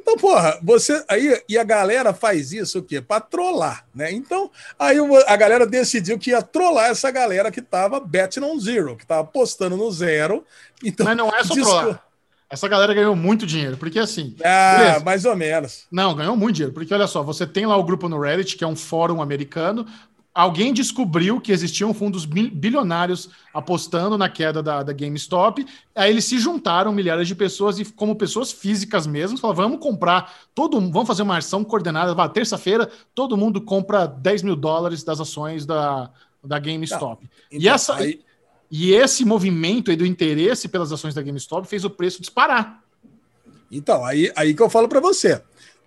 Então, porra, você aí e a galera faz isso o quê? Para trollar, né? Então, aí a galera decidiu que ia trollar essa galera que tava betting on zero, que tava apostando no zero. Então, Mas não é só trollar. Essa galera ganhou muito dinheiro, porque assim. Ah, beleza. mais ou menos. Não, ganhou muito dinheiro, porque olha só, você tem lá o grupo no Reddit, que é um fórum americano, alguém descobriu que existiam fundos bilionários apostando na queda da, da, GameStop. Aí eles se juntaram, milhares de pessoas, e como pessoas físicas mesmo, falaram: vamos comprar, todo vamos fazer uma ação coordenada. Terça-feira, todo mundo compra 10 mil dólares das ações da, da GameStop. Então, e, essa, aí... e esse movimento do interesse pelas ações da GameStop fez o preço disparar. Então, aí, aí que eu falo para você.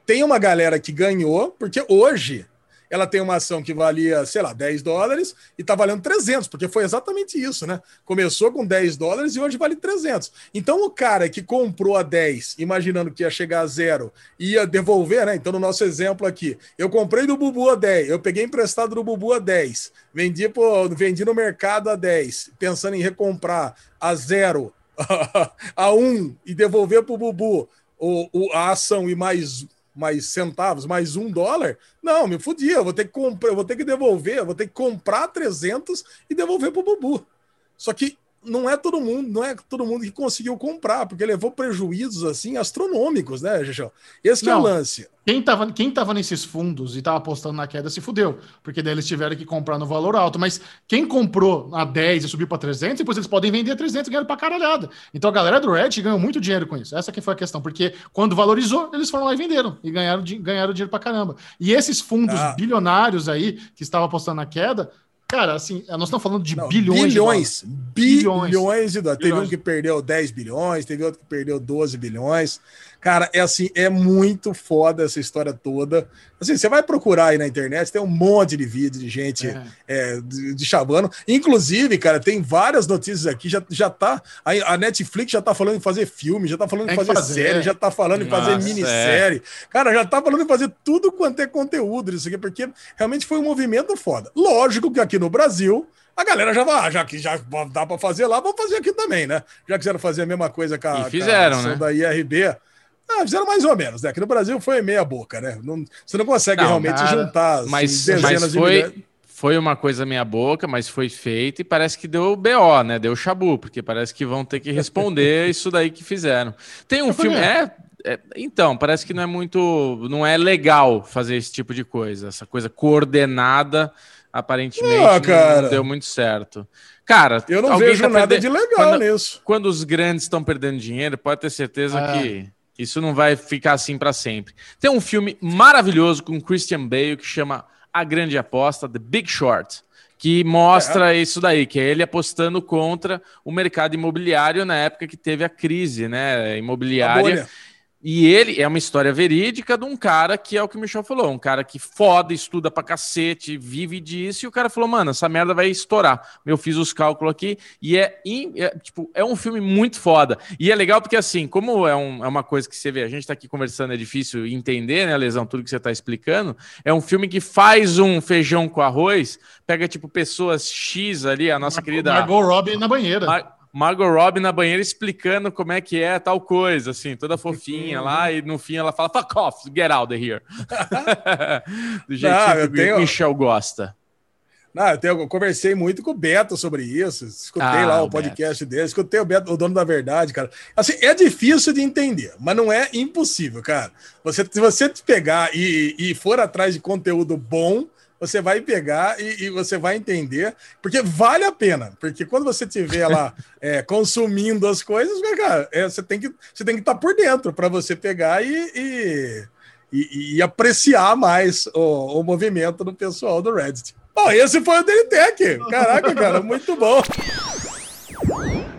Tem uma galera que ganhou, porque hoje ela tem uma ação que valia, sei lá, 10 dólares e está valendo 300, porque foi exatamente isso, né? Começou com 10 dólares e hoje vale 300. Então, o cara que comprou a 10, imaginando que ia chegar a zero, ia devolver, né? Então, no nosso exemplo aqui, eu comprei do Bubu a 10, eu peguei emprestado do Bubu a 10, vendi, pô, vendi no mercado a 10, pensando em recomprar a zero, [LAUGHS] a 1 e devolver para o Bubu o, o, a ação e mais mais centavos, mais um dólar, não, me fudia, eu vou ter que comprar, vou ter que devolver, vou ter que comprar 300 e devolver para o Bubu. Só que não é todo mundo, não é todo mundo que conseguiu comprar, porque levou prejuízos assim astronômicos, né, Gichão? Esse não, é o lance. Quem estava quem tava nesses fundos e estava apostando na queda se fudeu, porque daí eles tiveram que comprar no valor alto. Mas quem comprou a 10 e subiu para 300, depois eles podem vender a 300 e ganhar para caralhada. Então a galera do Red ganhou muito dinheiro com isso. Essa que foi a questão, porque quando valorizou, eles foram lá e venderam e ganharam, ganharam dinheiro para caramba. E esses fundos ah. bilionários aí que estavam apostando na queda, Cara, assim, nós estamos falando de Não, bilhões, bilhões, de bilhões, bilhões de dólares. Teve um que perdeu 10 bilhões, teve outro que perdeu 12 bilhões. Cara, é assim, é muito foda essa história toda. Assim, você vai procurar aí na internet, tem um monte de vídeo de gente é. É, de, de chavando. Inclusive, cara, tem várias notícias aqui. Já, já tá. A, a Netflix já tá falando em fazer filme, já tá falando em fazer, fazer, série, já tá falando em fazer Nossa, minissérie. É. Cara, já tá falando em fazer tudo quanto é conteúdo disso aqui, porque realmente foi um movimento foda. Lógico que aqui no Brasil a galera já vai, já que já dá para fazer lá, vamos fazer aqui também, né? Já quiseram fazer a mesma coisa com a, e fizeram, com a né? da IRB. Ah, fizeram mais ou menos, né? Aqui no Brasil foi meia boca, né? Não, você não consegue não, realmente cara, juntar assim, mas, mas foi, foi uma coisa meia boca, mas foi feito e parece que deu BO, né? Deu chabu, porque parece que vão ter que responder [LAUGHS] isso daí que fizeram. Tem um filme. É, é, então, parece que não é muito. Não é legal fazer esse tipo de coisa. Essa coisa coordenada, aparentemente, ah, não, não deu muito certo. Cara, eu não vejo tá nada de legal quando, nisso. Quando os grandes estão perdendo dinheiro, pode ter certeza ah. que isso não vai ficar assim para sempre. Tem um filme maravilhoso com Christian Bale que chama A Grande Aposta, The Big Short, que mostra é. isso daí, que é ele apostando contra o mercado imobiliário na época que teve a crise, né, imobiliária. E ele é uma história verídica de um cara que é o que o Michel falou, um cara que foda, estuda pra cacete, vive disso, e o cara falou, mano, essa merda vai estourar. Eu fiz os cálculos aqui e é, é tipo, é um filme muito foda. E é legal porque, assim, como é, um, é uma coisa que você vê, a gente tá aqui conversando, é difícil entender, né, Lesão, tudo que você tá explicando. É um filme que faz um feijão com arroz, pega, tipo, pessoas X ali, a nossa Mar querida. Margot Robbie na banheira. Mar Margot Robbie na banheira explicando como é que é tal coisa, assim, toda fofinha lá, e no fim ela fala, fuck off, get out of here. [LAUGHS] Do jeito que tenho... Michel gosta. Não, eu, tenho, eu, conversei muito com o Beto sobre isso, escutei ah, lá o, o podcast Beto. dele, escutei o Beto, o dono da verdade, cara. Assim, é difícil de entender, mas não é impossível, cara. Você, se você pegar e, e for atrás de conteúdo bom, você vai pegar e, e, você vai entender, porque vale a pena, porque quando você estiver lá [LAUGHS] é, consumindo as coisas, cara, é, você tem que você tem que estar tá por dentro para você pegar e, e, e apreciar mais o, o, movimento do pessoal do Reddit. Bom, esse foi o Delitec. Caraca, cara, muito bom. [LAUGHS]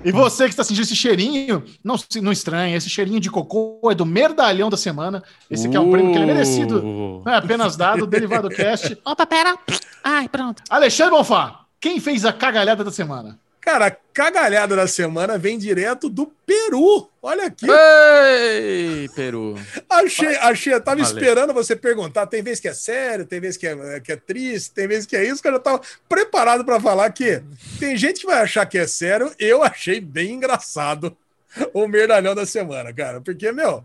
E você que está sentindo esse cheirinho, não, não estranhe, esse cheirinho de cocô é do merdalhão da semana. Esse aqui é um prêmio que ele é merecido, não é apenas dado, Derivado Cast. Opa, pera. Ai, pronto. Alexandre Bonfá, quem fez a cagalhada da semana? Cara, a cagalhada da semana vem direto do Peru. Olha aqui. Ei, Peru. Achei, achei. Eu tava Valeu. esperando você perguntar. Tem vez que é sério, tem vez que é, que é triste, tem vez que é isso. Cara, eu tava preparado para falar que tem gente que vai achar que é sério. Eu achei bem engraçado o merdalhão da semana, cara. Porque, meu,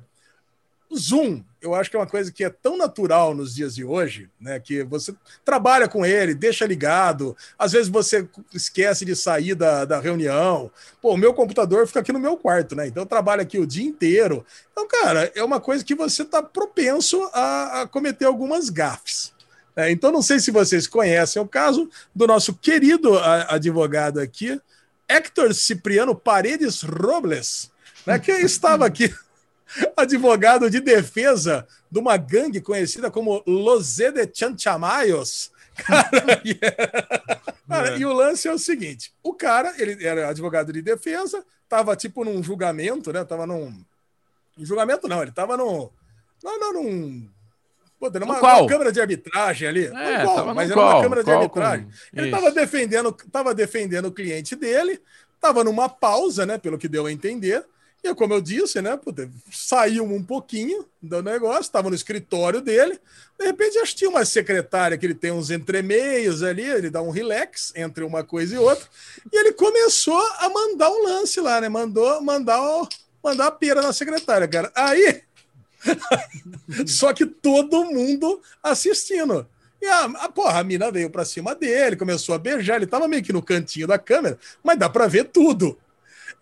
Zoom, eu acho que é uma coisa que é tão natural nos dias de hoje, né? Que você trabalha com ele, deixa ligado, às vezes você esquece de sair da, da reunião. Pô, o meu computador fica aqui no meu quarto, né? Então eu trabalho aqui o dia inteiro. Então, cara, é uma coisa que você está propenso a, a, cometer algumas gafes. Né? Então, não sei se vocês conhecem o caso do nosso querido advogado aqui, Héctor Cipriano Paredes Robles, né? Que estava aqui advogado de defesa de uma gangue conhecida como Los de Chanchamayos. Cara, [LAUGHS] e, cara, é. e o lance é o seguinte: o cara, ele era advogado de defesa, tava tipo num julgamento, né? Tava num. julgamento não, ele tava num. Não, não, num. Pô, numa, numa câmara de arbitragem ali. É, qual, mas era qual? uma câmara de arbitragem. Com... Ele estava defendendo, tava defendendo o cliente dele, estava numa pausa, né? Pelo que deu a entender. E como eu disse, né? Saiu um pouquinho do negócio, estava no escritório dele. De repente, acho que tinha uma secretária que ele tem uns entremeios ali, ele dá um relax entre uma coisa e outra. E ele começou a mandar um lance lá, né? Mandou mandar, mandar a pera na secretária, cara. Aí. [LAUGHS] Só que todo mundo assistindo. E a, a, porra, a mina veio pra cima dele, começou a beijar, ele tava meio que no cantinho da câmera, mas dá pra ver tudo.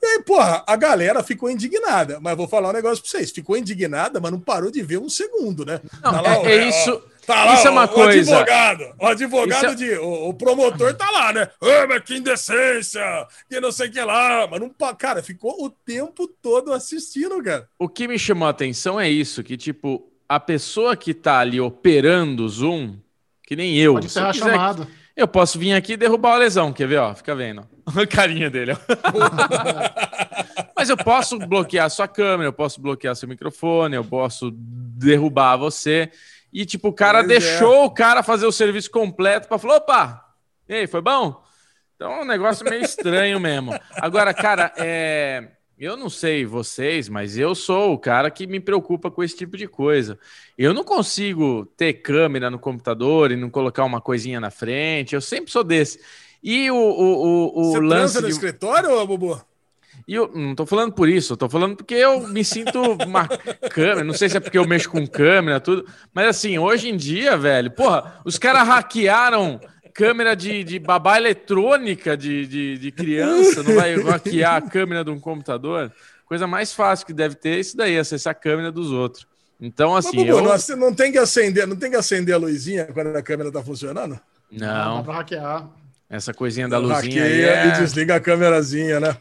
E aí, porra, a galera ficou indignada. Mas vou falar um negócio pra vocês. Ficou indignada, mas não parou de ver um segundo, né? Não, tá lá, é, é isso. Tá lá, isso é uma o, coisa. O advogado, o advogado é... de. O, o, promotor tá lá, né? Ah, mas que indecência! Que não sei o que lá. Mas não. Cara, ficou o tempo todo assistindo, cara. O que me chamou a atenção é isso: que, tipo, a pessoa que tá ali operando o Zoom, que nem eu. Pode ser a chamada. Eu posso vir aqui e derrubar a lesão, quer ver? Ó, fica vendo. [LAUGHS] A carinha dele. Ó. [LAUGHS] Mas eu posso bloquear sua câmera, eu posso bloquear seu microfone, eu posso derrubar você. E, tipo, o cara Mas deixou é. o cara fazer o serviço completo para falar: opa, e aí, foi bom? Então é um negócio meio estranho mesmo. Agora, cara, é. Eu não sei vocês, mas eu sou o cara que me preocupa com esse tipo de coisa. Eu não consigo ter câmera no computador e não colocar uma coisinha na frente. Eu sempre sou desse. E o, o, o, o Você lance. no de... escritório, ou Bubu? E eu não tô falando por isso, eu tô falando porque eu me sinto uma câmera, não sei se é porque eu mexo com câmera, tudo, mas assim, hoje em dia, velho, porra, os caras hackearam câmera de, de babá eletrônica de, de, de criança, não vai hackear a câmera de um computador. Coisa mais fácil que deve ter é isso daí, acessar a câmera dos outros. Então, assim. Mas, eu... não, não, tem que acender, não tem que acender a luzinha quando a câmera tá funcionando? Não. Dá pra hackear. Essa coisinha da luzinha. Hackeia é... e desliga a câmerazinha, né?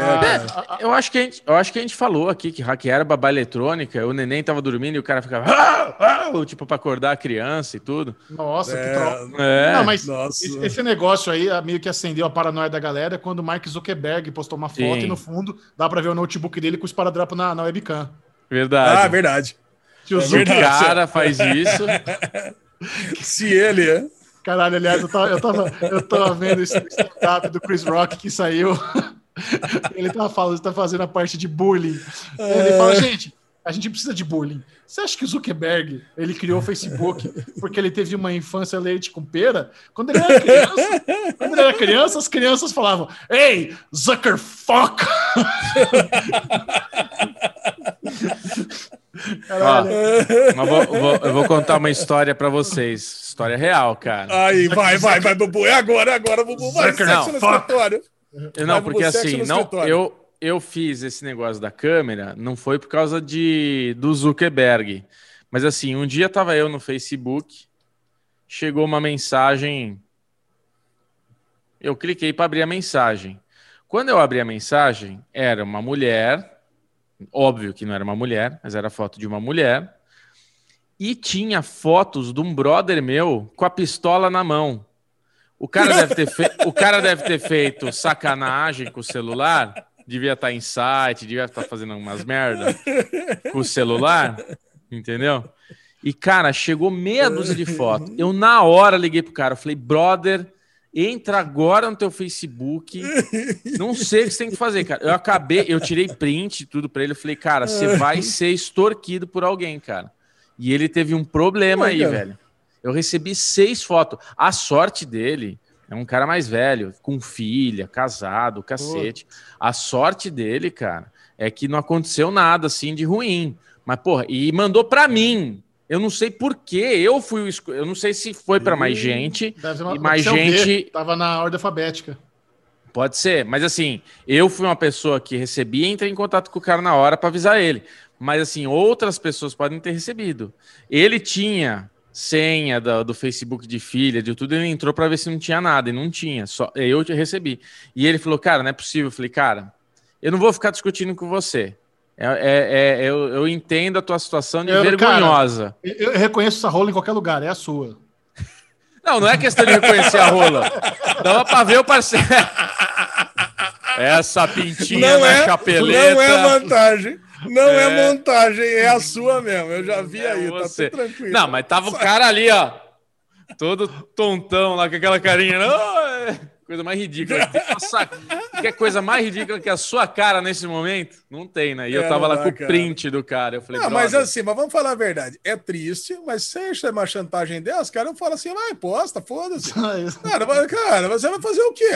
Ah, eu, acho que a gente, eu acho que a gente falou aqui que hackear babá eletrônica, o neném tava dormindo e o cara ficava. Ah, ah, tipo, para acordar a criança e tudo. Nossa, é, que troca. É. Não, mas Nossa. esse negócio aí meio que acendeu a paranoia da galera quando o Mark Zuckerberg postou uma foto Sim. e no fundo dá para ver o notebook dele com o esparadrapo na, na webcam. Verdade. Ah, verdade. Se o é cara faz isso. [LAUGHS] Se ele é. Caralho, aliás, eu tava, eu tava, eu tava vendo esse stand-up do Chris Rock que saiu. [LAUGHS] Ele tava falando, tá fazendo a parte de bullying. Ele fala, é. gente, a gente precisa de bullying. Você acha que o Zuckerberg ele criou o Facebook porque ele teve uma infância leite com pera? Quando ele era criança, quando ele era criança, as crianças falavam: Ei, Zuckerfuck! [LAUGHS] Caralho. Ó, vou, vou, eu vou contar uma história para vocês. História real, cara. Aí, vai, vai, vai, Bubu. É agora, é agora, Bubu. Vai, sexo no escritório. Não, vai, porque assim, não, eu, eu fiz esse negócio da câmera, não foi por causa de, do Zuckerberg. Mas assim, um dia tava eu no Facebook, chegou uma mensagem. Eu cliquei para abrir a mensagem. Quando eu abri a mensagem, era uma mulher Óbvio que não era uma mulher, mas era foto de uma mulher. E tinha fotos de um brother meu com a pistola na mão. O cara deve ter, fe... o cara deve ter feito sacanagem com o celular. Devia estar em site, devia estar fazendo umas merda com o celular. Entendeu? E, cara, chegou meia dúzia de fotos. Eu, na hora, liguei pro cara. Eu falei, brother, Entra agora no teu Facebook. [LAUGHS] Não sei o que você tem que fazer, cara. Eu acabei, eu tirei print tudo para ele. Eu falei, cara, você vai ser extorquido por alguém, cara. E ele teve um problema aí, cara. velho. Eu recebi seis fotos. A sorte dele é um cara mais velho, com filha, casado, cacete. A sorte dele, cara, é que não aconteceu nada assim de ruim. Mas, porra, e mandou para mim. Eu não sei por que eu fui o esco... Eu não sei se foi para mais gente. Uma... E mais gente. Tava na ordem alfabética. Pode ser, mas assim, eu fui uma pessoa que recebi e entrei em contato com o cara na hora para avisar ele. Mas assim, outras pessoas podem ter recebido. Ele tinha senha do, do Facebook de filha, de tudo, ele entrou para ver se não tinha nada, e não tinha, só eu recebi. E ele falou, cara, não é possível. Eu falei, cara, eu não vou ficar discutindo com você. É, é, é, eu, eu entendo a tua situação de eu, vergonhosa. Cara, eu, reconheço essa rola em qualquer lugar, é a sua. Não, não é questão de reconhecer a rola. Dava pra ver o parceiro. Essa pintinha não na é, chapeleta. Não é vantagem. Não é. é. montagem, é a sua mesmo. Eu já vi é aí, tá você. tá tudo tranquilo. Não, mas tava o cara ali, ó. Todo tontão lá com aquela carinha. Não, Coisa mais ridícula. Nossa, que coisa mais ridícula que a sua cara nesse momento? Não tem, né? E é, eu tava lá com o print do cara. Eu falei, não, mas assim, mas vamos falar a verdade. É triste, mas se você uma chantagem dessa, cara, eu falo assim, vai, posta, foda-se. [LAUGHS] cara, cara, você vai fazer o quê?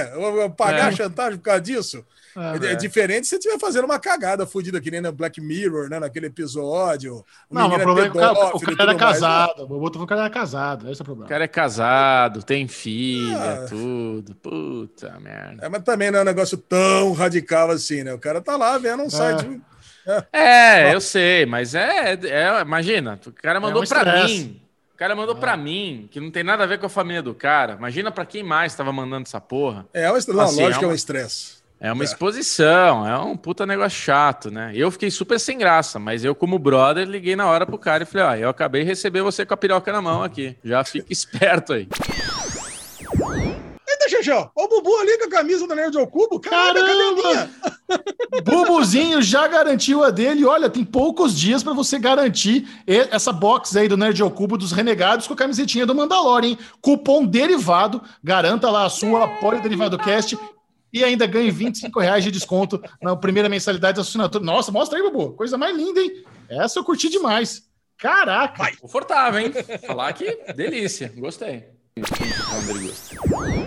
Pagar é. a chantagem por causa disso? É, é, é diferente se você estiver fazendo uma cagada fodida, que nem no Black Mirror, né? Naquele episódio. não, mas o problema é que o cara, o cara era casado. O outro cara era casado. Esse é o problema. O cara é casado, tem filha, ah. tudo. Puta merda. É, mas também não é um negócio tão radical assim, né? O cara tá lá vendo um é. site. É, é eu sei, mas é, é. Imagina, o cara mandou é um pra mim. O cara mandou ah. pra mim, que não tem nada a ver com a família do cara. Imagina pra quem mais tava mandando essa porra. É, é um, não, assim, lógico é que é um estresse. É uma é. exposição, é um puta negócio chato, né? Eu fiquei super sem graça, mas eu, como brother, liguei na hora pro cara e falei: Ó, ah, eu acabei de receber você com a piroca na mão aqui. Já fica esperto aí. Eita, Xexão, o Bubu ali com a camisa do Nerd ao Cubo. Caramba! [LAUGHS] Bubuzinho já garantiu a dele. Olha, tem poucos dias para você garantir essa box aí do Nerd ao Cubo dos Renegados com a camisetinha do Mandalorian, hein? Cupom derivado. Garanta lá a sua apoio derivado cast e ainda ganhe 25 reais de desconto na primeira mensalidade da assinatura. Nossa, mostra aí, Bubu. Coisa mais linda, hein? Essa eu curti demais. Caraca! Vai. Confortável, hein? Falar que delícia. Gostei.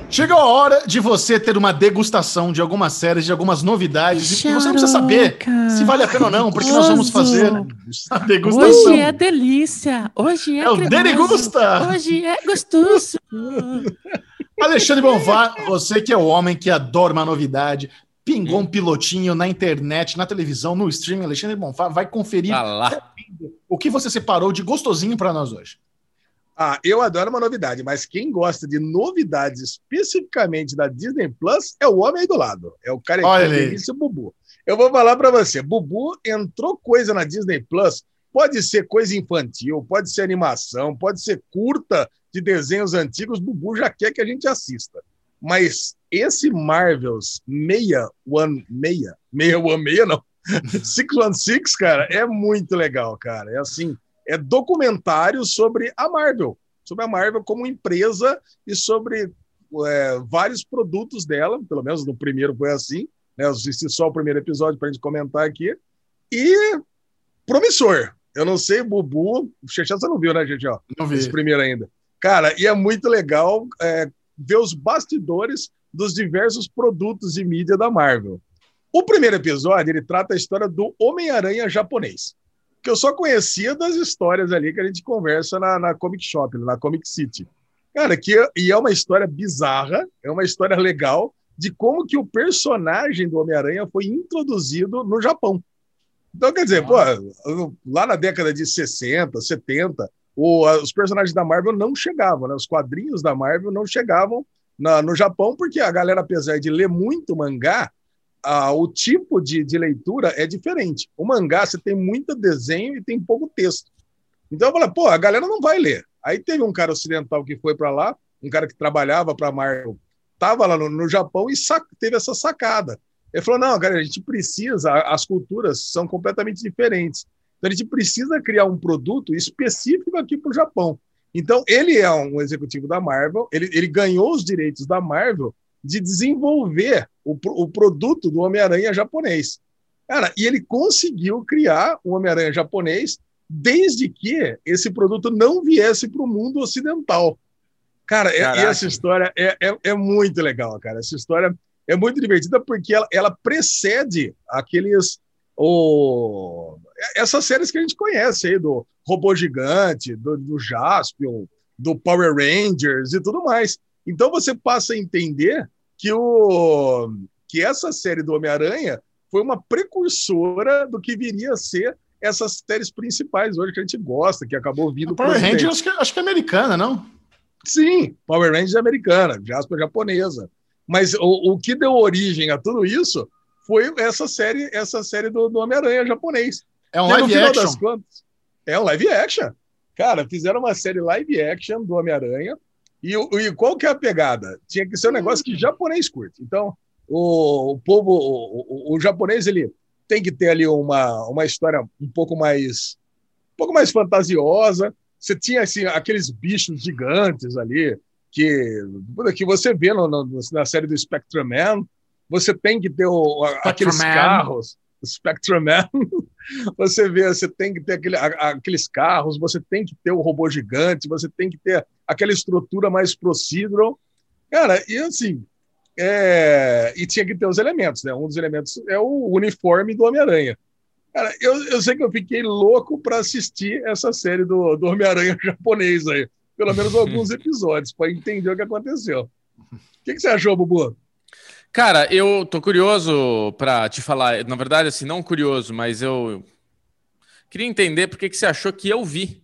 Chegou a hora de você ter uma degustação de algumas séries, de algumas novidades. E você não precisa saber se vale a pena ou não, porque nós vamos fazer a degustação. Hoje é delícia. Hoje é. É o Degusta. Hoje é gostoso. [LAUGHS] Alexandre Bonfá, você que é o homem que adora uma novidade, pingou um pilotinho na internet, na televisão, no streaming, Alexandre Bonfá vai conferir ah o que você separou de gostosinho para nós hoje. Ah, eu adoro uma novidade, mas quem gosta de novidades especificamente da Disney Plus é o homem aí do lado. É o cara que o Bubu. Eu vou falar para você, Bubu entrou coisa na Disney Plus, pode ser coisa infantil, pode ser animação, pode ser curta de desenhos antigos, Bubu já quer que a gente assista. Mas esse Marvels 616, 616 não, [LAUGHS] 616, cara, é muito legal, cara. É assim, é documentário sobre a Marvel, sobre a Marvel como empresa e sobre é, vários produtos dela, pelo menos no primeiro foi assim, né? Eu assisti só o primeiro episódio para a gente comentar aqui, e promissor. Eu não sei, Bubu, o Xexé você não viu, né, gente? Ó, não vi. Esse primeiro ainda. Cara, e é muito legal é, ver os bastidores dos diversos produtos de mídia da Marvel. O primeiro episódio, ele trata a história do Homem-Aranha japonês que eu só conhecia das histórias ali que a gente conversa na, na Comic Shop, na Comic City. Cara, que, e é uma história bizarra, é uma história legal de como que o personagem do Homem-Aranha foi introduzido no Japão. Então, quer dizer, pô, lá na década de 60, 70, o, os personagens da Marvel não chegavam, né? os quadrinhos da Marvel não chegavam na, no Japão, porque a galera, apesar de ler muito mangá, ah, o tipo de, de leitura é diferente. O mangá, você tem muito desenho e tem pouco texto. Então eu falei, pô, a galera não vai ler. Aí teve um cara ocidental que foi para lá, um cara que trabalhava para a Marvel, estava lá no, no, Japão e teve essa sacada. Ele falou: não, galera, a gente precisa, as culturas são completamente diferentes. Então a gente precisa criar um produto específico aqui para o Japão. Então ele é um executivo da Marvel, ele, ele ganhou os direitos da Marvel de desenvolver o, o produto do Homem-Aranha japonês. Cara, e ele conseguiu criar o Homem-Aranha japonês desde que esse produto não viesse para o mundo ocidental. Cara, é, essa história é, é, é, muito legal, cara. Essa história é muito divertida porque ela, ela precede aqueles. O, essas séries que a gente conhece aí, do Robô Gigante, do, do Jaspion, do Power Rangers e tudo mais. Então você passa a entender que, o, que essa série do Homem-Aranha foi uma precursora do que viria a ser essas séries principais hoje que a gente gosta, que acabou vindo. Power Rangers acho que, acho que é americana, não? Sim, Power Rangers é americana, Jasper é japonesa. Mas o, o que deu origem a tudo isso foi essa série, essa série do, do Homem-Aranha japonês. É um live action. Contas, é um live action. Cara, fizeram uma série live action do Homem-Aranha e, e, qual que é a pegada? Tinha que ser um negócio que japonês curte. Então, o, o povo, o, o, o, japonês, ele tem que ter ali uma, uma história um pouco mais um pouco mais fantasiosa. Você tinha assim aqueles bichos gigantes ali que que você vê no, no, na série do Spectrum Man. Você tem que ter o, aqueles Man. carros, Spectrum Man. [LAUGHS] Você vê, você tem que ter aquele, aqueles carros, você tem que ter o robô gigante, você tem que ter aquela estrutura mais procedural. Cara, e assim, é... e tinha que ter os elementos, né? Um dos elementos é o uniforme do Homem-Aranha. Cara, eu, eu sei que eu fiquei louco para assistir essa série do, do Homem-Aranha [LAUGHS] japonês aí. Pelo menos alguns [LAUGHS] episódios, para entender o que aconteceu. O que, que você achou, Bubu? Cara, eu tô curioso para te falar. Na verdade, assim, não curioso, mas eu queria entender por que, que você achou que eu vi.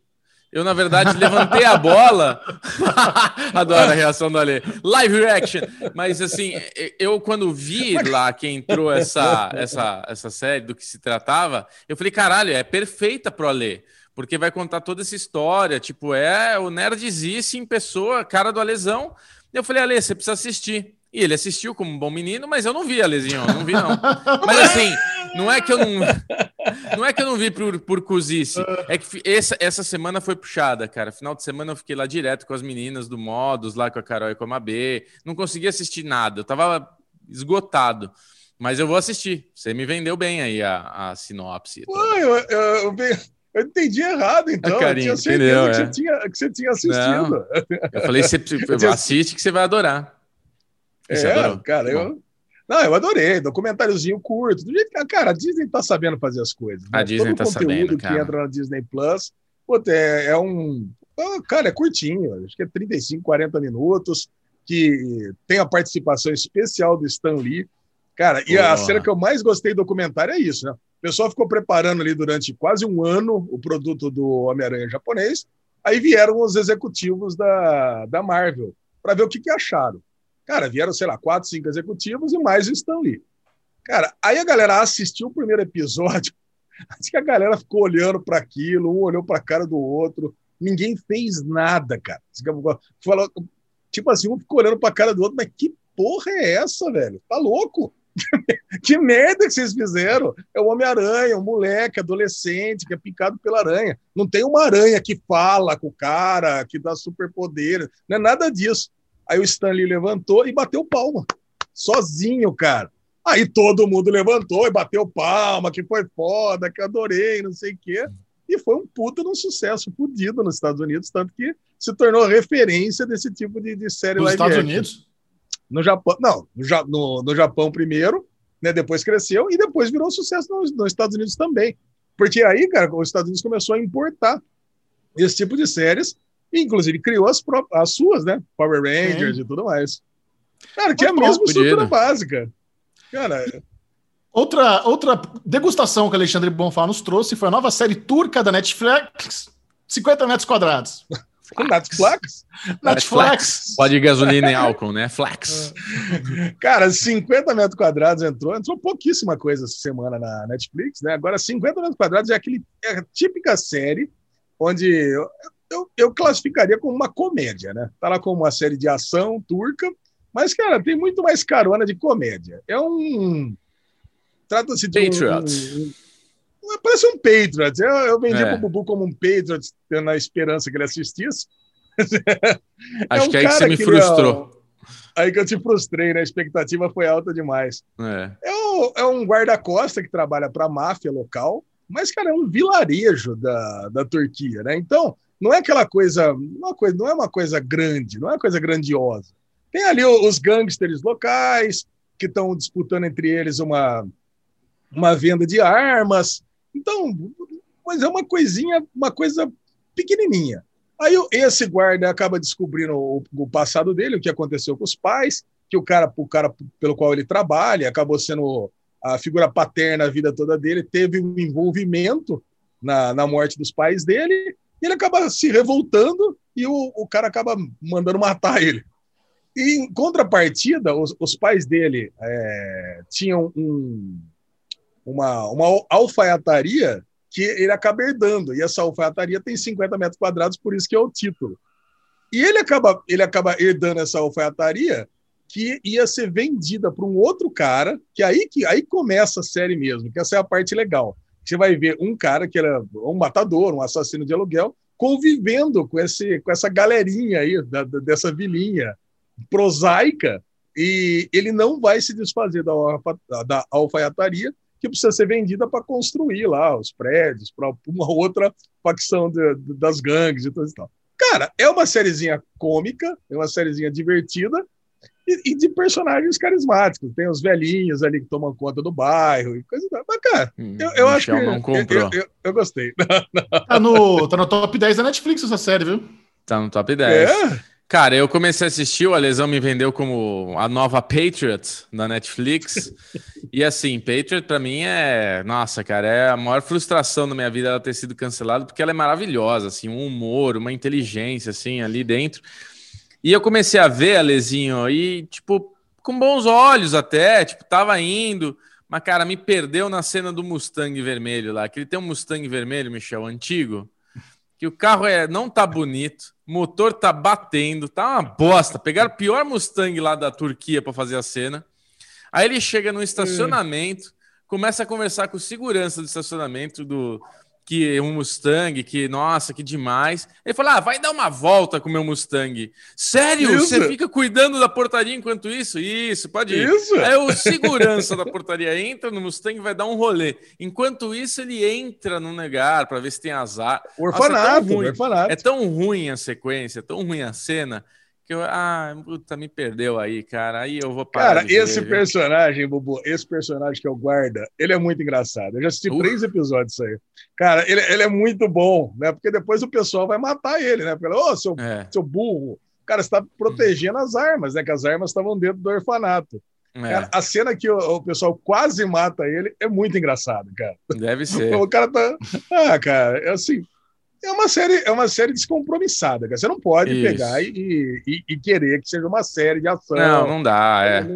Eu, na verdade, levantei a bola. [LAUGHS] Adoro a reação do Ale. Live reaction. Mas, assim, eu, quando vi lá que entrou essa, essa, essa série do que se tratava, eu falei, caralho, é perfeita pro Ale. Porque vai contar toda essa história. Tipo, é o Nerdzice em pessoa, cara do Alesão. Eu falei, Ale, você precisa assistir. E ele assistiu como um bom menino, mas eu não vi a lesinha, não vi não. [LAUGHS] mas assim, não é que eu não não é que eu não vi por, por cozice, é que essa, essa semana foi puxada, cara. Final de semana eu fiquei lá direto com as meninas do Modos, lá com a Carol e com a Mabê. Não consegui assistir nada, eu tava esgotado. Mas eu vou assistir. Você me vendeu bem aí a, a sinopse. Pô, eu, eu, eu, eu entendi errado, então. Carinho, eu tinha certeza entendeu, que, é. você tinha, que você tinha assistido. Não. Eu falei, você [LAUGHS] assiste que você vai adorar. Você é, adorou? cara, eu. Não, eu adorei. Documentáriozinho curto. Do jeito que, cara, a Disney tá sabendo fazer as coisas. Né? A Disney Todo tá conteúdo sabendo, que entra na Disney Plus, pô, é, é um. Cara, é curtinho. Acho que é 35, 40 minutos. Que tem a participação especial do Stan Lee. Cara, e a cena que eu mais gostei do documentário é isso, né? O pessoal ficou preparando ali durante quase um ano o produto do Homem-Aranha japonês. Aí vieram os executivos da, da Marvel para ver o que, que acharam. Cara, vieram, sei lá, quatro, cinco executivos e mais o Stan Lee. Cara, aí a galera assistiu o primeiro episódio, [LAUGHS] acho que a galera ficou olhando para aquilo, um olhou para a cara do outro, ninguém fez nada, cara. Falou, tipo assim, um ficou olhando para a cara do outro, mas que porra é essa, velho? Tá louco? [LAUGHS] que merda que vocês fizeram? É o Homem-Aranha, um moleque, adolescente, que é picado pela aranha. Não tem uma aranha que fala com o cara, que dá superpoder. Não é nada disso. Aí o Stanley levantou e bateu palma. Sozinho, cara. Aí todo mundo levantou e bateu palma, que foi foda, que adorei, não sei o quê. E foi um puta de um sucesso fodido nos Estados Unidos, tanto que se tornou referência desse tipo de, de série nos Estados action. Unidos? No Japão, não, no, no Japão primeiro, né, depois cresceu e depois virou sucesso nos, nos Estados Unidos também. Porque aí, cara, os Estados Unidos começou a importar esse tipo de séries, inclusive criou as, as suas, né? Power Rangers Sim. e tudo mais. Cara, que é a mesma estrutura básica. Cara. Outra, outra degustação que o Alexandre Bonfá nos trouxe foi a nova série turca da Netflix, 50 metros quadrados. Netflix? [LAUGHS] Netflix. Pode ir gasolina e álcool, né? Flex. [LAUGHS] Cara, 50 metros quadrados entrou, entrou pouquíssima coisa essa semana na Netflix, né? Agora, 50 metros quadrados é aquele é a típica série onde eu, eu, classificaria como uma comédia, né? Tá lá como uma série de ação turca, mas, cara, tem muito mais carona de comédia. É um. Trata-se de Patriot. um, Parece um Patriot. Eu, eu vendi é. pro Bubu como um Patriot, na esperança que ele assistisse. [LAUGHS] Acho é que aí que você me frustrou. Não, aí que eu te frustrei, né? A expectativa foi alta demais. É, é, um, é um guarda-costa que trabalha para a máfia local, mas, cara, é um vilarejo da, da Turquia, né? Então, não é aquela coisa, uma coisa, não é uma coisa grande, não é uma coisa grandiosa. Tem ali os gangsters locais que estão disputando entre eles uma, uma venda de armas, então, mas é uma coisinha, uma coisa pequenininha. Aí esse guarda acaba descobrindo o, o, passado dele, o que aconteceu com os pais, que o cara, o cara pelo qual ele trabalha acabou sendo a figura paterna a vida toda dele, teve um envolvimento na, na morte dos pais dele, e ele acaba se revoltando e o, o cara acaba mandando matar ele. E em contrapartida, os, os pais dele é, tinham um, uma, uma alfaiataria que ele acaba herdando. E essa alfaiataria tem 50 metros quadrados, por isso que é o título. E ele acaba, ele acaba herdando essa alfaiataria que ia ser vendida para um outro cara, que aí que aí começa a série mesmo, que essa é a parte legal. Você vai ver um cara que era um matador, um assassino de aluguel, convivendo com, esse, com essa galerinha aí, da, dessa vilinha prosaica, e ele não vai se desfazer da, da alfaiataria, que precisa ser vendida para construir lá os prédios, para uma outra facção de, de, das gangues e tudo e tal. Cara, é uma sériezinha cômica, é uma sériezinha divertida e, e, de personagens carismáticos. Tem os velhinhos ali que tomam conta do bairro e coisa Mas, cara, hum, eu, eu acho que. Não comprou. Eu, eu, eu gostei. Tá no, tá no top 10 da Netflix essa série, viu? Tá no top 10. É? Cara, eu comecei a assistir, o Alesão me vendeu como a nova Patriot da Netflix. [LAUGHS] e assim, Patriot para mim é, nossa, cara, é a maior frustração da minha vida ela ter sido cancelada, porque ela é maravilhosa, assim, um humor, uma inteligência assim ali dentro. E eu comecei a ver, Alezinho, e tipo, com bons olhos até, tipo, tava indo, mas cara, me perdeu na cena do Mustang vermelho lá, que ele tem um Mustang vermelho, Michel, antigo que o carro é, não tá bonito, motor tá batendo, tá uma bosta. Pegaram o pior Mustang lá da Turquia para fazer a cena. Aí ele chega no estacionamento, começa a conversar com o segurança do estacionamento do, que é um Mustang, que, nossa, que demais. Ele falou: ah, vai dar uma volta com o meu Mustang. Sério? Isso. Você fica cuidando da portaria enquanto isso? Isso, pode ir. Isso. Aí o segurança da portaria entra no Mustang e vai dar um rolê. Enquanto isso, ele entra no negar para ver se tem azar. Orfanato, nossa, é, tão ruim, orfanato. é tão ruim a sequência, tão ruim a cena que eu, ah, puta, me perdeu aí, cara. Aí eu vou parar. Cara, esse ver, personagem, Bubu, esse personagem que é o guarda, ele é muito engraçado. Eu já assisti uh. três episódios disso aí. Cara, ele, ele é muito bom, né? Porque depois o pessoal vai matar ele, né? Porque, ô, oh, seu, é. seu burro. Cara, você tá protegendo as armas, né? Que as armas estavam dentro do orfanato. É. Cara, a cena que o, o, pessoal quase mata ele é muito engraçado, cara. Deve ser. [LAUGHS] o cara tá. Ah, cara, é assim. É uma série, é uma série descompromissada, cara. Você não pode Isso. pegar e, e- e querer que seja uma série de ação. Não, não dá, é.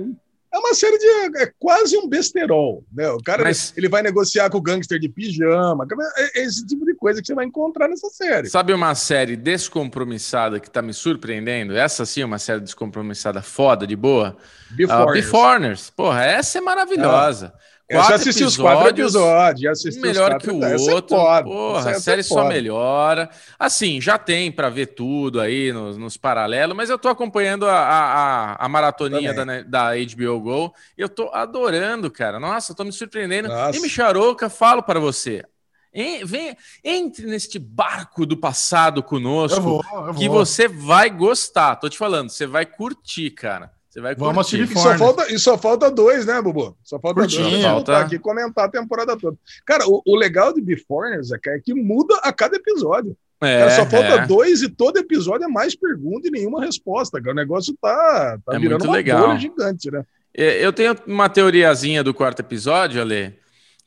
É uma série de. É quase um besterol, né? O cara Mas- ele vai negociar com o gangster de pijama. É é esse tipo de coisa que você vai encontrar nessa série. Sabe uma série descompromissada que tá me surpreendendo? Essa sim é uma série descompromissada foda, de boa. Before. Ah, Beforeigners. Porra, essa é maravilhosa. Eu já assisti os quatro episódios. Já assisti um melhor os quatro que o episódios. É outro. foda. Porra, Essa a é série só foda. melhora. Assim, já tem pra ver tudo aí nos, nos paralelos, mas eu tô acompanhando a, a, a- maratoninha da, Também. da HBO Go e eu tô adorando, cara. Nossa, tô me surpreendendo. Nossa. E Micharoca, falo para você. Vem, entre neste barco do passado conosco, Eu vou, eu que vou. você vai gostar. Tô te falando, você vai curtir, cara. Você vai Vamos curtir. assistir E só, falta, e só falta dois, né, Bubu? Só falta Curtinho. dois. Vamos Falta. voltar aqui e comentar a temporada toda. Cara, o, o legal de Beforeigners é que, é que muda a cada episódio. É, Cara, só falta é. dois e todo episódio é mais pergunta e nenhuma resposta. Cara. O negócio tá, tá É virando muito uma legal. bolha gigante, né? É, Eu tenho uma teoriazinha do quarto episódio, Ale,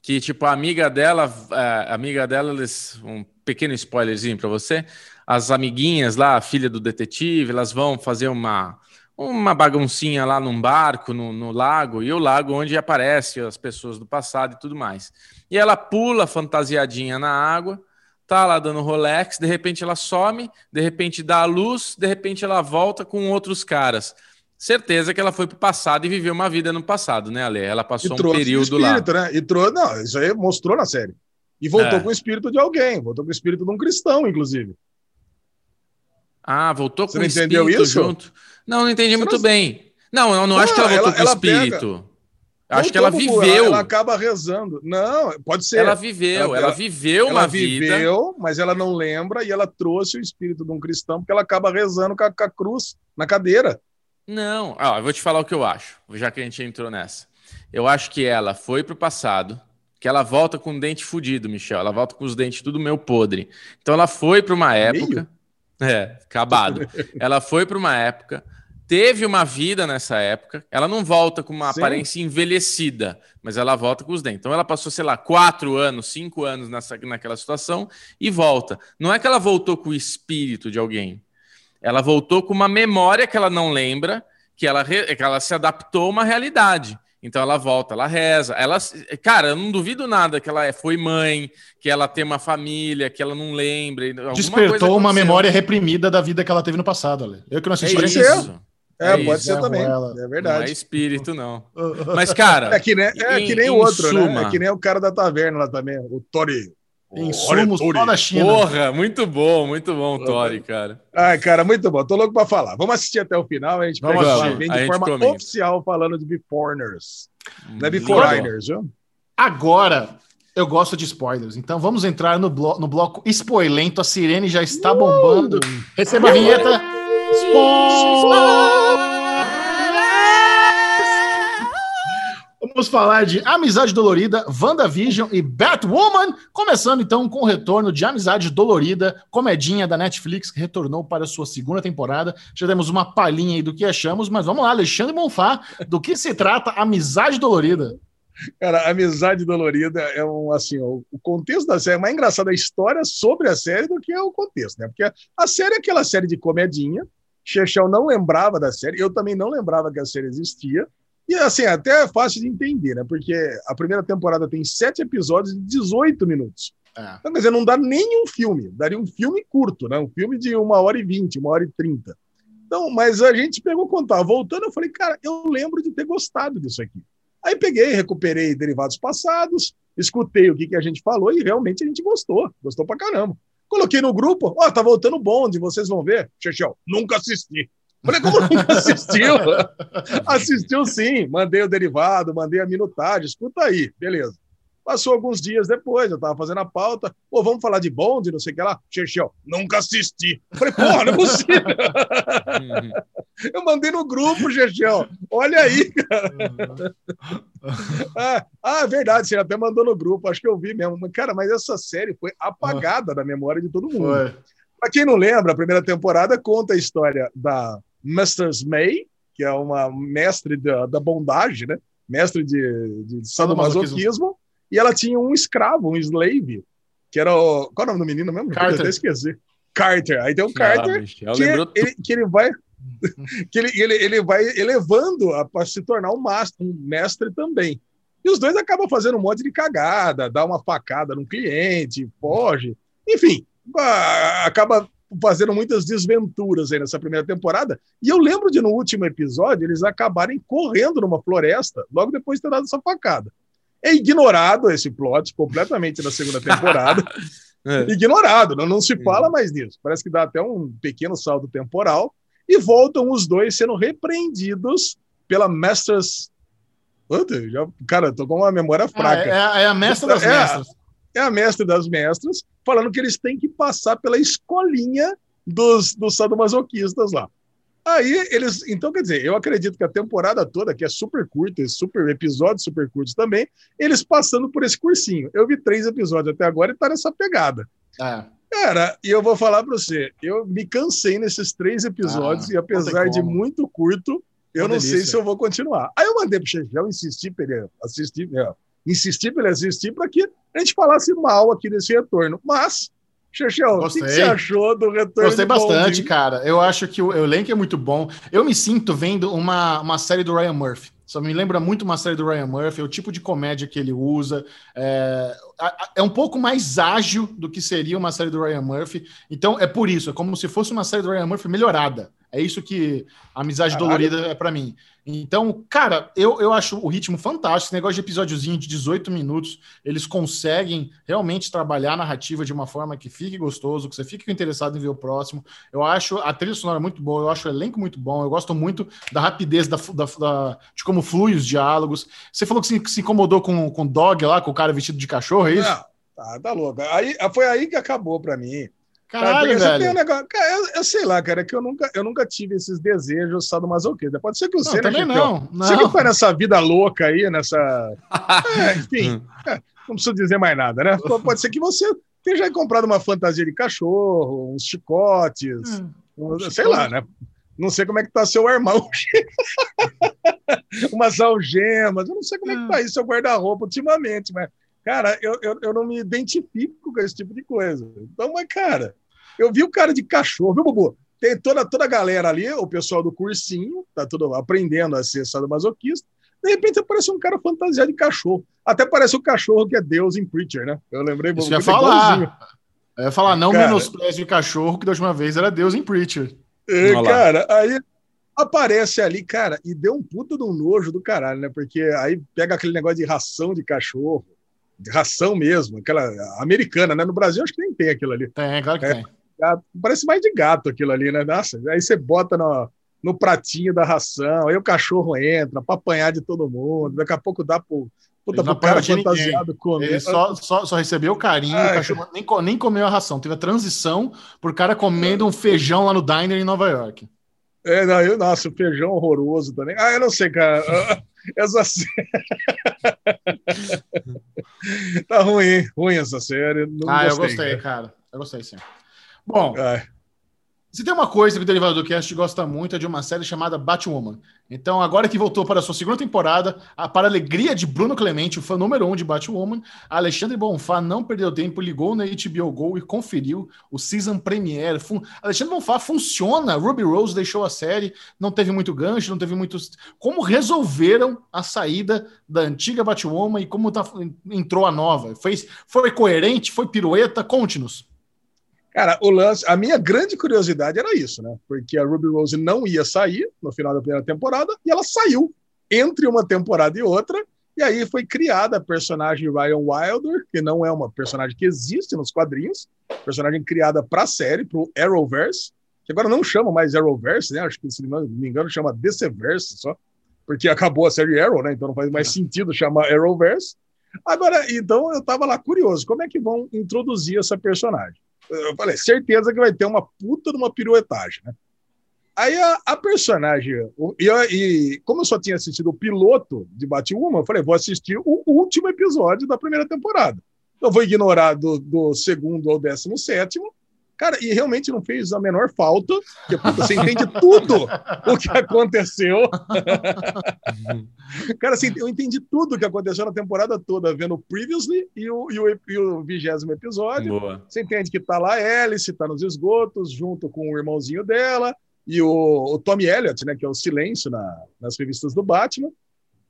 que tipo a amiga dela, a amiga dela, eles, um pequeno spoilerzinho para você, as amiguinhas lá, a filha do detetive, elas vão fazer uma uma baguncinha lá num barco, no, no lago, e o lago onde aparece as pessoas do passado e tudo mais. E ela pula fantasiadinha na água, tá lá dando Rolex, de repente ela some, de repente dá a luz, de repente ela volta com outros caras. Certeza que ela foi pro passado e viveu uma vida no passado, né, Ale? Ela passou um período lá. espírito, né? E trouxe, não, isso aí mostrou na série. E voltou É. com o espírito de alguém, voltou com o espírito de um cristão, inclusive. Ah, voltou Você com o espírito isso? junto. Não, não entendi Você muito não- bem. Não, eu não Ah, acho que ela voltou ela- com o ela pega- espírito. Acho que ela viveu. Ela, ela acaba rezando. Não, pode ser. Ela viveu, Ela- ela, ela- viveu uma ela vida. viveu, mas ela não lembra e ela trouxe o espírito de um cristão porque ela acaba rezando com a, com a cruz na cadeira. Não, ó, eu vou te falar o que eu acho, já que a gente entrou nessa. Eu acho que ela foi pro passado, que ela volta com o dente fudido, Michel. Ela volta com os dentes tudo meio podre. Então ela foi para uma época. É, acabado. [LAUGHS] ela foi para uma época, teve uma vida nessa época. Ela não volta com uma Sim. aparência envelhecida, mas ela volta com os dentes. Então ela passou, sei lá, quatro anos, cinco anos nessa, naquela situação e volta. Não é que ela voltou com o espírito de alguém. Ela voltou com uma memória que ela não lembra, que ela, que ela se adaptou a uma realidade. Então ela volta, ela reza. Ela, cara, eu não duvido nada que ela é- foi mãe, que ela tem uma família, que ela não lembra. Despertou uma memória reprimida da vida que ela teve no passado, Ale. Eu que não É assisti. Pode ainda. isso. É, É pode isso, ser é, também. ela- É Não é verdade. espírito, não. [LAUGHS] Mas, cara, É que nem, é em- que nem em o outro, né? suma. É que nem o cara da taverna lá também, o Tori. Insumos Tori. só da China. porra, muito bom, muito bom, Tori, cara. Ai, cara, muito bom. Tô louco pra falar. Vamos assistir até o final. A gente Vamos pega assistir. lá, vem A de gente forma comenta. oficial falando de Beforeigners. Não é Beforeigners, viu? Agora, eu gosto de spoilers. Então vamos entrar no, blo no bloco spoilento. A sirene já está bombando. Receba a vinheta. Vamos falar de Amizade Dolorida, WandaVision e Batwoman. Começando então com o retorno de Amizade Dolorida, comedinha da Netflix que retornou para sua segunda temporada. Já demos uma palhinha aí do que achamos, mas vamos lá, Alexandre Monfá, do que se trata Amizade Dolorida? Cara, Amizade Dolorida é um, assim, o, contexto da série é mais engraçado a história sobre a série do que é o contexto, né? Porque a série é aquela série de comedinha, Chechel não lembrava da série, eu também não lembrava que a série existia, e assim, até é fácil de entender, né? Porque a primeira temporada tem sete episódios de 18 minutos. É. Então, quer dizer, não dá nem um filme, daria um filme curto, né? Um filme de uma hora e vinte, uma hora e trinta. Então, mas a gente pegou contar. Voltando, eu falei, cara, eu lembro de ter gostado disso aqui. Aí peguei, recuperei derivados passados, escutei o que, que a gente falou e realmente a gente gostou. Gostou pra caramba. Coloquei no grupo, ó, tá voltando bonde, vocês vão ver. Chechel, nunca assisti. Falei, como nunca assistiu? [LAUGHS] Assistiu sim, mandei o derivado, mandei a minutagem, escuta aí, beleza. Passou alguns dias depois, eu tava fazendo a pauta, pô, vamos falar de bonde, não sei o que lá. Chechel, nunca assisti. Falei, porra, não é possível. Uhum. [LAUGHS] Eu mandei no grupo, Chechel, olha aí, cara. Ah, ah, é verdade, você até mandou no grupo, acho que eu vi mesmo. Cara, mas essa série foi apagada da memória de todo mundo. Pra quem não lembra, a primeira temporada conta a história da Mrs. May, que é uma mestre da, da bondage, né? Mestre de, de sadomasoquismo. E ela tinha um escravo, um slave, que era o. Qual é o nome do menino mesmo? Carter. Eu até esqueci. Carter. Aí tem o Carter, bicho, eu [LAUGHS] que, ele, que ele vai. que ele, ele, ele vai elevando para se tornar um, master, um mestre também. E os dois acabam fazendo um monte de cagada, dá uma facada no cliente, foge. Enfim, acaba fazendo muitas desventuras aí nessa primeira temporada. E eu lembro de no último episódio eles acabarem correndo numa floresta logo depois de ter dado essa facada. É ignorado esse plot completamente na segunda temporada. [LAUGHS] É. ignorado, não, não se fala mais nisso. Parece que dá até um pequeno salto temporal e voltam os dois sendo repreendidos pela Masters. Puta, já, cara, tô com uma memória Ah, fraca. é, é- é a mestra das É. mestras. É a mestre das mestras, falando que eles têm que passar pela escolinha dos, dos sadomasoquistas lá. Aí eles. Então, quer dizer, eu acredito que a temporada toda, que é super curta, e super episódios super curtos também, eles passando por esse cursinho. Eu vi três episódios até agora e tá nessa pegada. É. Cara, e eu vou falar pra você, eu me cansei nesses três episódios Ah, e apesar de muito curto, eu Uma não sei delícia. se eu vou continuar. Aí eu mandei pro Chechel insistir pra ele assistir, insistir pra ele assistir para que a gente falasse mal aqui desse retorno. Mas, Chechel, o que, você achou do retorno? Gostei bastante, cara. Eu acho que o elenco é muito bom. Eu me sinto vendo uma, uma série do Ryan Murphy. Só me lembra muito uma série do Ryan Murphy, o tipo de comédia que ele usa. É, é um pouco mais ágil do que seria uma série do Ryan Murphy. Então é por isso, é como se fosse uma série do Ryan Murphy melhorada. É isso que a amizade Caralho. dolorida é pra mim. Então, cara, eu, eu acho o ritmo fantástico. Esse negócio de episódiozinho de 18 minutos, eles conseguem realmente trabalhar a narrativa de uma forma que fique gostoso, que você fique interessado em ver o próximo. Eu acho a trilha sonora muito boa, eu acho o elenco muito bom, eu gosto muito da rapidez da, da- da- de como flui os diálogos. Você falou que se, que se incomodou com, o dog lá, com o cara vestido de cachorro, é isso? Não, tá, tá louco. Aí, foi aí que acabou pra mim. Cara, Caralho, porque você velho. tem um negócio- cara, eu, eu sei lá, cara, que eu nunca, eu nunca tive esses desejos sadomasoquistas. Pode ser que o Não, também Chechel, não. Você que não. foi nessa vida louca aí, nessa. [LAUGHS] É, enfim, é, não preciso dizer mais nada, né? Pode ser que você tenha já comprado uma fantasia de cachorro, uns chicotes, um- sei lá, né? Não sei como é que tá seu irmão. [LAUGHS] Umas algemas, eu não sei como é que tá aí seu guarda-roupa ultimamente, mas, cara, eu, eu, eu não me identifico com esse tipo de coisa. Então, mas, cara, eu vi o cara de cachorro, viu, Bubu? Tem toda, toda a galera ali, o pessoal do cursinho, tá tudo aprendendo a ser sadomasoquista. De repente aparece um cara fantasiado de cachorro. Até parece o cachorro que é Deus em Preacher, né? Eu lembrei Isso eu ia falar. Eu ia falar, não Cara. menospreze o cachorro, que da última vez era Deus em Preacher. É, cara, aí aparece ali, cara, e deu um puta de um nojo do caralho, né? Porque aí pega aquele negócio de ração de cachorro, ração mesmo, aquela americana, né? No Brasil acho que nem tem aquilo ali. Tem, claro que É. tem. Gato- Parece mais de gato aquilo ali, né? Nossa, aí você bota no, no pratinho da ração, aí o cachorro entra pra apanhar de todo mundo, daqui a pouco dá pro, puta, pro cara ninguém. fantasiado comer. Ele só, só, só recebeu carinho, Ai, o cachorro nem, nem comeu a ração. Teve a transição por cara comendo um feijão lá no diner em Nova York. É, não, eu, nossa, o feijão horroroso também. Ah, eu não sei, cara. Essa série. tá ruim, ruim essa série. Não ah, eu gostei, gostei, cara. Eu gostei sim. Bom, Ai, se tem uma coisa que o Derivado do Cast gosta muito é de uma série chamada Batwoman. Então, agora que voltou para a sua segunda temporada, a, para a alegria de Bruno Clemente, o fã número um de Batwoman, Alexandre Bonfá não perdeu tempo, ligou na HBO Go e conferiu o season premiere. Fun Alexandre Bonfá funciona, Ruby Rose deixou a série, não teve muito gancho, não teve muitos... Como resolveram a saída da antiga Batwoman e como tá, entrou a nova? Foi, foi coerente? Foi pirueta? Conte-nos. Cara, o lance, a minha grande curiosidade era isso, né? Porque a Ruby Rose não ia sair no final da primeira temporada e ela saiu entre uma temporada e outra. E aí foi criada a personagem Ryan Wilder, que não é uma personagem que existe nos quadrinhos, personagem criada para a série, para o Arrowverse, que agora não chama mais Arrowverse, né? Acho que, se não me engano, chama DCverse só, porque acabou a série Arrow, né? Então não faz mais sentido chamar Arrowverse. Agora, então eu tava lá curioso, como é que vão introduzir essa personagem? Eu falei, certeza que vai ter uma puta de uma piruetagem, né? Aí a, a personagem, e, eu- e como eu só tinha assistido o piloto de Batwoman, eu falei, vou assistir o último episódio da primeira temporada. Então vou ignorar do, do segundo ao décimo sétimo Cara, e realmente não fez a menor falta, porque puta, você entende tudo o que aconteceu. [LAUGHS] Cara, assim, eu entendi tudo o que aconteceu na temporada toda, vendo o Previously e o, e o, e o vigésimo episódio. Boa. Você entende que tá lá a Alice, tá nos esgotos, junto com o irmãozinho dela, e o, o Tommy Elliott, né, que é o silêncio na, nas revistas do Batman.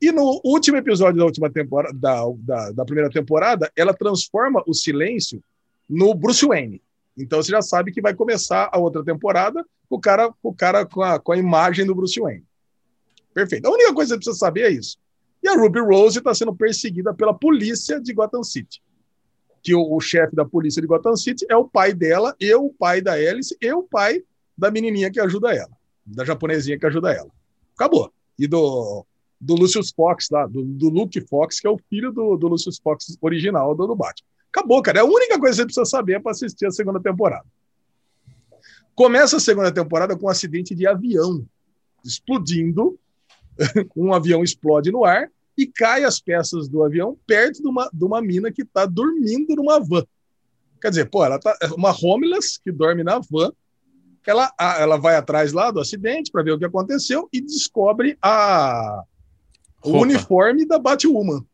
E no último episódio da última temporada, da, da, da primeira temporada, ela transforma o silêncio no Bruce Wayne. Então você já sabe que vai começar a outra temporada o cara, o cara com, a, com a imagem do Bruce Wayne. Perfeito. A única coisa que você precisa saber é isso. E a Ruby Rose está sendo perseguida pela polícia de Gotham City. Que o, o chefe da polícia de Gotham City é o pai dela, e o pai da Alice, e o pai da menininha que ajuda ela, da japonesinha que ajuda ela. Acabou. E do, do Lucius Fox lá, do, do Luke Fox, que é o filho do, do Lucius Fox original do, do Batman. Acabou, cara. É a única coisa que você precisa saber para assistir a segunda temporada. Começa a segunda temporada com um acidente de avião explodindo. [LAUGHS] um avião explode no ar e cai as peças do avião perto de uma, de uma mina que está dormindo numa van. Quer dizer, pô, ela tá uma homeless que dorme na van. Ela, ela vai atrás lá do acidente para ver o que aconteceu e descobre a, o uniforme da Batwoman.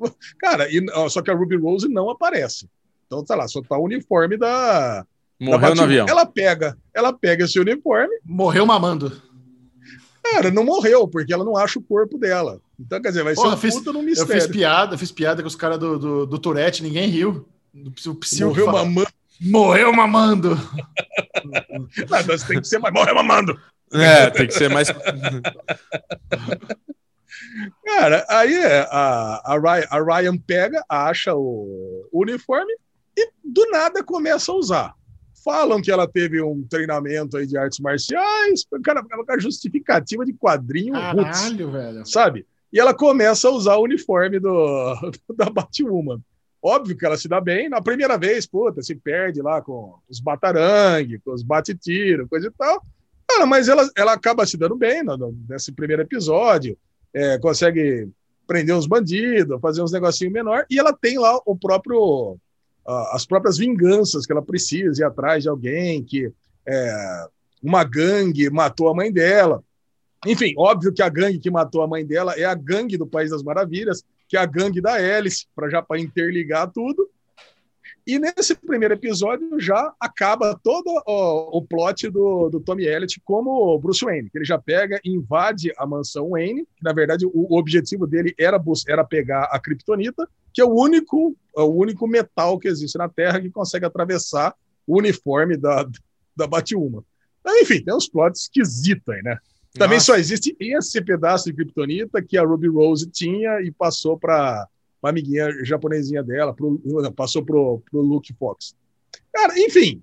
[LAUGHS] Cara, e, só que a Ruby Rose não aparece. Então, tá lá, só tá o uniforme da. Morreu da no avião. Ela pega, ela pega esse uniforme. Morreu mamando. Cara, não morreu, porque ela não acha o corpo dela. Então, quer dizer, vai Porra, ser um fiz, puta no Eu mistério. fiz piada, eu fiz piada com os caras do, do, do Tourette, ninguém riu. Morreu fala, mamando. Morreu mamando. Não, [LAUGHS] mas tem que ser, mas morreu mamando. É, tem que ser mais. [LAUGHS] Cara, aí é, a, a, Ryan, a Ryan pega, acha o uniforme e do nada começa a usar. Falam que ela teve um treinamento aí de artes marciais, cara, uma justificativa de quadrinho roots, Caralho, velho. sabe? E ela começa a usar o uniforme do, [LAUGHS] da Batwoman. Óbvio que ela se dá bem. Na primeira vez, puta, se perde lá com os batarangue, com os bate-tiro, coisa e tal. Cara, mas ela, ela acaba se dando bem no, no- nesse primeiro episódio. É, consegue prender uns bandidos, fazer uns negocinhos menor. E ela tem lá o próprio... as próprias vinganças que ela precisa ir atrás de alguém que... é, uma gangue matou a mãe dela. Enfim, óbvio que a gangue que matou a mãe dela é a gangue do País das Maravilhas, que é a gangue da Alice, para já para interligar tudo. E nesse primeiro episódio já acaba todo o, o plot do, do Tommy Elliott como Bruce Wayne, que ele já pega e invade a mansão Wayne, que na verdade o, o objetivo dele era, era pegar a Kryptonita, que é o único, é o único metal que existe na Terra que consegue atravessar o uniforme da, da Batwoman. Então, enfim, tem uns plots esquisitos aí, né? Também Nossa. só existe esse pedaço de Kryptonita que a Ruby Rose tinha e passou para a amiguinha japonesinha dela, pro, passou pro, pro Luke Fox. Cara, enfim,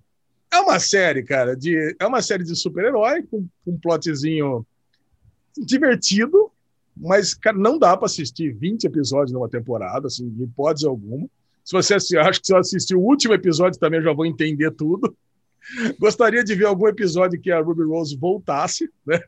é uma série, cara, de é uma série de super-herói com, com um plotzinho divertido, mas cara, não dá para assistir 20 episódios numa temporada, assim, de hipótese alguma. Se você acho que se eu assistir o último episódio também eu já vou entender tudo. [LAUGHS] Gostaria de ver algum episódio que a Ruby Rose voltasse, né?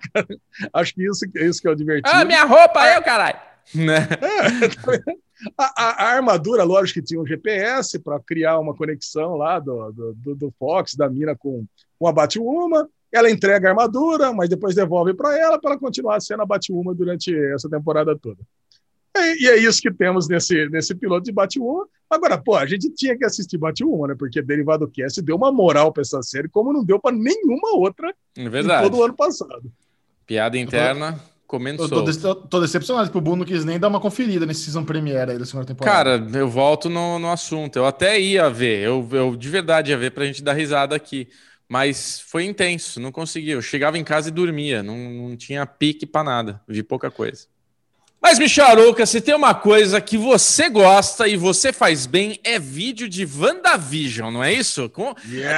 Acho que isso, isso que é o divertido. Ah, minha roupa aí, caralho! Né? [LAUGHS] A, a- a armadura, lógico que tinha um GPS para criar uma conexão lá do, do, do- Fox, da mina com, com a Batwoman. Ela entrega a armadura, mas depois devolve para ela para ela continuar sendo a Batwoman durante essa temporada toda. E, e é isso que temos nesse, nesse piloto de Batwoman. Agora, pô, a gente tinha que assistir Batwoman, né? Porque Derivado Cast deu uma moral para essa série, como não deu para nenhuma outra É verdade. todo o ano passado. Piada interna, comendo Eu tô, decepcionado que o Buno não quis nem dar uma conferida nesse season premiere aí da segunda temporada. Cara, eu volto no, no assunto. Eu até ia ver, eu, eu de verdade ia ver pra gente dar risada aqui. Mas foi intenso, não consegui. Eu chegava em casa e dormia, não, não tinha pique pra nada. Vi pouca coisa. Mas, Micharuca, se tem uma coisa que você gosta e você faz bem, é vídeo de WandaVision, não é isso? Com,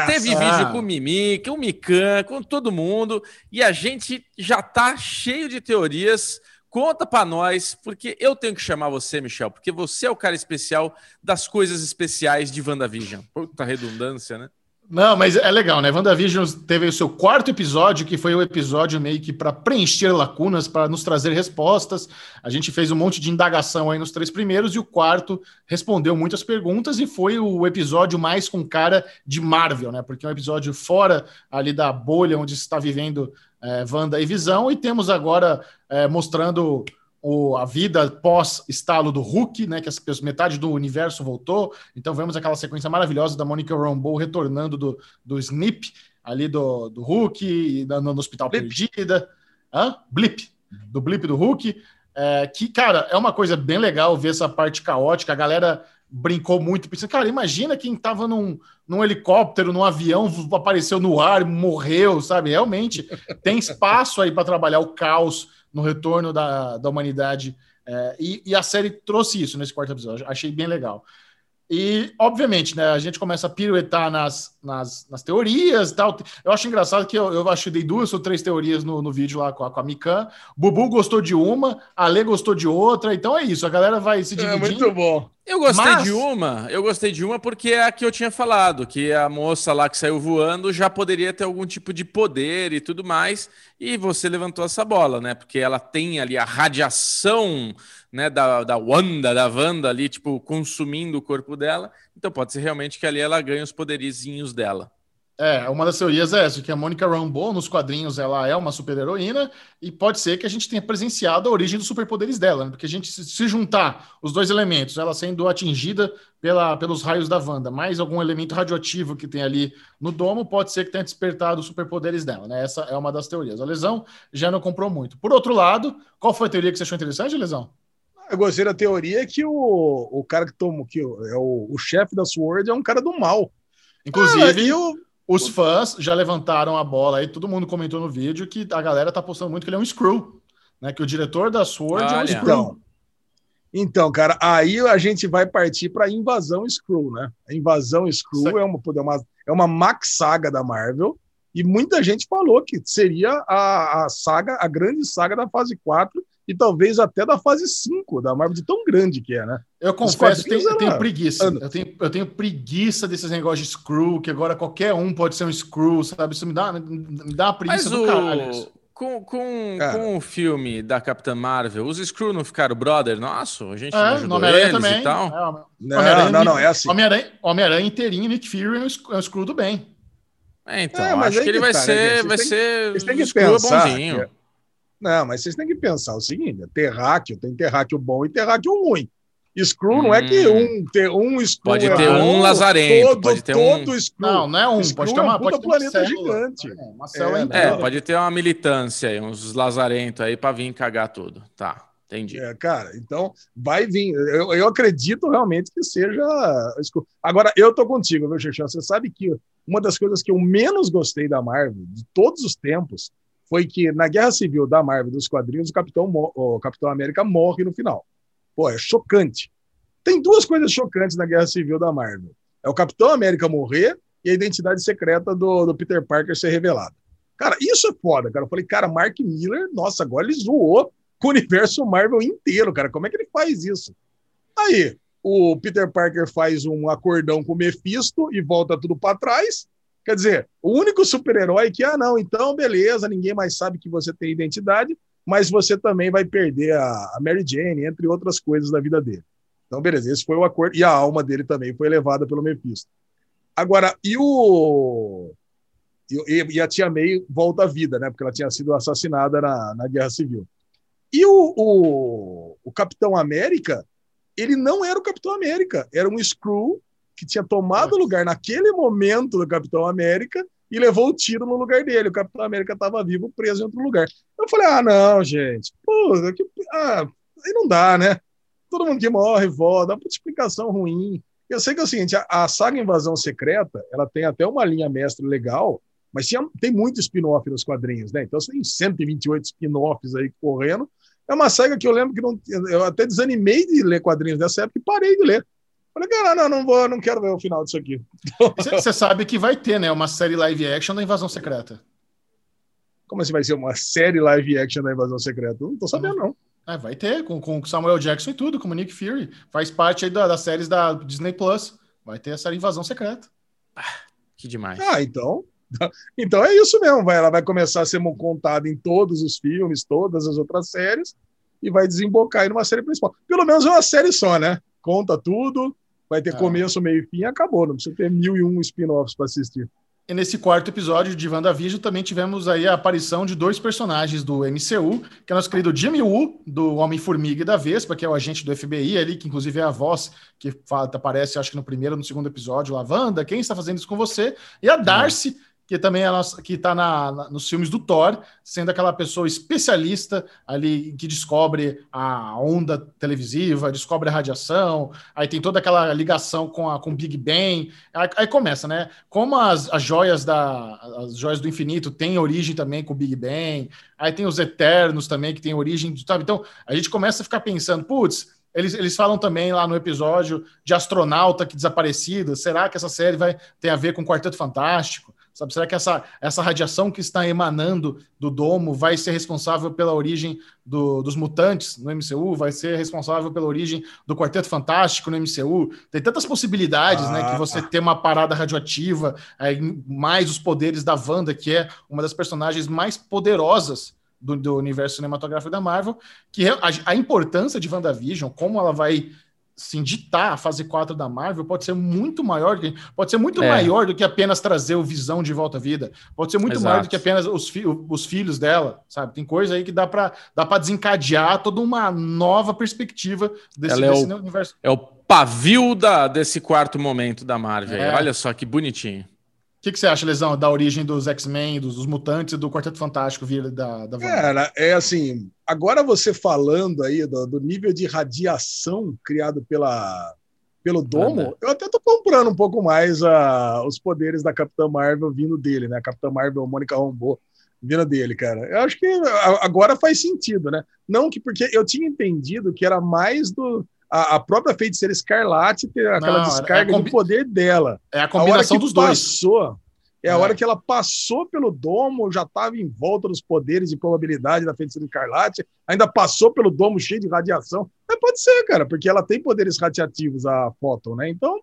Teve Ah. vídeo com o Mimi, com o Mikan, com todo mundo, e a gente já tá cheio de teorias. Conta pra nós, porque eu tenho que chamar você, Michel, porque você é o cara especial das coisas especiais de WandaVision. Puta redundância, né? Não, mas é legal, né? WandaVision teve o seu quarto episódio, que foi o episódio meio que para preencher lacunas, para nos trazer respostas. A gente fez um monte de indagação aí nos três primeiros, e o quarto respondeu muitas perguntas e foi o episódio mais com cara de Marvel, né? Porque é um episódio fora ali da bolha onde está vivendo é, Wanda e Visão, e temos agora é, mostrando o, a vida pós-estalo do Hulk, né? Que as, metade do universo voltou. Então vemos aquela sequência maravilhosa da Monica Rambeau retornando do, do Snip ali do, do Hulk, no, no Hospital Blip. Perdida. Hã? Blip. Do Blip do Hulk. É, que, cara, é uma coisa bem legal ver essa parte caótica. A galera brincou muito, pensando, cara, imagina quem estava num, num helicóptero, num avião, apareceu no ar, morreu, sabe? Realmente tem espaço aí para trabalhar o caos no retorno da, da humanidade. É, e, e, a série trouxe isso nesse quarto episódio. Achei bem legal. E, obviamente, né, a gente começa a piruetar nas, nas, nas teorias e tal. Eu acho engraçado que eu, eu dei duas ou três teorias no, no vídeo lá com a, com a Mikan. Bubu gostou de uma, a Lê gostou de outra. Então é isso, a galera vai se dividindo. É muito bom. Eu gostei Mas... de uma, eu gostei de uma porque é a que eu tinha falado, que a moça lá que saiu voando já poderia ter algum tipo de poder e tudo mais, e você levantou essa bola, né? Porque ela tem ali a radiação né, da, da Wanda, da Wanda ali, tipo, consumindo o corpo dela. Então pode ser realmente que ali ela ganhe os poderizinhos dela. É, uma das teorias é essa, que a Mônica Rambeau, nos quadrinhos, ela é uma super-heroína, e pode ser que a gente tenha presenciado a origem dos superpoderes dela, né? porque a gente, se juntar os dois elementos, ela sendo atingida pela, pelos raios da Wanda, mais algum elemento radioativo que tem ali no domo, pode ser que tenha despertado os superpoderes dela, né? Essa é uma das teorias. A Lesão já não comprou muito. Por outro lado, qual foi a teoria que você achou interessante, Lesão? Eu gostei da teoria que o, o cara que toma, que é o, o chefe da SWORD é um cara do mal. Inclusive, ah, os fãs já levantaram a bola aí, todo mundo comentou no vídeo que a galera tá postando muito que ele é um Screw, né? Que o diretor da SWORD Olha. é um Screw. Então, então, cara, aí a gente vai partir para invasão Screw, né? A invasão Screw é uma, é uma, é uma max saga da Marvel. E muita gente falou que seria a, a saga, a grande saga da fase 4 e talvez até da fase 5 da Marvel, de tão grande que é, né? Eu confesso que eu tenho preguiça. Eu tenho, eu tenho preguiça desses negócios de screw, que agora qualquer um pode ser um screw, sabe? Isso me dá, me dá uma preguiça Mas do o... caralho. Com, com, com o filme da Capitã Marvel, os Screw não ficaram brother nosso? A gente é, ajudou eles também. e tal? É, não, não, não, é assim. Homem-Aranha Homem inteirinho, Nick Fury é um Screw do bem. É, então, é, acho que ele vai tá, né, ser, né, vai ser, tem que pensar, bonzinho. Que... Não, mas vocês têm que pensar o seguinte: terráqueo, tem terráqueo bom e terráqueo ruim. Screw hum. não é que hum. um, ter um Screw Pode é ter bom, um lazarento, todo, pode ter todo um... Screw. Não, não é um, screw pode ter uma, é um pode ter planeta gigante. É, uma célula é, é, pode ter uma militância aí, uns lazarentos aí para vir cagar tudo. Tá. Entendi. É, cara, então vai vir. Eu, eu acredito realmente que seja. Agora, eu tô contigo, viu, Xixão? Você sabe que uma das coisas que eu menos gostei da Marvel, de todos os tempos, foi que na Guerra Civil da Marvel, dos quadrinhos, o Capitão, o Capitão América morre no final. Pô, é chocante. Tem duas coisas chocantes na Guerra Civil da Marvel. É o Capitão América morrer e a identidade secreta do, do Peter Parker ser revelada. Cara, isso é foda, cara. Eu falei, cara, Mark Miller, nossa, agora ele zoou com o universo Marvel inteiro, cara. Como é que ele faz isso? Aí, o Peter Parker faz um acordão com o Mephisto e volta tudo para trás. Quer dizer, o único super-herói que, ah, não, então beleza, ninguém mais sabe que você tem identidade, mas você também vai perder a, Mary Jane, entre outras coisas da vida dele. Então, beleza, esse foi o acordo. E a alma dele também foi levada pelo Mephisto. Agora, e o. E, e a tia May volta à vida, né? Porque ela tinha sido assassinada na, na Guerra Civil. E o, o, o Capitão América, ele não era o Capitão América, era um Screw que tinha tomado lugar naquele momento do Capitão América e levou o tiro no lugar dele. O Capitão América estava vivo, preso em outro lugar. Eu falei, ah, não, gente. Pô, que, ah, aí não dá, né? Todo mundo que morre, volta, dá uma explicação ruim. Eu sei que é o seguinte, a, a, saga Invasão Secreta, ela tem até uma linha mestre legal, mas tinha, tem muito spin-off nos quadrinhos, né? Então você tem 128 spin-offs aí correndo. É uma saga que eu lembro que não, eu até desanimei de ler quadrinhos nessa época e parei de ler. Falei, cara, não, não vou, não quero ver o final disso aqui. Você sabe que vai ter, né? Uma série live action da Invasão Secreta. Como assim vai ser uma série live action da Invasão Secreta? Não tô sabendo, não. É, vai ter, com, com Samuel Jackson e tudo, como Nick Fury. Faz parte aí da, das séries da Disney Plus. Vai ter essa Invasão Secreta. Que demais. Ah, então. [LAUGHS] Então é isso mesmo. Vai, ela vai começar a ser contada em todos os filmes, todas as outras séries, e vai desembocar em uma série principal. Pelo menos é uma série só, né? Conta tudo, vai ter é. começo, meio e fim, acabou. Não precisa ter mil e um spin-offs para assistir. E nesse quarto episódio de WandaVision também tivemos aí a aparição de dois personagens do MCU, que é nosso querido Jimmy Woo, do Homem-Formiga e da Vespa, que é o agente do FBI ali, que inclusive é a voz que fala, aparece, acho que no primeiro ou no segundo episódio, lá, Wanda, quem está fazendo isso com você? E a Darcy, que também é nossa, que está na, na, nos filmes do Thor, sendo aquela pessoa especialista ali que descobre a onda televisiva, descobre a radiação, aí tem toda aquela ligação com a com Big Bang. Aí, aí começa, né? Como as, as joias da as joias do infinito têm origem também com o Big Bang, aí tem os Eternos também que tem origem, sabe? Então a gente começa a ficar pensando, putz, eles, eles falam também lá no episódio de astronauta que desaparecido. Será que essa série vai ter a ver com o Quarteto Fantástico? Sabe, será que essa, essa radiação que está emanando do domo vai ser responsável pela origem do, dos mutantes no MCU? Vai ser responsável pela origem do Quarteto Fantástico no MCU? Tem tantas possibilidades, ah, né? Que ah, você tem uma parada radioativa, aí, mais os poderes da Wanda, que é uma das personagens mais poderosas do, do universo cinematográfico da Marvel, que a, a importância de WandaVision, como ela vai assim, ditar a fase 4 da Marvel pode ser muito maior, pode ser muito é. maior do que apenas trazer o Visão de volta à vida. Pode ser muito Exato. maior do que apenas os, fi os filhos dela, sabe? Tem coisa aí que dá para dá para desencadear toda uma nova perspectiva desse, é desse o, universo. É o pavio da, desse quarto momento da Marvel. É. Olha só que bonitinho. O que, que, você acha, Lesão, da origem dos X-Men, dos, dos, mutantes e do Quarteto Fantástico vir da, da Cara, é assim, agora você falando aí do, do nível de radiação criado pela, pelo Domo, eu até tô comprando um pouco mais uh, os poderes da Capitã Marvel vindo dele, né? A Capitã Marvel, Mônica Rambeau, vindo dele, cara. Eu acho que agora faz sentido, né? Não que porque eu tinha entendido que era mais do a, a própria feiticeira Escarlate ter aquela Não, é descarga é de poder dela. É a combinação a dos dois. Passou, é a é. hora que ela passou pelo domo, já estava em volta dos poderes de probabilidade da feiticeira Escarlate, ainda passou pelo domo cheio de radiação. É, pode ser, cara, porque ela tem poderes radiativos, a Photon, né? Então,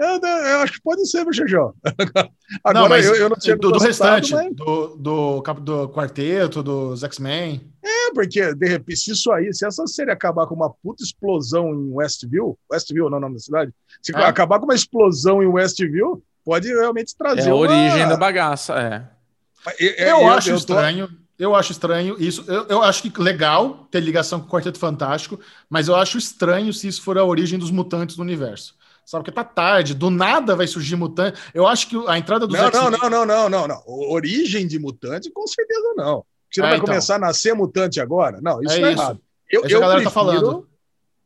eu, eu, acho que pode ser, meu Xejó. [LAUGHS] Agora, não, eu, eu, não tinha do, do restante, mas... do, do, do quarteto, dos X-Men. É, porque, de repente, se isso aí, se essa série acabar com uma puta explosão em Westview, Westview não é o nome da cidade, se é. acabar com uma explosão em Westview, pode realmente trazer é a origem da bagaça, é. Eu, eu, eu acho estranho, tô... eu acho estranho isso, eu, eu acho que legal ter ligação com o Quarteto Fantástico, mas eu acho estranho se isso for a origem dos mutantes do universo sabe? Porque tá tarde, do nada vai surgir mutante. Eu acho que a entrada dos não, não, não, não, não, não, não. Origem de mutante, com certeza não. Você não é, vai então. começar a nascer mutante agora? Não, isso é tá isso. errado. Eu, eu prefiro, tá falando.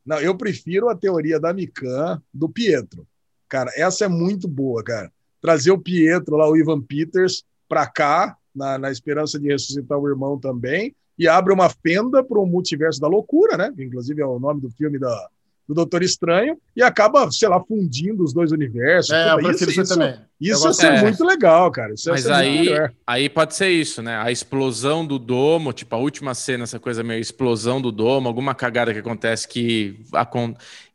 Não, eu prefiro a teoria da Mikan do Pietro. Cara, essa é muito boa, cara. Trazer o Pietro lá, o Ivan Peters, para cá, na, na esperança de ressuscitar o irmão também, e abre uma fenda para o multiverso da loucura, né? Inclusive é o nome do filme da, do Doutor Estranho e acaba, sei lá, fundindo os dois universos. É, eu isso, isso, também. Isso ia ser é. muito legal, cara. Isso Mas aí, aí pode ser isso, né? A explosão do domo, tipo, a última cena, essa coisa meio explosão do domo, alguma cagada que acontece que a,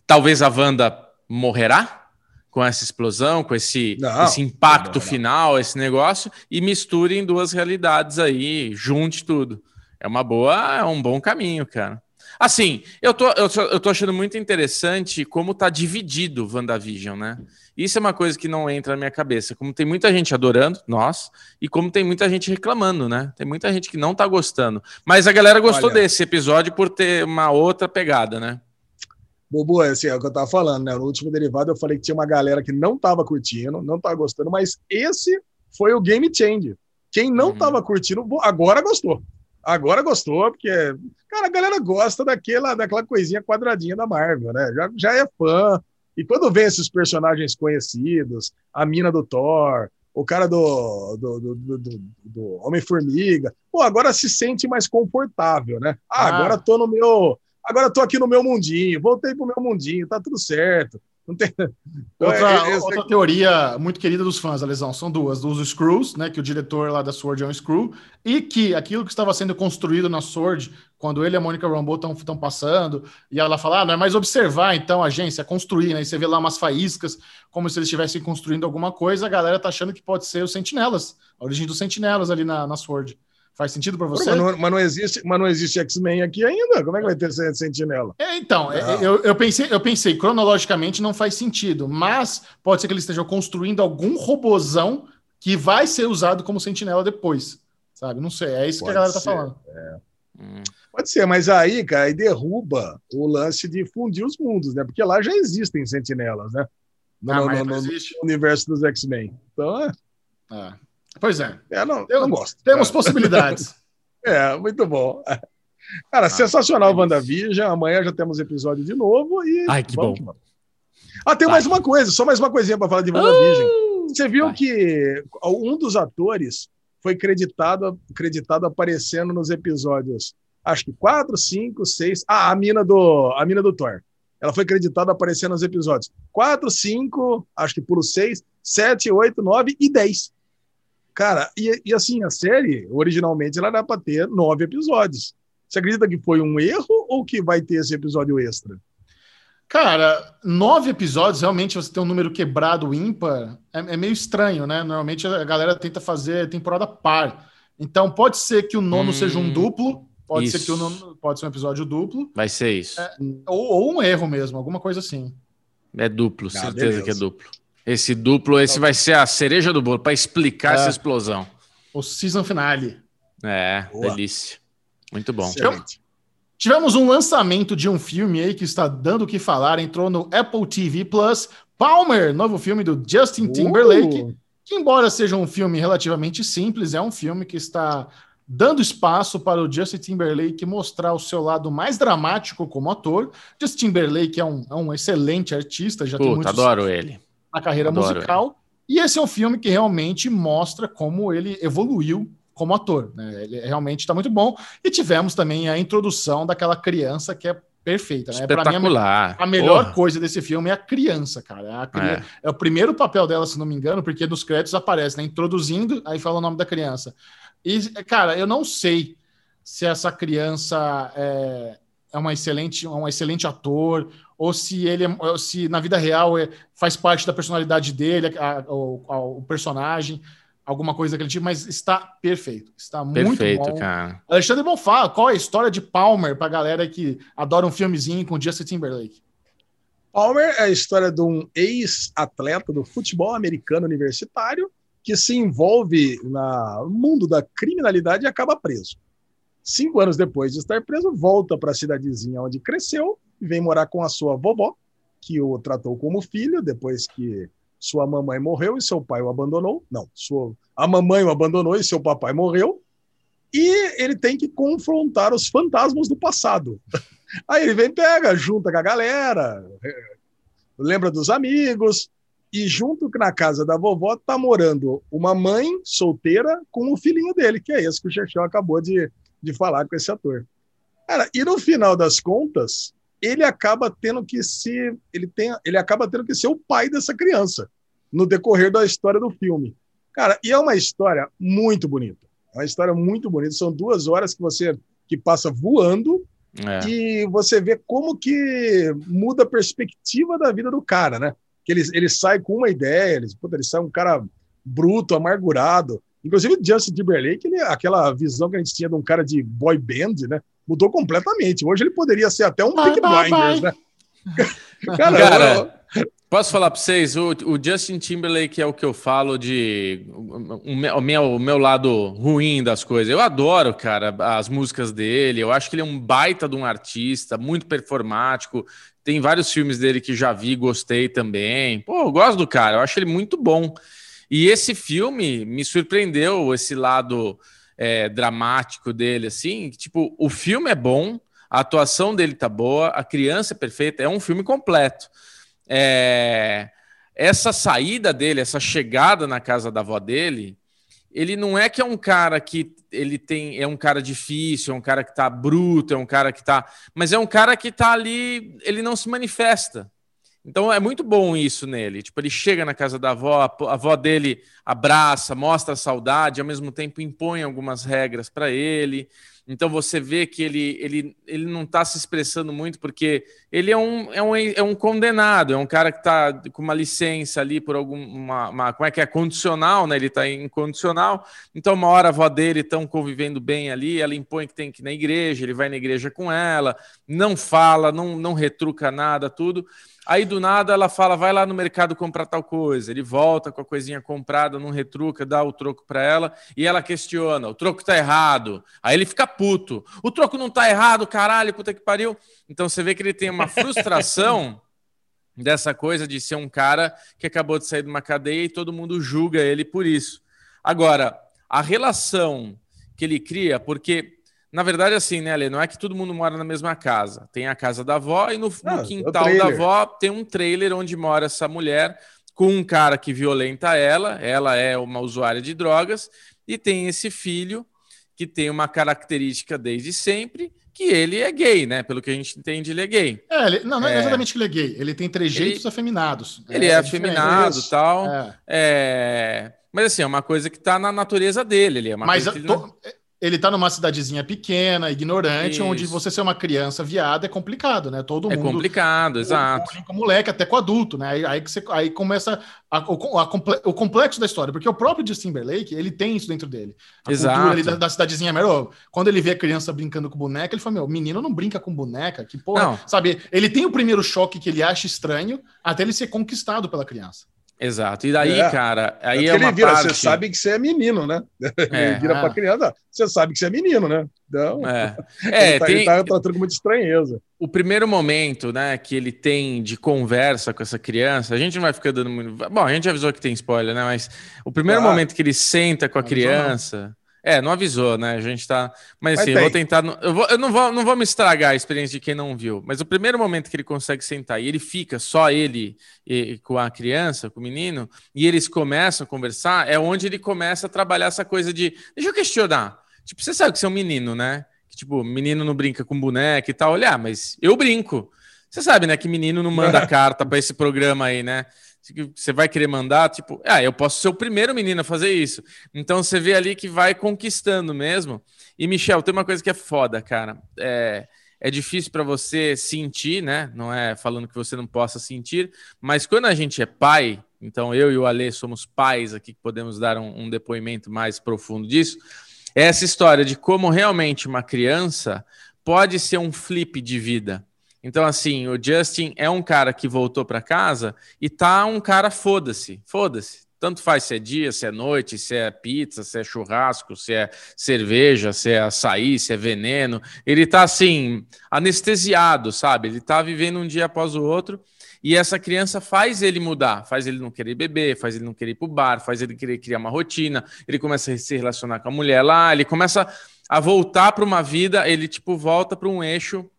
talvez a Wanda morrerá com essa explosão, com esse, não, esse impacto não, não. final, esse negócio, e misturem duas realidades aí, junte tudo. É uma boa, é um bom caminho, cara. Assim, eu tô, eu, tô, eu tô achando muito interessante como tá dividido o WandaVision, né? Isso é uma coisa que não entra na minha cabeça. Como tem muita gente adorando, nós, e como tem muita gente reclamando, né? Tem muita gente que não tá gostando. Mas a galera gostou Olha, desse episódio por ter uma outra pegada, né? Bobo, assim, é o que eu tava falando, né? No último derivado eu falei que tinha uma galera que não tava curtindo, não tava gostando, mas esse foi o game changer. Quem não uhum. tava curtindo, agora gostou. Agora gostou, porque, cara, a galera gosta daquela, daquela coisinha quadradinha da Marvel, né? Já, já é fã. E quando vê esses personagens conhecidos, a mina do Thor, o cara do, do, do, do, do Homem-Formiga, pô, agora se sente mais confortável, né? Ah, ah, agora tô no meu. Agora tô aqui no meu mundinho, voltei pro meu mundinho, tá tudo certo. Tem... Outra, outra teoria muito querida dos fãs, a lesão, são duas. Dos Screws, né? Que o diretor lá da Sword é um Screw, e que aquilo que estava sendo construído na Sword, quando ele e a Mônica Rambeau estão passando, e ela fala, ah, não é mais observar, então, a agência, é construir, né? E você vê lá umas faíscas, como se eles estivessem construindo alguma coisa, a galera tá achando que pode ser os sentinelas, a origem dos sentinelas ali na, na Sword. Faz sentido para você? Mas não, mas não, existe, mas não existe X-Men aqui ainda. Como é que vai ter Sentinela? É, então, é, eu, eu, pensei, eu pensei, cronologicamente não faz sentido, mas pode ser que eles estejam construindo algum robozão que vai ser usado como sentinela depois. Sabe? Não sei. É isso pode que a galera tá falando. É. Hum. Pode ser, mas aí, cara, aí derruba o lance de fundir os mundos, né? Porque lá já existem sentinelas, né? No, ah, no, no, no universo dos X-Men. Então, é. Ah. Pois é. é não, eu não gosto. Temos possibilidades. [LAUGHS] é, muito bom. Cara, ah, sensacional, WandaVision. Amanhã já temos episódio de novo. E Ai, que bom. Ah, tem Vai. mais uma coisa, só mais uma coisinha para falar de WandaVision. Uh, Você viu Vai. que um dos atores foi creditado, creditado aparecendo nos episódios, acho que 4, 5, 6. Ah, a mina do, a mina do Thor. Ela foi creditada aparecendo nos episódios 4, 5, acho que pulo 6, 7, 8, 9 e 10. Cara, e, e assim, a série, originalmente, ela era para ter nove episódios. Você acredita que foi um erro ou que vai ter esse episódio extra? Cara, nove episódios, realmente você tem um número quebrado ímpar, é, é, meio estranho, né? Normalmente a galera tenta fazer temporada par. Então pode ser que o nono hum, seja um duplo, pode isso. ser que o nono pode ser um episódio duplo. Vai ser isso. É, ou, ou, um erro mesmo, alguma coisa assim. É duplo, ah, certeza beleza. que é duplo. Esse duplo, esse vai ser a cereja do bolo para explicar é. essa explosão. O season finale. É, Boa. delícia. Muito bom. Tivemos um lançamento de um filme aí que está dando o que falar, entrou no Apple TV Plus. Palmer, novo filme do Justin uh. Timberlake, que embora seja um filme relativamente simples, é um filme que está dando espaço para o Justin Timberlake mostrar o seu lado mais dramático como ator. Justin Timberlake é um, é um excelente artista, já Puta, tem muitos adoro ele na carreira Adoro, musical. É. E esse é um filme que realmente mostra como ele evoluiu como ator. Né? Ele realmente está muito bom. E tivemos também a introdução daquela criança que é perfeita. Né? Espetacular. Mim, a, melhor Porra. coisa desse filme é a criança, cara. É, criança. é. é, o primeiro papel dela, se não me engano, porque nos créditos aparece, né? Introduzindo, aí fala o nome da criança. E, cara, eu não sei se essa criança é, é uma excelente, um excelente ator ou se ele é, se na vida real é, faz parte da personalidade dele, a, a, o, o, personagem, alguma coisa daquele tipo, mas está perfeito. Está perfeito, muito bom. cara. Alexandre Bonfá, qual é a história de Palmer para a galera que adora um filmezinho com Justin Timberlake? Palmer é a história de um ex-atleta do futebol americano universitário que se envolve no mundo da criminalidade e acaba preso. Cinco anos depois de estar preso, volta para a cidadezinha onde cresceu vem morar com a sua vovó, que o tratou como filho, depois que sua mamãe morreu e seu pai o abandonou. Não, sua, a mamãe o abandonou e seu papai morreu. E ele tem que confrontar os fantasmas do passado. [LAUGHS] Aí ele vem, pega, junta com a galera, lembra dos amigos, e junto na casa da vovó tá morando uma mãe solteira com o filhinho dele, que é esse que o Chechel acabou de, de falar com esse ator. Cara, e no final das contas, ele acaba tendo que se ele tem ele acaba tendo que ser o pai dessa criança no decorrer da história do filme. Cara, e é uma história muito bonita. É uma história muito bonita. São duas horas que você que passa voando é. e você vê como que muda a perspectiva da vida do cara, né? Que ele, ele sai com uma ideia, ele, puta, ele sai um cara bruto, amargurado. Inclusive, Justin Timberlake, ele, aquela visão que a gente tinha de um cara de boy band, né? Mudou completamente. Hoje ele poderia ser até um Big Blinders, né? [LAUGHS] Cara, Cara posso falar para vocês? O, o, Justin Timberlake é o que eu falo de o, o, meu, o meu lado ruim das coisas. Eu adoro, cara, as músicas dele. Eu acho que ele é um baita de um artista, muito performático. Tem vários filmes dele que já vi, gostei também. Pô, eu gosto do cara, eu acho ele muito bom. E esse filme me surpreendeu, esse lado é, dramático dele, assim. Tipo, o filme é bom, a atuação dele tá boa, a criança é perfeita, é um filme completo. É, essa saída dele, essa chegada na casa da avó dele, ele não é que é um cara que ele tem é um cara difícil, é um cara que tá bruto, é um cara que tá, mas é um cara que tá ali, ele não se manifesta. Então é muito bom isso nele. Tipo, ele chega na casa da avó, a avó dele abraça, mostra a saudade, ao mesmo tempo impõe algumas regras para ele. Então você vê que ele, ele, ele não está se expressando muito porque ele é um, é um, é um condenado, é um cara que está com uma licença ali por alguma. Uma, como é que é? Condicional, né? Ele está incondicional. Então, uma hora a avó dele estão convivendo bem ali, ela impõe que tem que ir na igreja, ele vai na igreja com ela, não fala, não, não retruca nada, tudo. Aí do nada ela fala, vai lá no mercado comprar tal coisa. Ele volta com a coisinha comprada, não retruca, dá o troco para ela e ela questiona: o troco tá errado. Aí ele fica puto: o troco não tá errado, caralho, puta que pariu. Então você vê que ele tem uma frustração [LAUGHS] dessa coisa de ser um cara que acabou de sair de uma cadeia e todo mundo julga ele por isso. Agora, a relação que ele cria, porque na verdade, assim, né, Ale? Não é que todo mundo mora na mesma casa. Tem a casa da avó e no, ah, no quintal da avó tem um trailer onde mora essa mulher com um cara que violenta ela. Ela é uma usuária de drogas e tem esse filho que tem uma característica desde sempre que ele é gay, né? Pelo que a gente entende, ele é gay. É, ele, não, não é, é, exatamente que ele é gay. Ele tem trejeitos ele, afeminados. Ele é, é afeminado e tal. É. é. Mas assim, é uma coisa que está na natureza dele. Ele é uma Mas to... não ele tá numa cidadezinha pequena, ignorante, Isso. onde você ser uma criança viada é complicado, né? Todo é mundo. É complicado, exato. Com moleque, até com adulto, né? Aí, aí, que você, aí começa a, o, a, o, complexo da história, porque o próprio Justin Timberlake, ele tem isso dentro dele. A exato. cultura da, da, cidadezinha, meu, quando ele vê a criança brincando com boneca, ele fala: Meu, menino não brinca com boneca, que porra. Não. Sabe? Ele tem o primeiro choque que ele acha estranho até ele ser conquistado pela criança. Exato. E daí, é. cara, aí é, é uma vira, parte... Você sabe que você é menino, né? [LAUGHS] É, ele vira é. para criança, você sabe que você é menino, né? Então, é, [LAUGHS] é ele, tá, tem... ele tá tratando com muita estranheza. O primeiro momento, né, que ele tem de conversa com essa criança, a gente não vai ficar dando muito... Bom, a gente avisou que tem spoiler, né? Mas o primeiro ah, momento que ele senta com a criança... É, não avisou, né? A gente tá. Mas assim, eu vou tentar. Eu, vou, eu não, vou, não vou me estragar a experiência de quem não viu, mas o primeiro momento que ele consegue sentar e ele fica só ele e, com a criança, com o menino, e eles começam a conversar, é onde ele começa a trabalhar essa coisa de. Deixa eu questionar. Tipo, você sabe que você é um menino, né? Que, tipo, menino não brinca com boneca e tal. Olha, mas eu brinco. Você sabe, né, que menino não manda [LAUGHS] carta para esse programa aí, né? Você vai querer mandar, tipo, ah, eu posso ser o primeiro menino a fazer isso. Então você vê ali que vai conquistando mesmo. E Michel, tem uma coisa que é foda, cara. É, é difícil para você sentir, né? Não é falando que você não possa sentir, mas quando a gente é pai, então eu e o Ale somos pais aqui que podemos dar um, um depoimento mais profundo disso. É essa história de como realmente uma criança pode ser um flip de vida. Então, assim, o Justin é um cara que voltou para casa e tá um cara foda-se, foda-se. Tanto faz se é dia, se é noite, se é pizza, se é churrasco, se é cerveja, se é açaí, se é veneno. Ele tá assim, anestesiado, sabe? Ele tá vivendo um dia após o outro. E essa criança faz ele mudar, faz ele não querer beber, faz ele não querer ir pro bar, faz ele querer criar uma rotina, ele começa a se relacionar com a mulher lá, ele começa a voltar para uma vida, ele tipo volta para um eixo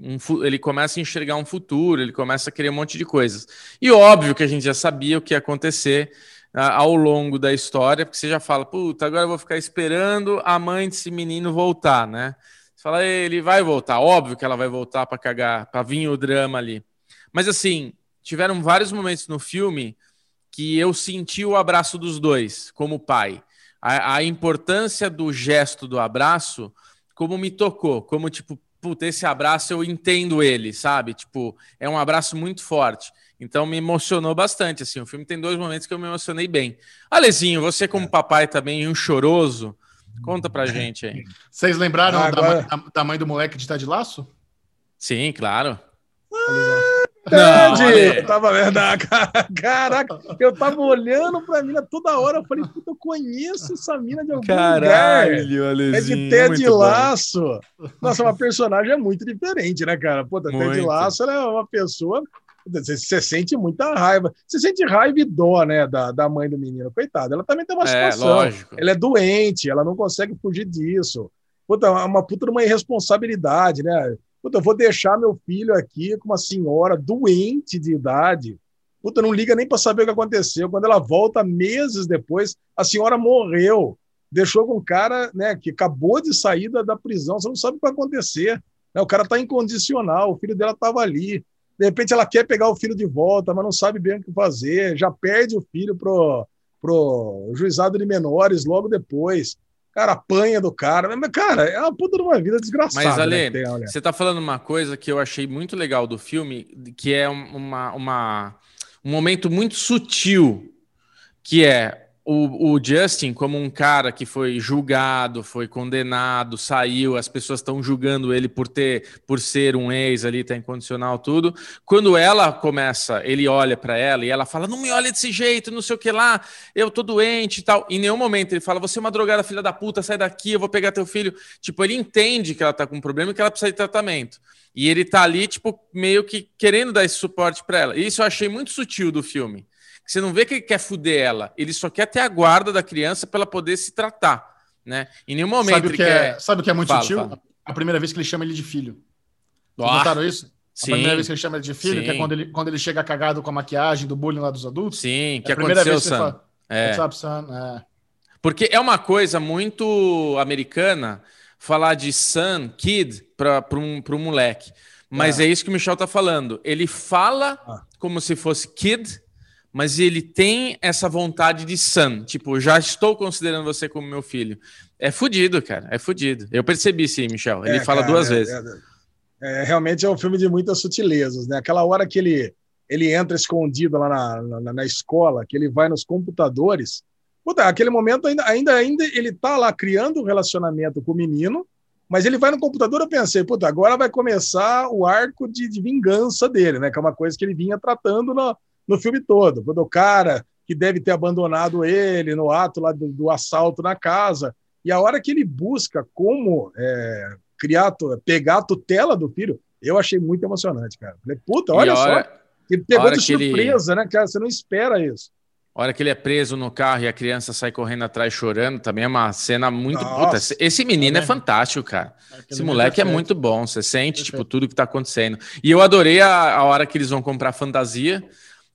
um, ele começa a enxergar um futuro, ele começa a querer um monte de coisas. E óbvio que a gente já sabia o que ia acontecer uh, ao longo da história, porque você já fala, puta, agora eu vou ficar esperando a mãe desse menino voltar, né? Você fala, ele vai voltar, óbvio que ela vai voltar para cagar, para vir o drama ali. Mas assim, tiveram vários momentos no filme que eu senti o abraço dos dois, como pai. A, a importância do gesto do abraço, como me tocou, como tipo, puta, esse abraço eu entendo ele, sabe? Tipo, é um abraço muito forte. Então me emocionou bastante, assim. O filme tem dois momentos que eu me emocionei bem. Alezinho, você como é. papai também, um choroso, conta pra [LAUGHS] gente aí. Vocês lembraram ah, agora... da, da, mãe do moleque de Ted Laço? Sim, claro. Ah, Ted! Eu tava vendo, caraca, eu tava olhando pra mina toda hora, eu falei, puta, eu conheço essa mina de algum Caralho, lugar. Alezinho, é de Ted Laço. Bom. Nossa, uma personagem é muito diferente, né, cara? Puta, muito. Ted Laço é uma pessoa você, você, sente muita raiva. Você sente raiva e dó, né, da, da mãe do menino. Coitada, ela também tem uma é, situação. Lógico. Ela é doente, ela não consegue fugir disso. Puta, uma puta de uma irresponsabilidade, né? Puta, eu vou deixar meu filho aqui com uma senhora doente de idade. Puta, não liga nem para saber o que aconteceu. Quando ela volta meses depois, a senhora morreu. Deixou com um cara né, que acabou de sair da, da prisão. Você não sabe o que vai acontecer. Né? O cara está incondicional. O filho dela estava ali. De repente ela quer pegar o filho de volta, mas não sabe bem o que fazer, já perde o filho pro, pro juizado de menores logo depois. Cara, apanha do cara. Mas, cara, é uma puta de uma vida desgraçada. Mas, Ale, né, você tá falando uma coisa que eu achei muito legal do filme, que é uma, uma, um momento muito sutil, que é o, o, Justin, como um cara que foi julgado, foi condenado, saiu, as pessoas estão julgando ele por ter, por ser um ex ali, tá incondicional, tudo. Quando ela começa, ele olha para ela e ela fala: Não me olha desse jeito, não sei o que lá, eu tô doente e tal. Em nenhum momento ele fala: Você é uma drogada, filha da puta, sai daqui, eu vou pegar teu filho. Tipo, ele entende que ela tá com um problema e que ela precisa de tratamento. E ele tá ali, tipo, meio que querendo dar esse suporte para ela. E isso eu achei muito sutil do filme. Você não vê que ele quer fuder ela, ele só quer ter a guarda da criança para ela poder se tratar, né? Em nenhum momento sabe o que, é, quer... sabe o que é muito fala, sutil? Fala. A primeira vez que ele chama ele de filho. Vocês notaram isso? Sim. A primeira vez que ele chama ele de filho, Sim. que é quando ele, quando ele chega cagado com a maquiagem do bullying lá dos adultos. Sim, é que é a primeira vez que ele fala, é. Up, son? É. Porque é uma coisa muito americana falar de son, kid, para um, um moleque. Mas é. é. isso que o Michel tá falando. Ele fala ah. como se fosse kid, mas ele tem essa vontade de son. Tipo, já estou considerando você como meu filho. É fudido, cara. É fudido. Eu percebi sim, Michel. Ele é, fala cara, duas é, vezes. É, é, realmente é um filme de muitas sutilezas, né? Aquela hora que ele, ele entra escondido lá na, na, na escola, que ele vai nos computadores. Puta, aquele momento ainda, ainda, ainda ele tá lá criando um relacionamento com o menino, mas ele vai no computador, eu pensei, puta, agora vai começar o arco de, de vingança dele, né? Que é uma coisa que ele vinha tratando no, no filme todo. Quando o cara que deve ter abandonado ele no ato lá do, do assalto na casa, e a hora que ele busca como é, criar, pegar a tutela do filho, eu achei muito emocionante, cara. Falei, puta, olha hora, só. Ele pegou de surpresa, ele... né, cara? Você não espera isso. A hora que ele é preso no carro e a criança sai correndo atrás chorando, também é uma cena muito puta. Esse menino é, é fantástico, cara. Esse moleque é, é muito bom. Você sente, tipo, tudo que tá acontecendo. E eu adorei a, a hora que eles vão comprar fantasia.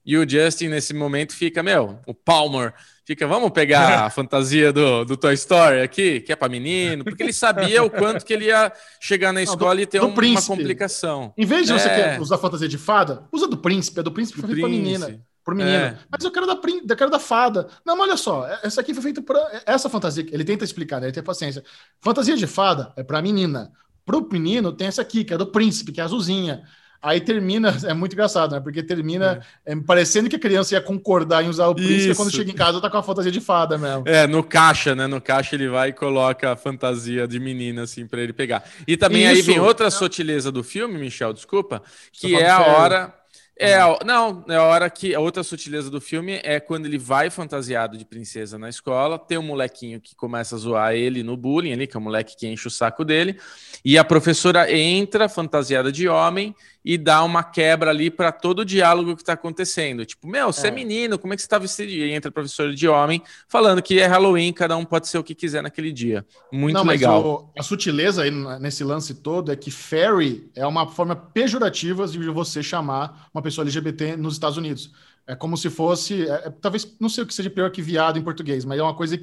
E o Justin, nesse momento, fica, meu, o Palmer fica, vamos pegar a [LAUGHS] fantasia do, do Toy Story aqui, que é para menino, porque ele sabia o quanto que ele ia chegar na escola Não, do, e ter um, uma complicação. Em vez de é... você usar fantasia de fada, usa do príncipe, a do príncipe foi feita pra menina. Pro menino. É. Mas eu quero da, eu quero da fada. Não, mas olha só, é, essa aqui foi feita para essa fantasia. Ele tenta explicar, né? Ele tem paciência. Fantasia de fada é para menina. Pro menino tem essa aqui, que é do príncipe, que é azulzinha. Aí termina, [LAUGHS] é muito engraçado, né? Porque termina é. É, parecendo que a criança ia concordar em usar o príncipe, Isso. quando chega em casa tá com a fantasia de fada mesmo. É, no caixa, né? No caixa ele vai e coloca a fantasia de menina, assim, para ele pegar. E também Isso. aí vem outra sutileza do filme, Michel, desculpa, que é a hora. É, não, é a hora que a outra sutileza do filme é quando ele vai fantasiado de princesa na escola, tem um molequinho que começa a zoar ele no bullying ali, que é o moleque que enche o saco dele, e a professora entra fantasiada de homem e dá uma quebra ali para todo o diálogo que está acontecendo. Tipo, meu, você é. é. menino, como é que você está vestido? E entra a professora de homem falando que é Halloween, cada um pode ser o que quiser naquele dia. Muito Não, legal. O, a sutileza aí nesse lance todo é que fairy é uma forma pejorativa de você chamar uma pessoa LGBT nos Estados Unidos. É como se fosse, é, é, talvez, não sei o que seja pior que viado em português, mas é uma coisa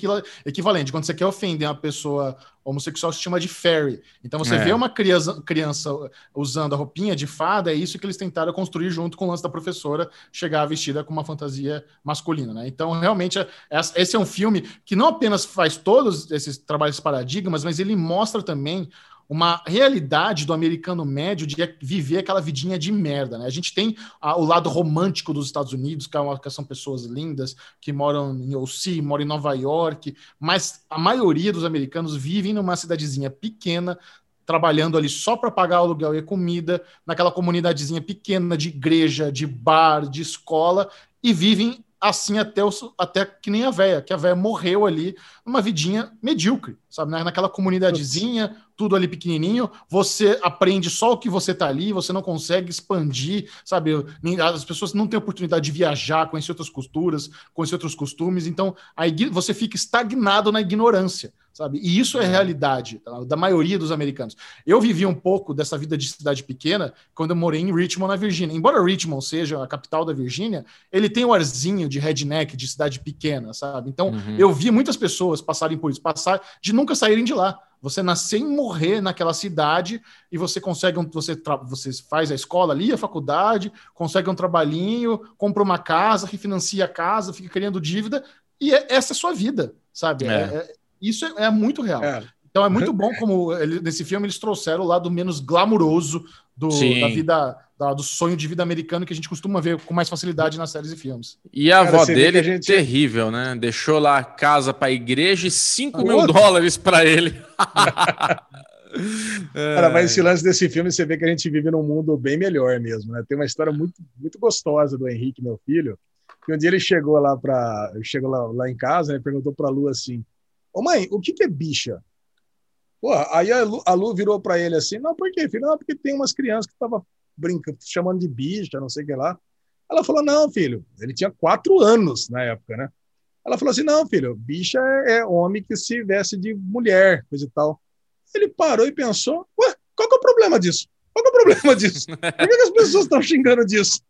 equivalente. Quando você quer ofender uma pessoa homossexual, se chama de fairy. Então você é. vê uma criança, criança usando a roupinha de fada, é isso que eles tentaram construir junto com o lance da professora chegar vestida com uma fantasia masculina. Né? Então, realmente, é, esse é um filme que não apenas faz todos esses trabalhos paradigmas, mas ele mostra também uma realidade do americano médio de viver aquela vidinha de merda, né? A gente tem a, o lado romântico dos Estados Unidos, que, é uma, que são pessoas lindas, que moram em OC, moram em Nova York, mas a maioria dos americanos vivem numa cidadezinha pequena, trabalhando ali só para pagar aluguel e comida, naquela comunidadezinha pequena de igreja, de bar, de escola, e vivem assim até, o, até que nem a véia, que a véia morreu ali numa vidinha medíocre, sabe? Naquela comunidadezinha, tudo ali pequenininho, você aprende só o que você tá ali, você não consegue expandir, sabe? As pessoas não têm oportunidade de viajar, conhecer outras culturas, conhecer outros costumes, então aí você fica estagnado na ignorância sabe? E isso é, é realidade tá? da maioria dos americanos. Eu vivi um pouco dessa vida de cidade pequena quando eu morei em Richmond, na Virgínia. Embora Richmond seja a capital da Virgínia, ele tem o um arzinho de redneck, de cidade pequena, sabe? Então, uhum. eu vi muitas pessoas passarem por isso, passar de nunca saírem de lá. você nascer e morrer naquela cidade e você consegue um, você, você faz a escola ali, a faculdade, consegue um trabalhinho, compra uma casa, refinancia a casa, fica criando dívida e é, essa é a sua vida, sabe? É. É, isso é, muito real. É. Então é muito bom como ele, nesse filme eles trouxeram o lado menos glamuroso do, da vida, da, do sonho de vida americano que a gente costuma ver com mais facilidade nas séries e filmes. E a Cara, avó dele é gente... terrível, né? Deixou lá a casa para a igreja e 5 ah, mil outro? dólares para ele. [LAUGHS] Cara, mas esse lance desse filme, você vê que a gente vive num mundo bem melhor mesmo, né? Tem uma história muito, muito gostosa do Henrique, meu filho, que um dia ele chegou lá para chegou lá, lá em casa, né, perguntou para a Lu assim: "Ô mãe, o que que é bicha?" Pô, aí a Lu, a Lu virou para ele assim: "Não, por quê, filho? Não, porque tem umas crianças que estavam brincando, chamando de bicha, não sei o que lá." Ela falou: "Não, filho, ele tinha quatro anos na época, né?" Ela falou assim: "Não, filho, bicha é, é homem que se veste de mulher, coisa e tal." Ele parou e pensou: "Ué, qual que é o problema disso? Qual que é o problema disso? Por que, que as pessoas estão xingando disso?"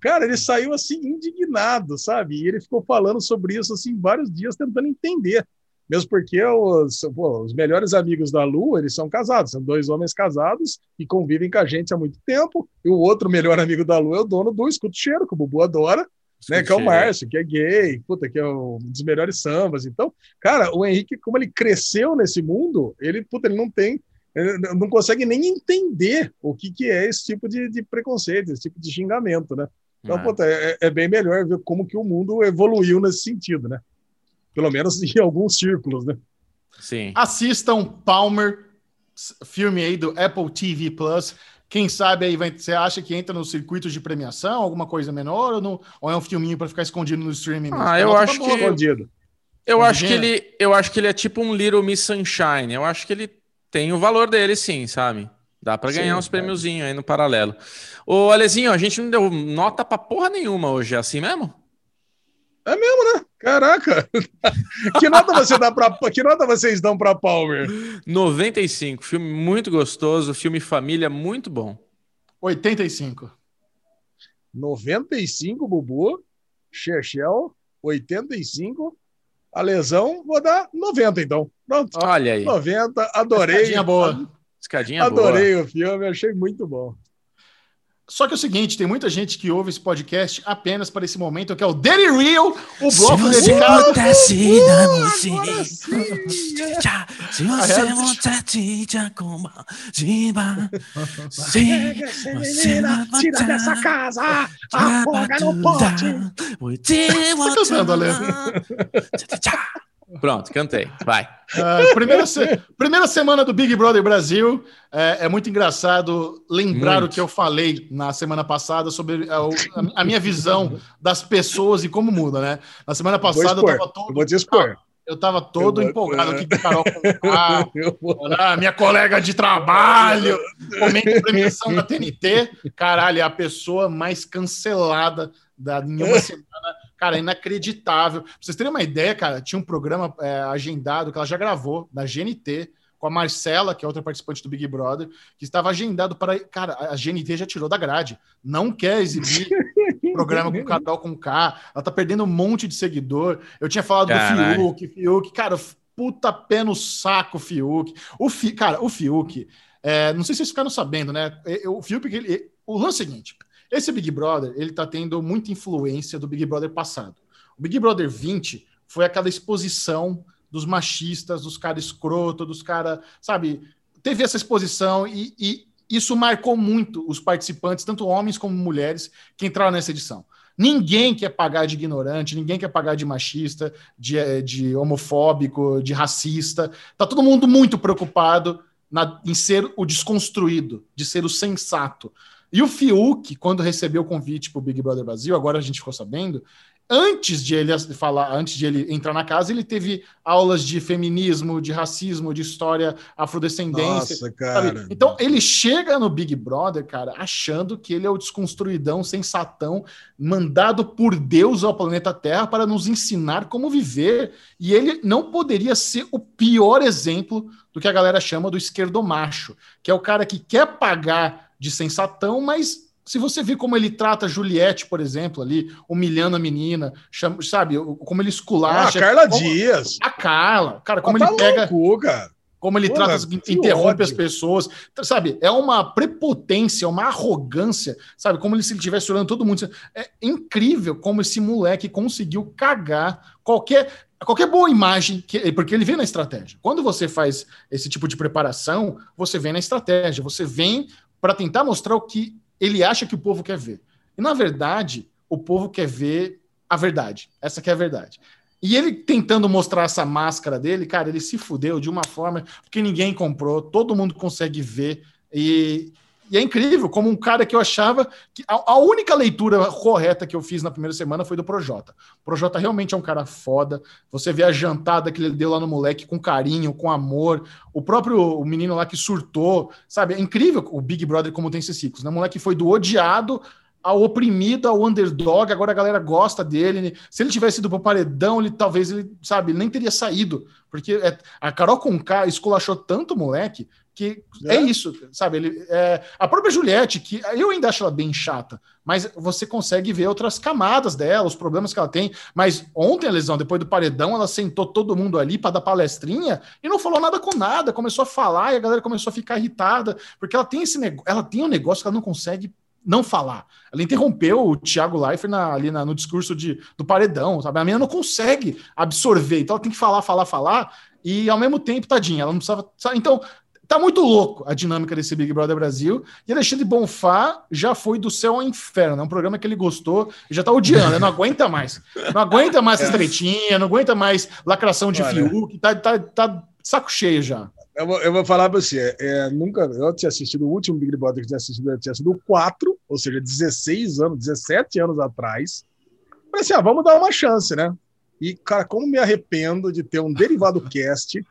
Cara, ele saiu assim indignado, sabe? E ele ficou falando sobre isso assim vários dias tentando entender. Mesmo porque os, pô, os melhores amigos da Lu, eles são casados, são dois homens casados e convivem com a gente há muito tempo. E o outro melhor amigo da Lu é o dono do Escuto Cheiro, que o Bubu adora, né, que é o Márcio, que é gay, puta, que é um dos melhores sambas. Então, cara, o Henrique, como ele cresceu nesse mundo, ele, puta, ele não tem, ele não consegue nem entender o que, que é esse tipo de, de preconceito, esse tipo de xingamento, né? Então, é. Puta, é, é, bem melhor ver como que o mundo evoluiu nesse sentido, né? Pelo menos [LAUGHS] em alguns círculos, né? Sim. Assistam Palmer, filme aí do Apple TV Plus. Quem sabe aí vai, você acha que entra no circuito de premiação, alguma coisa menor, ou, não, ou é um filminho para ficar escondido no streaming? Ah, eu acho que escondido. Eu acho que ele, eu acho que ele é tipo um Little Miss Sunshine. Eu acho que ele tem o valor dele, sim, sabe? Dá para ganhar uns prêmiozinhos aí no paralelo. Ô, Alezinho, a gente não deu nota pra porra nenhuma hoje, é assim mesmo? É mesmo, né? Caraca! [LAUGHS] que nota você dá para que nota vocês dão para Palmer? 95, filme muito gostoso, filme família muito bom. 85. 95, Bubu. Chechel, 85. A lesão, vou dar 90 então. Pronto. Olha aí. 90, adorei. Escadinha boa. Escadinha adorei boa. o filme, achei muito bom. Só que é o seguinte, tem muita gente que ouve esse podcast apenas para esse momento, que é o Daily Real, o bloco Se dedicado... Você uh, se você tira dessa casa, afoga no pote. [LAUGHS] Tá cantando, Ale. Pronto, cantei. Vai. Uh, [LAUGHS] primeira, se... primeira semana do Big Brother Brasil. É, é muito engraçado lembrar muito. o que eu falei na semana passada sobre a, a, minha visão das pessoas e como muda, né? Na semana passada eu tava todo. Eu vou te expor. Eu tava todo eu empolgado aqui com Carol [LAUGHS] com a minha colega de trabalho, momento premiação da TNT. Caralho, é a pessoa mais cancelada da, em uma [LAUGHS] semana Cara, é inacreditável. Pra vocês terem uma ideia, cara, tinha um programa é, agendado que ela já gravou na GNT com a Marcela, que é outra participante do Big Brother, que estava agendado para. Cara, a GNT já tirou da grade. Não quer exibir [LAUGHS] programa com Carol com K. Ela tá perdendo um monte de seguidor. Eu tinha falado Caralho. do Fiuk, Fiuk, cara, puta pé no saco, Fiuk. O Fi, cara, o Fiuk. É, não sei se vocês ficaram sabendo, né? O Fiuk, ele, o lance é o seguinte: esse Big Brother, ele tá tendo muita influência do Big Brother passado. O Big Brother 20 foi aquela exposição dos machistas, dos caras escroto, dos caras, sabe? Teve essa exposição e, e isso marcou muito os participantes, tanto homens como mulheres, que entraram nessa edição. Ninguém quer pagar de ignorante, ninguém quer pagar de machista, de, eh, de homofóbico, de racista. Tá todo mundo muito preocupado na, em ser o desconstruído, de ser o sensato. E o Fiuk, quando recebeu o convite para o Big Brother Brasil, agora a gente ficou sabendo, antes de ele falar, antes de ele entrar na casa, ele teve aulas de feminismo, de racismo, de história afrodescendência. Nossa, cara. Sabe? Então ele chega no Big Brother, cara, achando que ele é o desconstruidão, sensatão, mandado por Deus ao planeta Terra para nos ensinar como viver. E ele não poderia ser o pior exemplo do que a galera chama do esquerdo macho, que é o cara que quer pagar de sensatão, mas se você vê como ele trata Juliette, por exemplo, ali, humilhando a menina, chama, sabe, como ele esculacha. Ah, a Carla como, Dias. A Carla. Cara, como ele tá pega. Louco, cara. como ele trata, interrompe ódio. as pessoas, sabe? É uma prepotência, uma arrogância, sabe? Como se ele estivesse olhando todo mundo. É incrível como esse moleque conseguiu cagar qualquer qualquer boa imagem, que, porque ele vem na estratégia. Quando você faz esse tipo de preparação, você vem na estratégia, você vem para tentar mostrar o que ele acha que o povo quer ver. E na verdade, o povo quer ver a verdade. Essa que é a verdade. E ele tentando mostrar essa máscara dele, cara, ele se fudeu de uma forma que ninguém comprou, todo mundo consegue ver. E, e é incrível como um cara que eu achava que a, a, única leitura correta que eu fiz na primeira semana foi do Projota. O Projota realmente é um cara foda. Você vê a jantada que ele deu lá no moleque com carinho, com amor. O próprio o menino lá que surtou, sabe? É incrível o Big Brother como tem esses ciclos. Né? O moleque foi do odiado ao oprimido, ao underdog, agora a galera gosta dele. Se ele tivesse ido pro paredão, ele talvez ele, sabe, nem teria saído. Porque é, a Carol Conká esculachou tanto o moleque que é, é isso, sabe? Ele, é, a própria Juliette, que eu ainda acho ela bem chata, mas você consegue ver outras camadas dela, os problemas que ela tem. Mas ontem a lesão, depois do paredão, ela sentou todo mundo ali para dar palestrinha e não falou nada com nada, começou a falar e a galera começou a ficar irritada, porque ela tem esse negócio, ela tem um negócio que ela não consegue não falar. Ela interrompeu o Thiago Leifert na, ali na, no discurso de, do paredão, sabe? A menina não consegue absorver, então ela tem que falar, falar, falar, e ao mesmo tempo, tadinha, ela não precisava. Sabe? Então, tá muito louco a dinâmica desse Big Brother Brasil. E Alexandre Bonfá já foi do céu ao inferno. É um programa que ele gostou e já tá odiando, ele não aguenta mais. Não aguenta mais essa tretinha, não aguenta mais lacração de Olha. Fiuk, tá, tá, tá saco cheio já. Eu vou, eu vou falar para você, é, nunca, eu tinha assistido o último Big Brother que tinha assistido, eu tinha sido o 4, ou seja, 16 anos, 17 anos atrás. Falei assim, ah, vamos dar uma chance, né? E, cara, como me arrependo de ter um derivado cast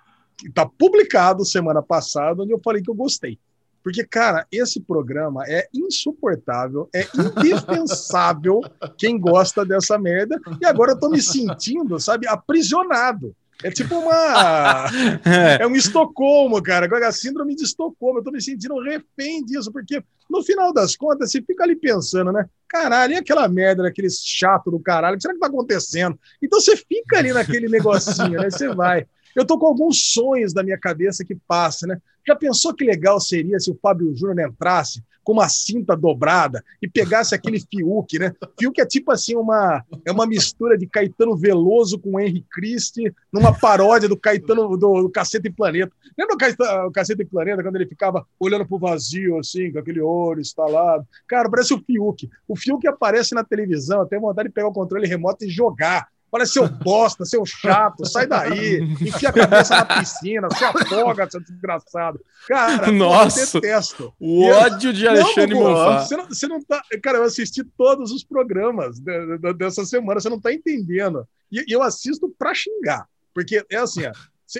tá publicado semana passada, onde eu falei que eu gostei. Porque, cara, esse programa é insuportável, é indefensável [LAUGHS] quem gosta dessa merda. E agora eu tô me sentindo, sabe, aprisionado. É tipo uma. [LAUGHS] é um Estocolmo, cara. Agora, a síndrome de Estocolmo. Eu tô me sentindo refém disso, porque no final das contas, você fica ali pensando, né? Caralho, e aquela merda daquele chato do caralho? O que será que tá acontecendo? Então você fica ali naquele negocinho, né? Você vai. Eu tô com alguns sonhos da minha cabeça que passam, né? Já pensou que legal seria se o Fábio Júnior entrasse com uma cinta dobrada e pegasse aquele Fiuk, né? Fiuk é tipo assim uma é uma mistura de Caetano Veloso com Henry Christie, numa paródia do Caetano do, do Cacete e Planeta. Lembra o, Caetano, o Cacete e Planeta quando ele ficava olhando pro vazio assim, com aquele olho instalado? Cara, parece o Fiuk. O Fiuk aparece na televisão, eu tenho vontade de pegar o controle remoto e jogar Parece seu bosta, seu chato, sai daí, enfia a cabeça na piscina, se afoga, seu desgraçado. Cara, Nossa, eu detesto. O ódio de Alexandre Bonfá. Você não, você não tá. Cara, eu assisti todos os programas de, de, dessa semana, você não tá entendendo. E eu assisto pra xingar. Porque é assim, ó,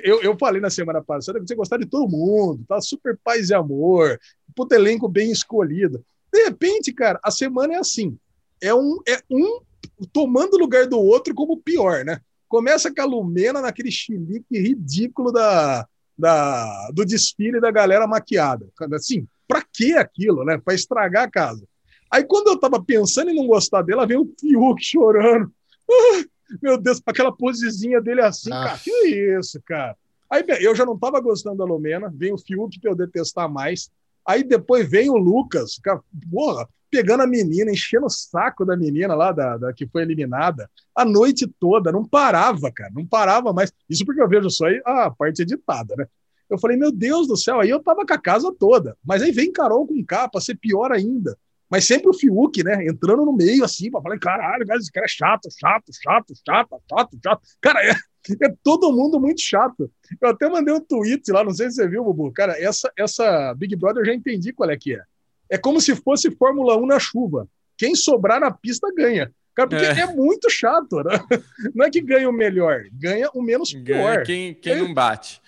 eu, eu falei na semana passada que você gostar de todo mundo, tá super paz e amor, puto elenco bem escolhido. De repente, cara, a semana é assim. É um, é um tomando o lugar do outro como pior, né? Começa com a Lumena naquele chilique ridículo da, da, do desfile da galera maquiada. Assim, pra que aquilo, né? Pra estragar a casa. Aí quando eu tava pensando em não gostar dela, vem o Fiuk chorando. Ah, meu Deus, aquela posezinha dele assim, ah. cara, que isso, cara? Aí eu já não tava gostando da Lumena, vem o Fiuk pra eu detestar mais. Aí depois vem o Lucas, cara, porra, pegando a menina, enchendo o saco da menina lá, da, da, que foi eliminada, a noite toda, não parava, cara, não parava mais. Isso porque eu vejo só aí a parte editada, né? Eu falei, meu Deus do céu, aí eu tava com a casa toda. Mas aí vem Carol com capa, ser pior ainda. Mas sempre o Fiuk, né, entrando no meio assim, pra falar, caralho, esse cara é chato, chato, chato, chato, chato, chato. Cara, é, [LAUGHS] é todo mundo muito chato. Eu até mandei um tweet lá, não sei se você viu, Bubu. Cara, essa, essa Big Brother eu já entendi qual é que é. É como se fosse Fórmula 1 na chuva. Quem sobrar na pista ganha. Cara, porque é, é muito chato, né? [LAUGHS] Não é que ganha o melhor, ganha o menos pior. Ganha quem, quem é. não bate.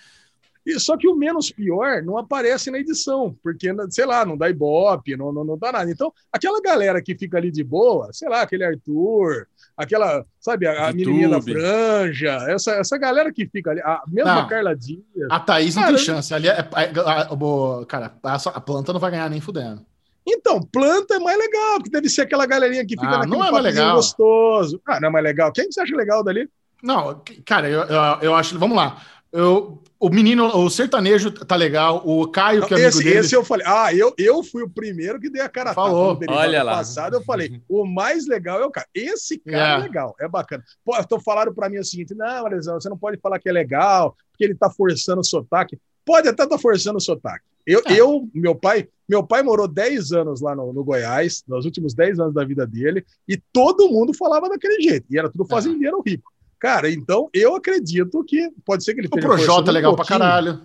E, só que o menos pior não aparece na edição, porque, sei lá, não dá ibope, não, não, não dá nada. Então, aquela galera que fica ali de boa, sei lá, aquele Arthur, aquela, sabe, a, a menininha da franja, essa, essa galera que fica ali, a mesma não, Carla Dias. A Thaís não cara, tem chance. Ali é, é, a, a, cara, a, planta não vai ganhar nem fudendo. Então, planta é mais legal, porque deve ser aquela galerinha que fica ah, naquele não é mais legal. gostoso. Ah, não é mais legal. Quem você acha legal dali? Não, cara, eu, eu, eu acho. Vamos lá. Eu, o menino, o sertanejo tá legal, o Caio, que é amigo esse, dele... esse eu falei, ah, eu, eu fui o primeiro que dei a cara Falou. Olha lá. passado, eu falei, o mais legal é o cara. Esse cara é, é legal, é bacana. Pô, então falaram para mim o seguinte, não, Alesão, você não pode falar que é legal, porque ele tá forçando o sotaque. Pode até estar tá forçando o sotaque. Eu, ah. eu, meu pai, meu pai morou 10 anos lá no, no, Goiás, nos últimos 10 anos da vida dele, e todo mundo falava daquele jeito, e era tudo é. fazendeiro é. rico. Cara, então eu acredito que pode ser que ele O Projota é legal um pra caralho.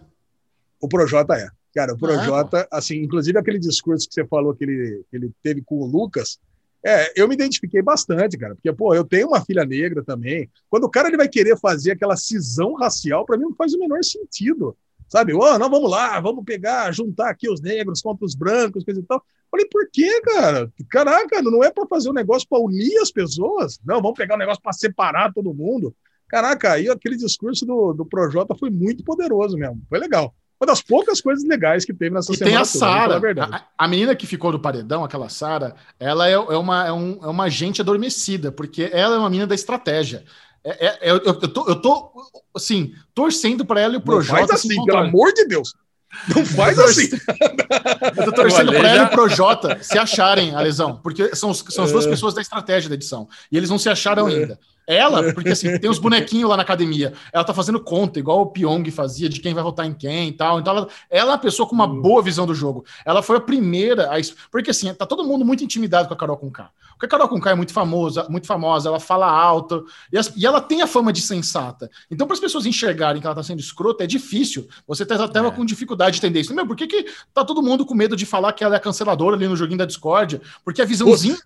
O Projota é. Cara, o Projota, é, assim, inclusive aquele discurso que você falou que ele, que ele teve com o Lucas, é, eu me identifiquei bastante, cara, porque, pô, eu tenho uma filha negra também. Quando o cara ele vai querer fazer aquela cisão racial, para mim não faz o menor sentido. Sabe? Oh, não, vamos lá, vamos pegar, juntar aqui os negros contra os brancos, coisa e tal. Falei, por quê, cara? Caraca, não é para fazer um negócio para unir as pessoas? Não, vamos pegar um negócio para separar todo mundo. Caraca, aí aquele discurso do, do Projota foi muito poderoso mesmo. Foi legal. Uma das poucas coisas legais que teve nessa e semana. Tem a Sara. A, a, menina que ficou no paredão, aquela Sara, ela é, é, uma, é, um, é uma gente adormecida, porque ela é uma menina da estratégia. É, é, é eu, eu, tô, eu tô, assim, torcendo para ela e o Projota. Faz assim, pelo amor de Deus. Não faz assim. Eu tô torcendo para ela e o Projota se acharem a lesão, porque são, são as duas é. pessoas da estratégia da edição. E eles não se acharam é. ainda. Ela, porque assim, tem os bonequinhos lá na academia, ela tá fazendo conta, igual o Pyong fazia, de quem vai votar em quem e tal. Então, ela, ela é uma pessoa com uma hum. boa visão do jogo. Ela foi a primeira a. Porque assim, tá todo mundo muito intimidado com a Carol Conká. Porque a Carol Conká é muito famosa, muito famosa, ela fala alto, e, as, e ela tem a fama de sensata. Então, para as pessoas enxergarem que ela tá sendo escrota, é difícil. Você tá até é. com dificuldade de entender isso. Meu, por que, que tá todo mundo com medo de falar que ela é canceladora ali no joguinho da Discord? Porque a visãozinha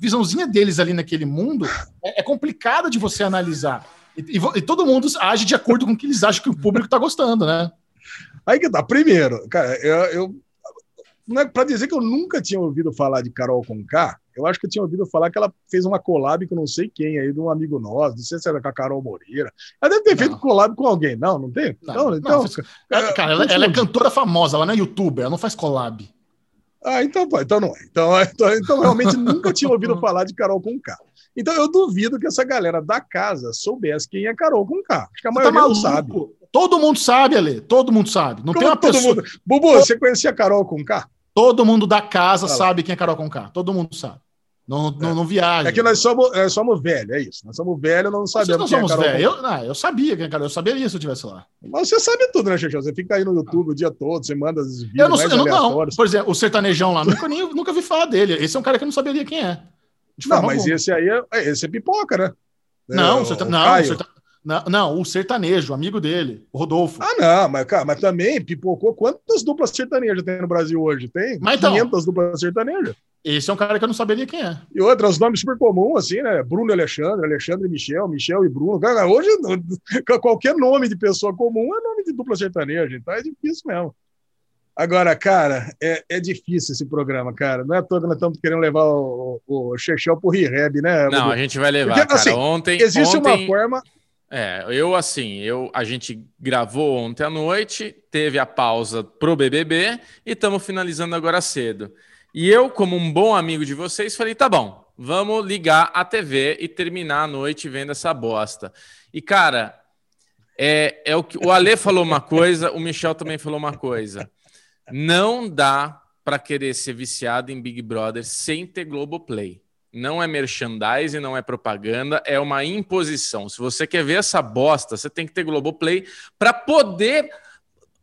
visãozinha deles ali naquele mundo é, é complicada de você analisar. E, e, e, todo mundo age de acordo com o que eles acham que o público está gostando, né? Aí que tá. Primeiro, cara, eu, eu não é para dizer que eu nunca tinha ouvido falar de Carol Conká, eu acho que eu tinha ouvido falar que ela fez uma collab com não sei quem aí, de um amigo nosso, não sei se era com a Carol Moreira. Ela deve ter não. feito collab com alguém, não, não tem? Não, então, então, não, cara, ela, ela, é cantora famosa, ela não é youtuber, ela não faz collab. Ah, então, pô, então não é. Então, [LAUGHS] então, então realmente nunca tinha ouvido [LAUGHS] falar de Carol com K. Então eu duvido que essa galera da casa soubesse quem é Carol com K. Acho que a maioria tá não sabe. Todo mundo sabe, Ale. Todo mundo sabe. Não Como tem uma pessoa. Mundo? Bubu, você conhecia Carol com K? Todo mundo da casa sabe quem é Carol com K. Todo mundo sabe. Não, não, não viaja. É que nós somos, nós somos velhos, é isso. Nós somos velhos, não sabemos. Nós não somos velhos. Eu, não, eu sabia quem era, eu saberia se eu estivesse lá. Mas você sabe tudo, né, Xexão? Você fica aí no YouTube o dia todo, você manda os vídeos. Eu não, eu não, não. Por exemplo, o sertanejão lá, nunca, nem, nunca vi falar dele. Esse é um cara que eu não saberia quem é. Não, mas alguma. esse aí é, é, esse é pipoca, né? Não, é, o, não, o não, não, o sertanejo, amigo dele, o Rodolfo. Ah, não, mas, cara, mas também pipocou. Quantas duplas sertanejas tem no Brasil hoje? Tem mas 500 então, duplas sertanejas. Esse é um cara que eu não saberia quem é. E outra, os nomes super comuns, assim, né? Bruno e Alexandre, Alexandre e Michel, Michel e Bruno. Cara, hoje, [LAUGHS] qualquer nome de pessoa comum é nome de dupla sertaneja, então é difícil mesmo. Agora, cara, é, é difícil esse programa, cara. Não é todo que nós estamos querendo levar o, o, o Chechel pro Rehab, né? Não, a gente vai levar, Porque, cara. Assim, ontem, existe ontem... uma forma é, eu assim, eu a gente gravou ontem à noite, teve a pausa pro BBB e estamos finalizando agora cedo. E eu, como um bom amigo de vocês, falei: tá bom, vamos ligar a TV e terminar a noite vendo essa bosta. E cara, é, é o que o Ale falou uma coisa, o Michel também falou uma coisa. Não dá para querer ser viciado em Big Brother sem ter Globoplay não é merchandising, não é propaganda, é uma imposição. Se você quer ver essa bosta, você tem que ter Globoplay para poder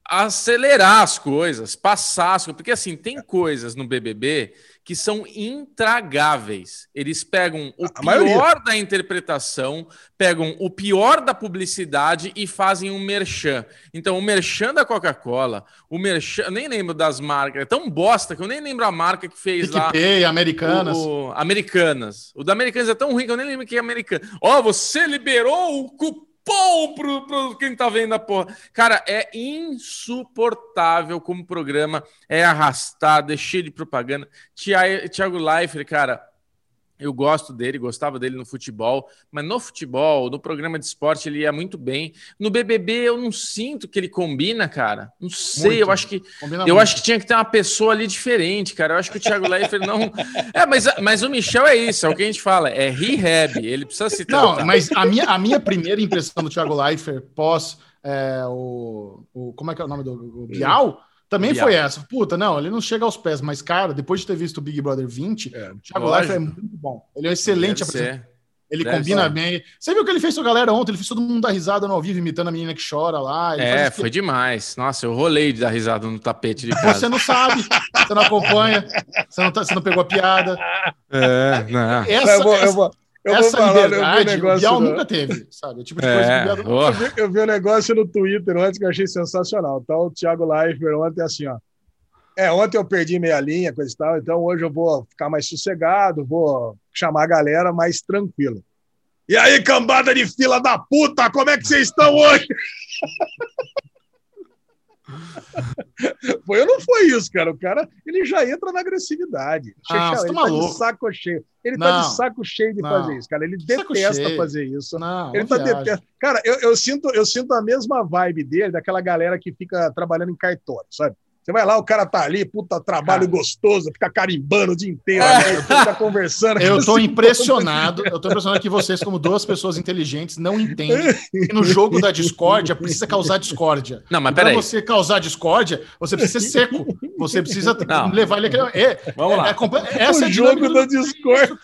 acelerar as coisas, passar as coisas. Porque assim, tem coisas no BBB que são intragáveis. Eles pegam o a pior maioria. da interpretação, pegam o pior da publicidade e fazem um merchan. Então, o merchan da Coca-Cola, o merchan, eu nem lembro das marcas, é tão bosta que eu nem lembro a marca que fez PicPay, lá. Americanas. O, Americanas. O da Americanas é tão ruim que eu nem lembro que é americano. Ó, oh, você liberou o cupom pão pro, pro quem tá vendo a porra. Cara, é insuportável como programa é arrastado, é cheio de propaganda. Tiago Leifert, cara, eu gosto dele, gostava dele no futebol, mas no futebol, no programa de esporte, ele ia muito bem. No BBB, eu não sinto que ele combina, cara. Não sei, muito. eu acho que combina eu muito. acho que tinha que ter uma pessoa ali diferente, cara. Eu acho que o Thiago Leifert [LAUGHS] não. É, mas, mas o Michel é isso, é o que a gente fala, é rehab. Ele precisa se tratar. Não, mas a minha, a minha primeira impressão do Thiago Leifert pós é, o, o. Como é que é o nome do o Bial? Também Bial. foi essa. Puta, não, ele não chega aos pés, mas, cara, depois de ter visto o Big Brother 20, é, o Thiago Leifert é muito bom. Ele é um excelente apresentador. Ele Deve combina ser. bem. Você viu o que ele fez com a galera ontem? Ele fez todo mundo dar risada no ao vivo, imitando a menina que chora lá. é, foi demais. Nossa, eu rolei de dar risada no tapete de casa. Você não sabe, você não acompanha, você não, tá, você não pegou a piada. É, não. Essa, eu vou, eu vou, eu essa vou falar, liberdade, eu vi um negócio, o Bial nunca teve, sabe? Tipo de coisa é, que o Bial eu, vi, eu vi um negócio no Twitter ontem que eu achei sensacional. Tá o Thiago Leifert ontem assim, ó. É, ontem eu perdi meia linha, coisa e tal, então hoje eu vou ficar mais sossegado, vou chamar a galera mais tranquilo. E aí, cambada de fila da puta, como é que vocês estão hoje? [LAUGHS] [LAUGHS] foi ou não foi isso, cara? O cara, ele já entra na agressividade. Ah, ele tá de saco cheio. Ele não, tá de saco cheio de não. fazer isso, cara. Ele detesta fazer isso. Não, ele tá detesta. Cara, eu, eu, sinto, eu sinto a mesma vibe dele, daquela galera que fica trabalhando em cartório, sabe? Você vai lá, o cara tá ali, puta trabalho gostoso, fica carimbando o dia inteiro, é. fica conversando. Eu tô [LAUGHS] impressionado, eu tô impressionado que vocês, como duas pessoas inteligentes, não entendem que no jogo da discórdia precisa causar discórdia. Não, mas peraí. Pra você causar discórdia, você precisa ser seco. Você precisa [LAUGHS] não. levar ele aquele. É, Vamos lá. É, é, essa o é jogo da discórdia.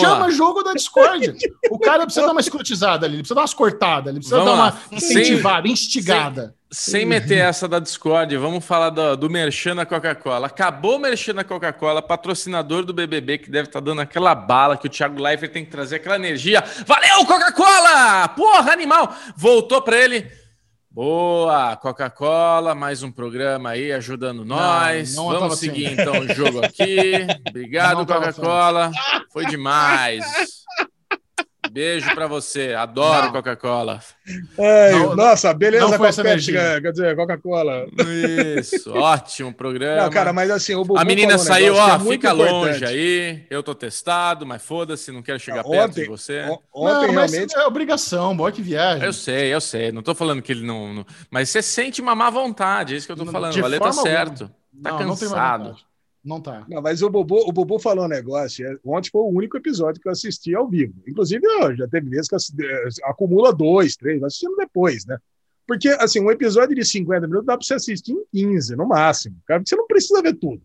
Chama lá. jogo da discórdia. O cara precisa dar uma escrotizada ali, ele precisa dar umas cortadas, ele precisa Vamos dar uma lá. incentivada, Sim. instigada. Sem meter essa da Discord, vamos falar do, do Merchan na Coca-Cola. Acabou o Merchan na Coca-Cola, patrocinador do BBB, que deve estar tá dando aquela bala que o Thiago Leifert tem que trazer aquela energia. Valeu, Coca-Cola! Porra, animal! Voltou para ele. Boa, Coca-Cola, mais um programa aí ajudando nós. Não, não Vamos seguir assim. então o jogo aqui. [LAUGHS] Obrigado, Coca-Cola. Foi demais. [LAUGHS] Beijo para você. Adoro Coca-Cola. Nossa, beleza não Pepsi, quer dizer, Coca-Cola. Isso, [LAUGHS] ótimo programa. Não, cara, mas assim, o A menina saiu, ó, é fica longe aí. Eu tô testado, mas foda-se, não quero chegar ontem, perto de você. Ontem não, realmente é obrigação, boa que viagem. Eu sei, eu sei. Não tô falando que ele não, não... mas você sente uma má vontade, é isso que eu tô falando. O Valeu tá certo. Tá não, cansado. Não não tá. Não, mas o Bobo, o Bobo falou um negócio. É, ontem foi o único episódio que eu assisti ao vivo. Inclusive, eu, já teve vezes que eh, acumula dois, três, assistindo depois, né? Porque, assim, um episódio de 50 minutos dá para você assistir em 15, no máximo. Cara, você não precisa ver tudo.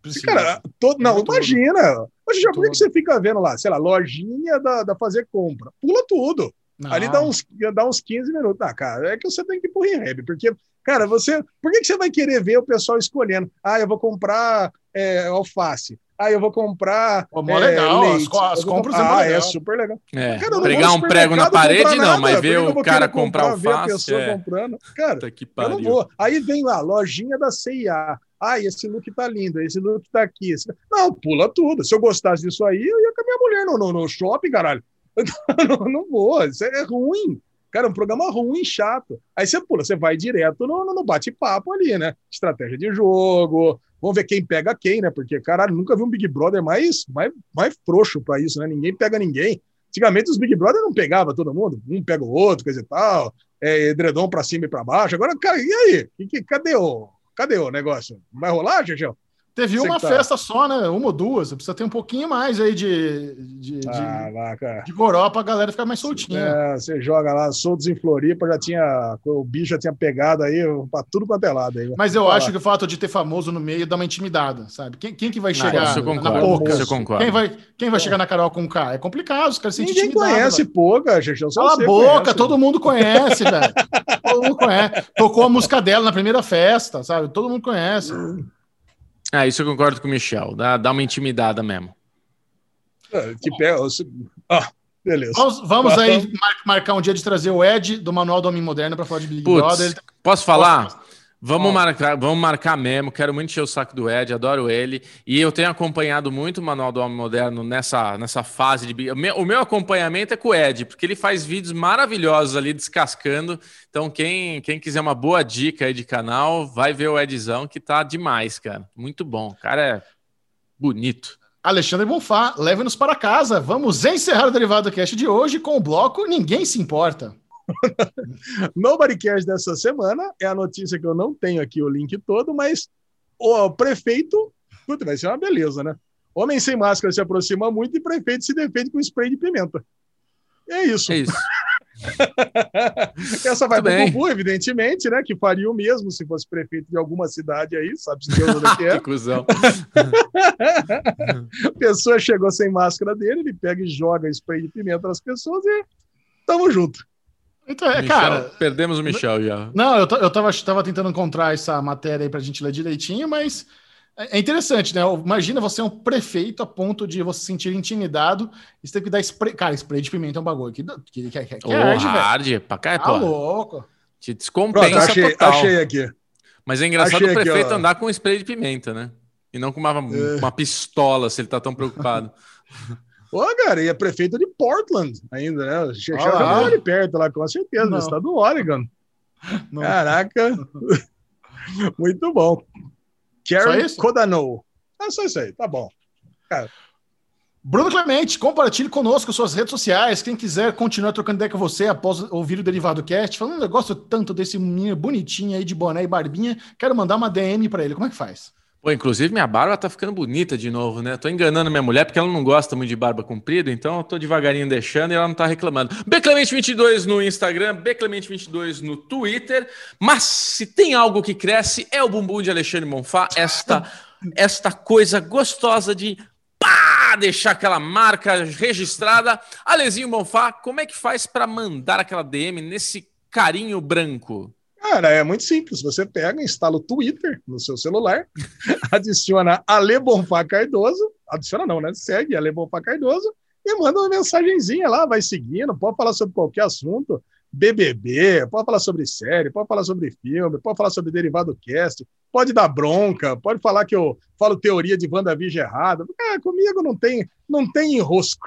Precisa. Cara, todo, não, imagina. Hoje já por que você fica vendo lá, sei lá, lojinha da, da fazer compra? Pula tudo. Não. Ali dá uns, dá uns 15 minutos. Ah, cara, é que você tem que ir pro Rehab, porque, cara, você. Por que, que você vai querer ver o pessoal escolhendo? Ah, eu vou comprar é, alface. Ah, eu vou comprar. Pô, é, legal, leite. as, as compras ah, é, super legal. É, cara, pregar um prego na parede, não, mas ver o cara comprar, alface. Ver a pessoa é. comprando. Cara, eu não vou. Aí vem lá, lojinha da CIA. Ah, esse look tá lindo, esse look tá aqui. Esse... Não, pula tudo. Se eu gostasse disso aí, eu ia com a minha mulher no, no, no shopping, caralho. [LAUGHS] não, não vou, isso é ruim. Cara, é um programa ruim, chato. Aí você pula, você vai direto no, no bate-papo ali, né? Estratégia de jogo, vamos ver quem pega quem, né? Porque, caralho, nunca vi um Big Brother mais, mais, mais frouxo para isso, né? Ninguém pega ninguém. Antigamente os Big Brother não pegava todo mundo, um pega o outro, coisa e tal, é, edredom para cima e para baixo. Agora, cara, e aí? Que, que, cadê, o, cadê o negócio? Vai rolar, Gegel? Teve uma tá... festa só, né? Uma ou duas. Você precisa ter um pouquinho mais aí de, de, ah, de, de goró pra galera ficar mais soltinha. É, você joga lá, soltos em Floripa, já tinha. O bicho já tinha pegado aí pra tudo quanto é lado aí. Mas eu acho que o fato de ter famoso no meio dá uma intimidada, sabe? Quem, quem que vai chegar não, na Poucas? Quem vai, quem vai é. chegar na Carol com K? É complicado, os caras se Ninguém conhece pouca, gente. Cala a boca, conhece, todo mundo conhece, velho. todo mundo conhece. Tocou a música dela na primeira festa, sabe? Todo mundo conhece. [LAUGHS] Ah, isso eu concordo com o Michel. Dá, dá uma intimidada mesmo. É, que pé. Ah, beleza. Vamos, vamos aí marcar um dia de trazer o Ed do Manual do Homem Moderno para falar de Big Puts, Brother. Posso falar? Posso... Vamos marcar, vamos marcar mesmo. Quero muito encher o saco do Ed, adoro ele. E eu tenho acompanhado muito o Manual do Homem Moderno nessa, nessa fase de. O meu, o meu acompanhamento é com o Ed, porque ele faz vídeos maravilhosos ali descascando. Então, quem, quem quiser uma boa dica aí de canal, vai ver o Edzão, que tá demais, cara. Muito bom. O cara é bonito. Alexandre Bonfá, leve-nos para casa. Vamos encerrar o Derivado Cast de hoje com o bloco Ninguém Se Importa. [LAUGHS] Nobody Cares dessa semana é a notícia que eu não tenho aqui o link todo, mas o prefeito. Puta, vai ser uma beleza, né? Homem sem máscara se aproxima muito e prefeito se defende com spray de pimenta. É isso. É isso. [LAUGHS] Essa vai para o Bubu, evidentemente, né? Que faria o mesmo se fosse prefeito de alguma cidade aí, sabe se Deus onde é. que [LAUGHS] a pessoa chegou sem máscara dele, ele pega e joga spray de pimenta nas pessoas e tamo junto. Então, é, Michel, cara. Perdemos o Michel já. Não, eu, eu tava, tava tentando encontrar essa matéria aí pra gente ler direitinho, mas é, é interessante, né? Imagina você é um prefeito a ponto de você se sentir intimidado e você tem que dar spray. Cara, spray de pimenta é um bagulho que, que, que, que, que oh, arde, hard, pra cá, tá louco. Te descompensa Pronto, achei, total. achei aqui. Mas é engraçado achei o prefeito aqui, andar com spray de pimenta, né? E não com uma, é. uma pistola, se ele tá tão preocupado. [LAUGHS] Ô, cara, e é prefeito de Portland ainda, né? Chegou ah, ali perto lá, com certeza, no estado do Oregon. Não. Caraca. [LAUGHS] Muito bom. Karen Codano. É só isso aí, tá bom. Cara. Bruno Clemente, compartilhe conosco suas redes sociais. Quem quiser continuar trocando ideia com você após ouvir o Derivado Cast, falando, eu gosto tanto desse menino bonitinho aí de boné e barbinha, quero mandar uma DM para ele. Como é que faz? Pô, inclusive minha barba tá ficando bonita de novo, né? Tô enganando minha mulher porque ela não gosta muito de barba comprida, então eu tô devagarinho deixando e ela não tá reclamando. Beclemente22 no Instagram, Beclemente22 no Twitter. Mas se tem algo que cresce é o bumbum de Alexandre Monfá, esta esta coisa gostosa de pá, deixar aquela marca registrada. Alezinho Monfá, como é que faz para mandar aquela DM nesse carinho branco? Cara, é muito simples. Você pega, instala o Twitter no seu celular, [LAUGHS] adiciona Ale Bonfá Cardoso, adiciona não, né? Segue Ale Bonfá Cardoso e manda uma mensagenzinha lá, vai seguindo, pode falar sobre qualquer assunto, BBB, pode falar sobre série, pode falar sobre filme, pode falar sobre derivado cast, pode dar bronca, pode falar que eu falo teoria de WandaVision errada. É, comigo não tem, não tem enrosco.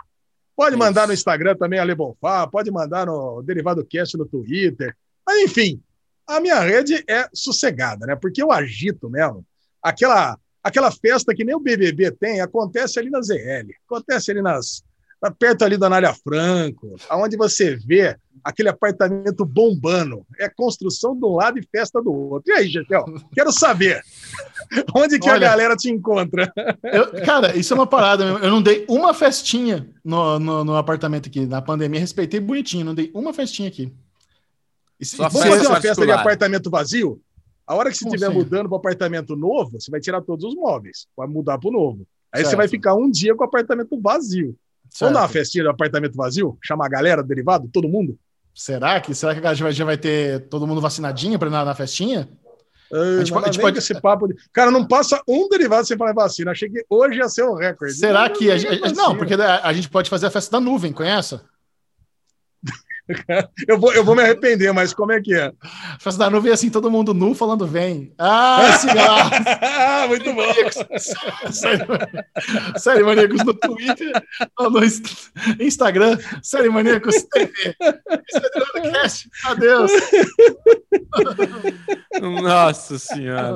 Pode mandar no Instagram também, Ale Bonfá, pode mandar no Derivado Cast no Twitter. Mas, enfim, a minha rede é sossegada, né? Porque eu agito mesmo. Aquela, aquela festa que nem o BBB tem, acontece ali na ZL, acontece ali nas perto ali da Anália Franco, aonde você vê aquele apartamento bombando. É construção de um lado e festa do outro. E aí, Jetel? Quero saber. [LAUGHS] Onde que Olha, a galera te encontra? Eu, cara, isso é uma parada. Eu não dei uma festinha no, no, no apartamento aqui. Na pandemia, respeitei bonitinho. Não dei uma festinha aqui. E se, Vamos fazer uma festa de apartamento vazio? A hora que você estiver mudando para apartamento novo, você vai tirar todos os móveis, vai mudar para o novo. Aí certo. você vai ficar um dia com o apartamento vazio. Certo. Vamos dar uma festinha de apartamento vazio? Chamar a galera derivado, todo mundo? Será que será que a gente já vai ter todo mundo vacinadinho para ir na, na festinha? a gente, a gente pode esse papo de... Cara, não passa um derivado sem falar vacina. Achei que hoje ia ser o recorde. Será que a gente... não, porque a gente pode fazer a festa da nuvem, conhece? [LAUGHS] eu, vou, eu vou me arrepender, mas como é que é? Festa da nuvem assim, todo mundo nu falando vem. Ah, [LAUGHS] cigarro! ah, [LAUGHS] muito bom! Série Maníacos no Twitter, no Instagram, Série Maníacos TV. Cast. Adeus! Nossa Senhora!